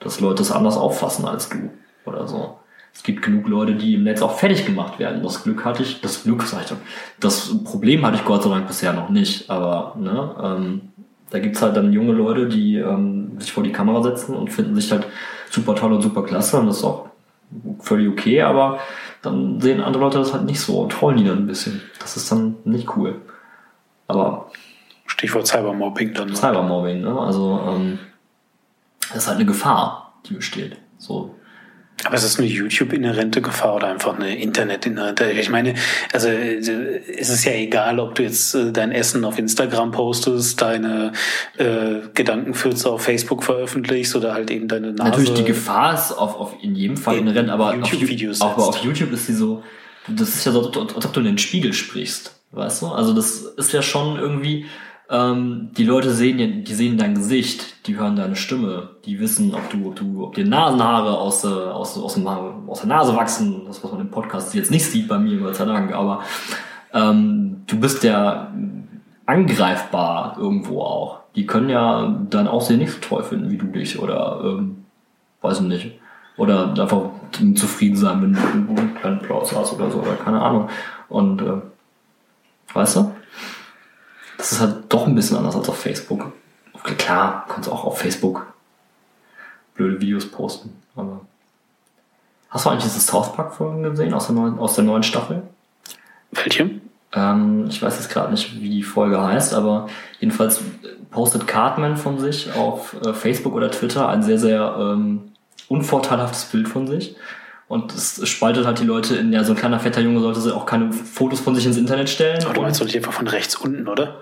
Dass Leute es anders auffassen als du oder so. Es gibt genug Leute, die im Netz auch fertig gemacht werden. Das Glück hatte ich, das Glück, sag ich doch, das Problem hatte ich Gott sei Dank bisher noch nicht. Aber ne, ähm, da gibt's halt dann junge Leute, die ähm, sich vor die Kamera setzen und finden sich halt super toll und super klasse und das ist auch völlig okay, aber dann sehen andere Leute das halt nicht so und trollen die dann ein bisschen. Das ist dann nicht cool. Aber Stichwort Cybermobbing dann. ne? Cybermobbing, ne? Also ähm, das ist halt eine Gefahr, die besteht. So Aber ist es eine YouTube-inhärente Gefahr oder einfach eine Internet-inhärente? Ich meine, also es ist ja egal, ob du jetzt äh, dein Essen auf Instagram postest, deine äh, Gedankenfürze auf Facebook veröffentlichst oder halt eben deine Nase. Natürlich, die Gefahr ist auf, auf in jedem Fall inhärent, aber YouTube-Videos. Aber auf YouTube ist sie so, das ist ja so, als ob du in den Spiegel sprichst. Weißt du? Also das ist ja schon irgendwie, ähm, die Leute sehen die sehen dein Gesicht, die hören deine Stimme, die wissen, ob du, ob du, ob dir Nasenhaare aus, äh, aus, aus, aus der Nase wachsen, das was man im Podcast jetzt nicht sieht bei mir, Gott sei Dank, aber ähm, du bist ja angreifbar irgendwo auch. Die können ja dein Aussehen nicht so toll finden wie du dich oder ähm, weiß ich nicht. Oder einfach zufrieden sein, wenn du keinen Applaus hast oder so, oder keine Ahnung. Und äh, weißt du? Das ist halt doch ein bisschen anders als auf Facebook. Klar, kannst auch auf Facebook blöde Videos posten, aber. Hast du eigentlich diese South Park Folgen gesehen aus der neuen, aus der neuen Staffel? Welche? Ähm, ich weiß jetzt gerade nicht, wie die Folge heißt, aber jedenfalls postet Cartman von sich auf äh, Facebook oder Twitter ein sehr, sehr ähm, unvorteilhaftes Bild von sich. Und es spaltet halt die Leute in, ja, so ein kleiner fetter Junge sollte auch keine Fotos von sich ins Internet stellen. Aber du meinst doch nicht einfach von rechts unten, oder?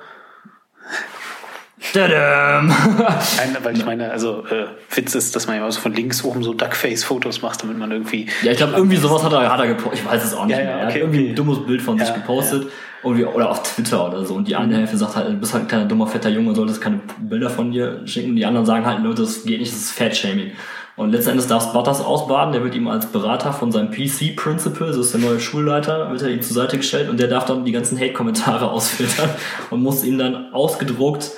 Tadam. Nein, weil ich meine, also äh, Witz ist, dass man ja so von links oben so Duckface-Fotos macht, damit man irgendwie. Ja, ich glaube, irgendwie sowas hat er, hat er gepostet. Ich weiß es auch nicht ja, mehr. Er okay, hat irgendwie okay. ein dummes Bild von ja, sich gepostet. Ja. Irgendwie, oder auf Twitter oder so. Und die eine mhm. Hälfte sagt halt, du bist halt ein kleiner dummer fetter Junge, solltest keine Bilder von dir schicken. Die anderen sagen halt, Leute, das geht nicht, das ist Fat-Shaming. Und letztendlich darf Butters ausbaden, der wird ihm als Berater von seinem PC-Principal, so ist der neue Schulleiter, wird er ihm zur Seite gestellt und der darf dann die ganzen Hate-Kommentare ausfiltern und muss ihm dann ausgedruckt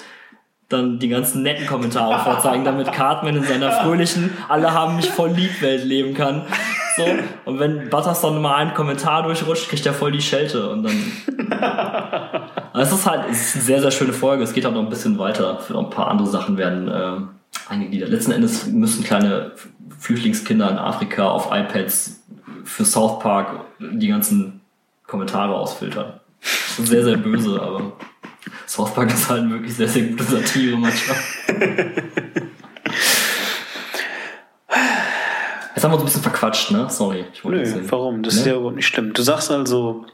dann die ganzen netten Kommentare vorzeigen, damit Cartman in seiner fröhlichen, alle haben mich voll lieb Welt leben kann. So. Und wenn Butters dann mal einen Kommentar durchrutscht, kriegt er voll die Schelte und dann. es ist halt, es ist eine sehr, sehr schöne Folge. Es geht auch noch ein bisschen weiter. Für noch ein paar andere Sachen werden äh, eingegliedert. Letzten Endes müssen kleine Flüchtlingskinder in Afrika auf iPads für South Park die ganzen Kommentare ausfiltern. Sehr, sehr böse, aber South Park ist halt wirklich sehr, sehr gute Satire manchmal. Jetzt haben wir uns ein bisschen verquatscht, ne? Sorry. Nö, warum? Das ne? ist ja überhaupt nicht schlimm. Du sagst also,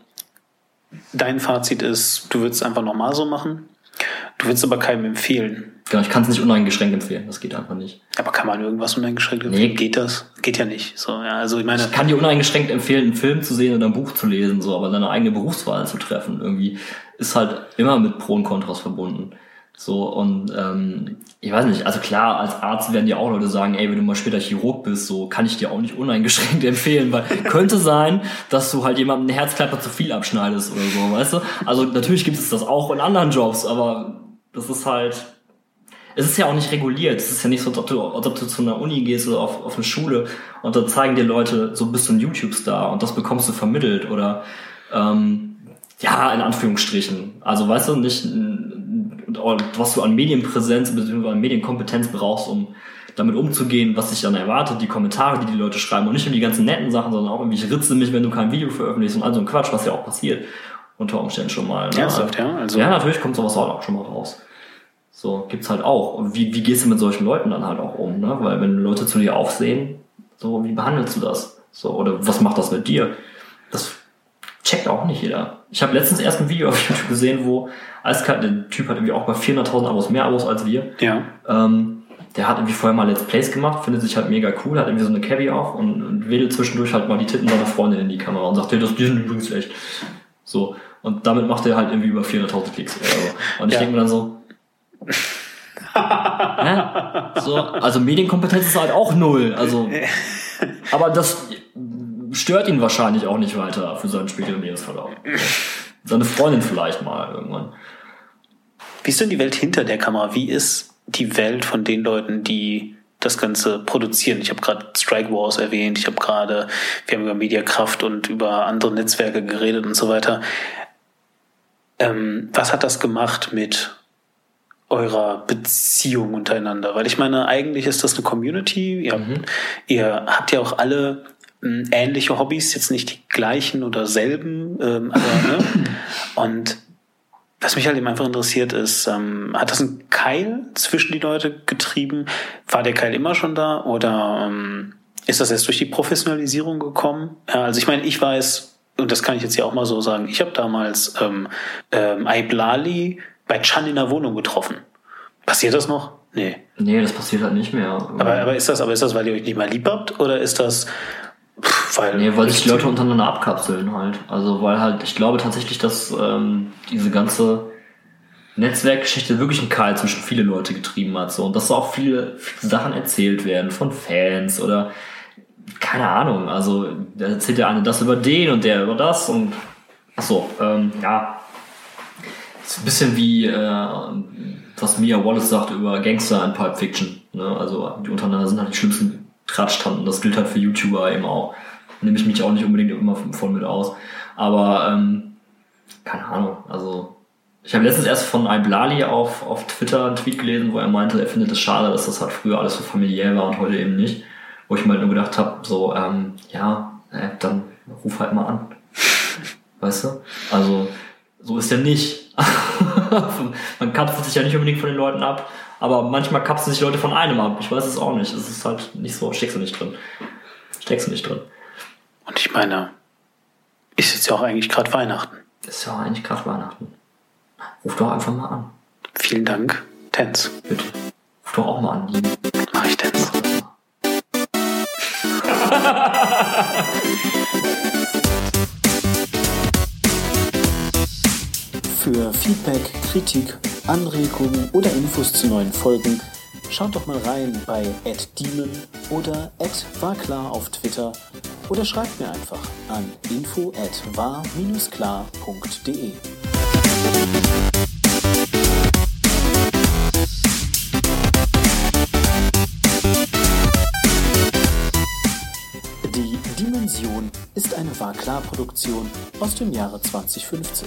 dein Fazit ist, du würdest einfach nochmal so machen. Du würdest aber keinem empfehlen. Genau, ich kann es nicht uneingeschränkt empfehlen. Das geht einfach nicht. Aber kann man irgendwas uneingeschränkt empfehlen? Nee. Geht das? Geht ja nicht. So, ja, also ich meine. Ich kann dir uneingeschränkt empfehlen, einen Film zu sehen oder ein Buch zu lesen, so, aber deine eigene Berufswahl zu treffen, irgendwie, ist halt immer mit Pro und Kontras verbunden. So, und ähm, ich weiß nicht, also klar, als Arzt werden dir auch Leute sagen, ey, wenn du mal später Chirurg bist, so kann ich dir auch nicht uneingeschränkt empfehlen, weil könnte sein, dass du halt jemandem eine Herzklappe zu viel abschneidest oder so, weißt du? Also natürlich gibt es das auch in anderen Jobs, aber das ist halt, es ist ja auch nicht reguliert. Es ist ja nicht so, als ob du, als ob du zu einer Uni gehst oder auf, auf eine Schule und da zeigen dir Leute, so bist du ein YouTube-Star und das bekommst du vermittelt oder ähm, ja, in Anführungsstrichen. Also weißt du, nicht was du an Medienpräsenz bzw. an Medienkompetenz brauchst, um damit umzugehen, was sich dann erwartet, die Kommentare, die die Leute schreiben und nicht nur die ganzen netten Sachen, sondern auch irgendwie, ich ritze mich, wenn du kein Video veröffentlichst und all so ein Quatsch, was ja auch passiert unter Umständen schon mal. Ne? Ernsthaft, ja? Also ja, natürlich kommt sowas auch schon mal raus. So, gibt's halt auch. Und wie, wie gehst du mit solchen Leuten dann halt auch um, ne? Weil wenn Leute zu dir aufsehen, so, wie behandelst du das? So, oder was macht das mit dir? Das checkt auch nicht jeder. Ich habe letztens erst ein Video auf YouTube gesehen, wo eiskalt, der Typ hat irgendwie auch bei 400.000 Abos mehr Abos als wir. Ja. Ähm, der hat irgendwie vorher mal Let's Plays gemacht, findet sich halt mega cool, hat irgendwie so eine Cabby auf und, und wedelt zwischendurch halt mal die Titten seiner Freundin in die Kamera und sagt, hey, das, die sind übrigens echt. So. Und damit macht er halt irgendwie über 400.000 Klicks oder so. Und ich ja. denke mir dann so, so, also Medienkompetenz ist halt auch null. Also, aber das stört ihn wahrscheinlich auch nicht weiter für seinen späteren Lebensverlauf. Seine Freundin vielleicht mal irgendwann. Wie ist denn die Welt hinter der Kamera? Wie ist die Welt von den Leuten, die das Ganze produzieren? Ich habe gerade Strike Wars erwähnt, ich habe gerade, wir haben über Mediakraft und über andere Netzwerke geredet und so weiter. Ähm, was hat das gemacht mit eurer Beziehung untereinander? Weil ich meine, eigentlich ist das eine Community. Ihr, mhm. ihr habt ja auch alle ähm, ähnliche Hobbys, jetzt nicht die gleichen oder selben, ähm, aber ne? Und was mich halt eben einfach interessiert ist, ähm, hat das einen Keil zwischen die Leute getrieben? War der Keil immer schon da oder ähm, Ist das erst durch die Professionalisierung gekommen? Ja, also ich meine, ich weiß, und das kann ich jetzt ja auch mal so sagen, ich habe damals ähm, ähm, Aiblali bei Chan in der Wohnung getroffen. Passiert das noch? Nee. Nee, das passiert halt nicht mehr. Aber, aber ist das, aber ist das, weil ihr euch nicht mehr lieb habt? Oder ist das, pff, weil. Nee, weil sich die Leute untereinander abkapseln halt. Also weil halt, ich glaube tatsächlich, dass ähm, diese ganze Netzwerkgeschichte wirklich einen Keil zwischen viele Leute getrieben hat. So. Und dass da auch viele, viele Sachen erzählt werden von Fans oder keine Ahnung. Also da erzählt der eine das über den und der über das und ach so, ähm, ja. Ist ein bisschen wie äh, was Mia Wallace sagt über Gangster in Pulp Fiction. Ne? Also die untereinander sind halt die schlimmsten Tratschtanten. Das gilt halt für YouTuber eben auch. Nehme ich mich auch nicht unbedingt immer voll mit aus. Aber ähm, keine Ahnung, also ich habe letztens erst von Iblali auf, auf Twitter einen Tweet gelesen, wo er meinte, er findet es schade, dass das halt früher alles so familiär war und heute eben nicht. Wo ich mal nur gedacht habe, so, ähm, ja, äh, dann ruf halt mal an. Weißt du? Also, so ist er nicht. Man kapselt sich ja nicht unbedingt von den Leuten ab, aber manchmal kapseln sich Leute von einem ab. Ich weiß es auch nicht. Es ist halt nicht so, steckst du nicht drin. Steckst du nicht drin. Und ich meine, ist jetzt ja auch eigentlich gerade Weihnachten. Ist ja auch eigentlich gerade Weihnachten. Ruf doch einfach mal an. Vielen Dank, Tens. Bitte. Ruf doch auch mal an. Mach ich Tens. Für Feedback, Kritik, Anregungen oder Infos zu neuen Folgen schaut doch mal rein bei @demon oder @warklar auf Twitter oder schreibt mir einfach an info@war-klar.de. Die Dimension ist eine War-Klar-Produktion aus dem Jahre 2015.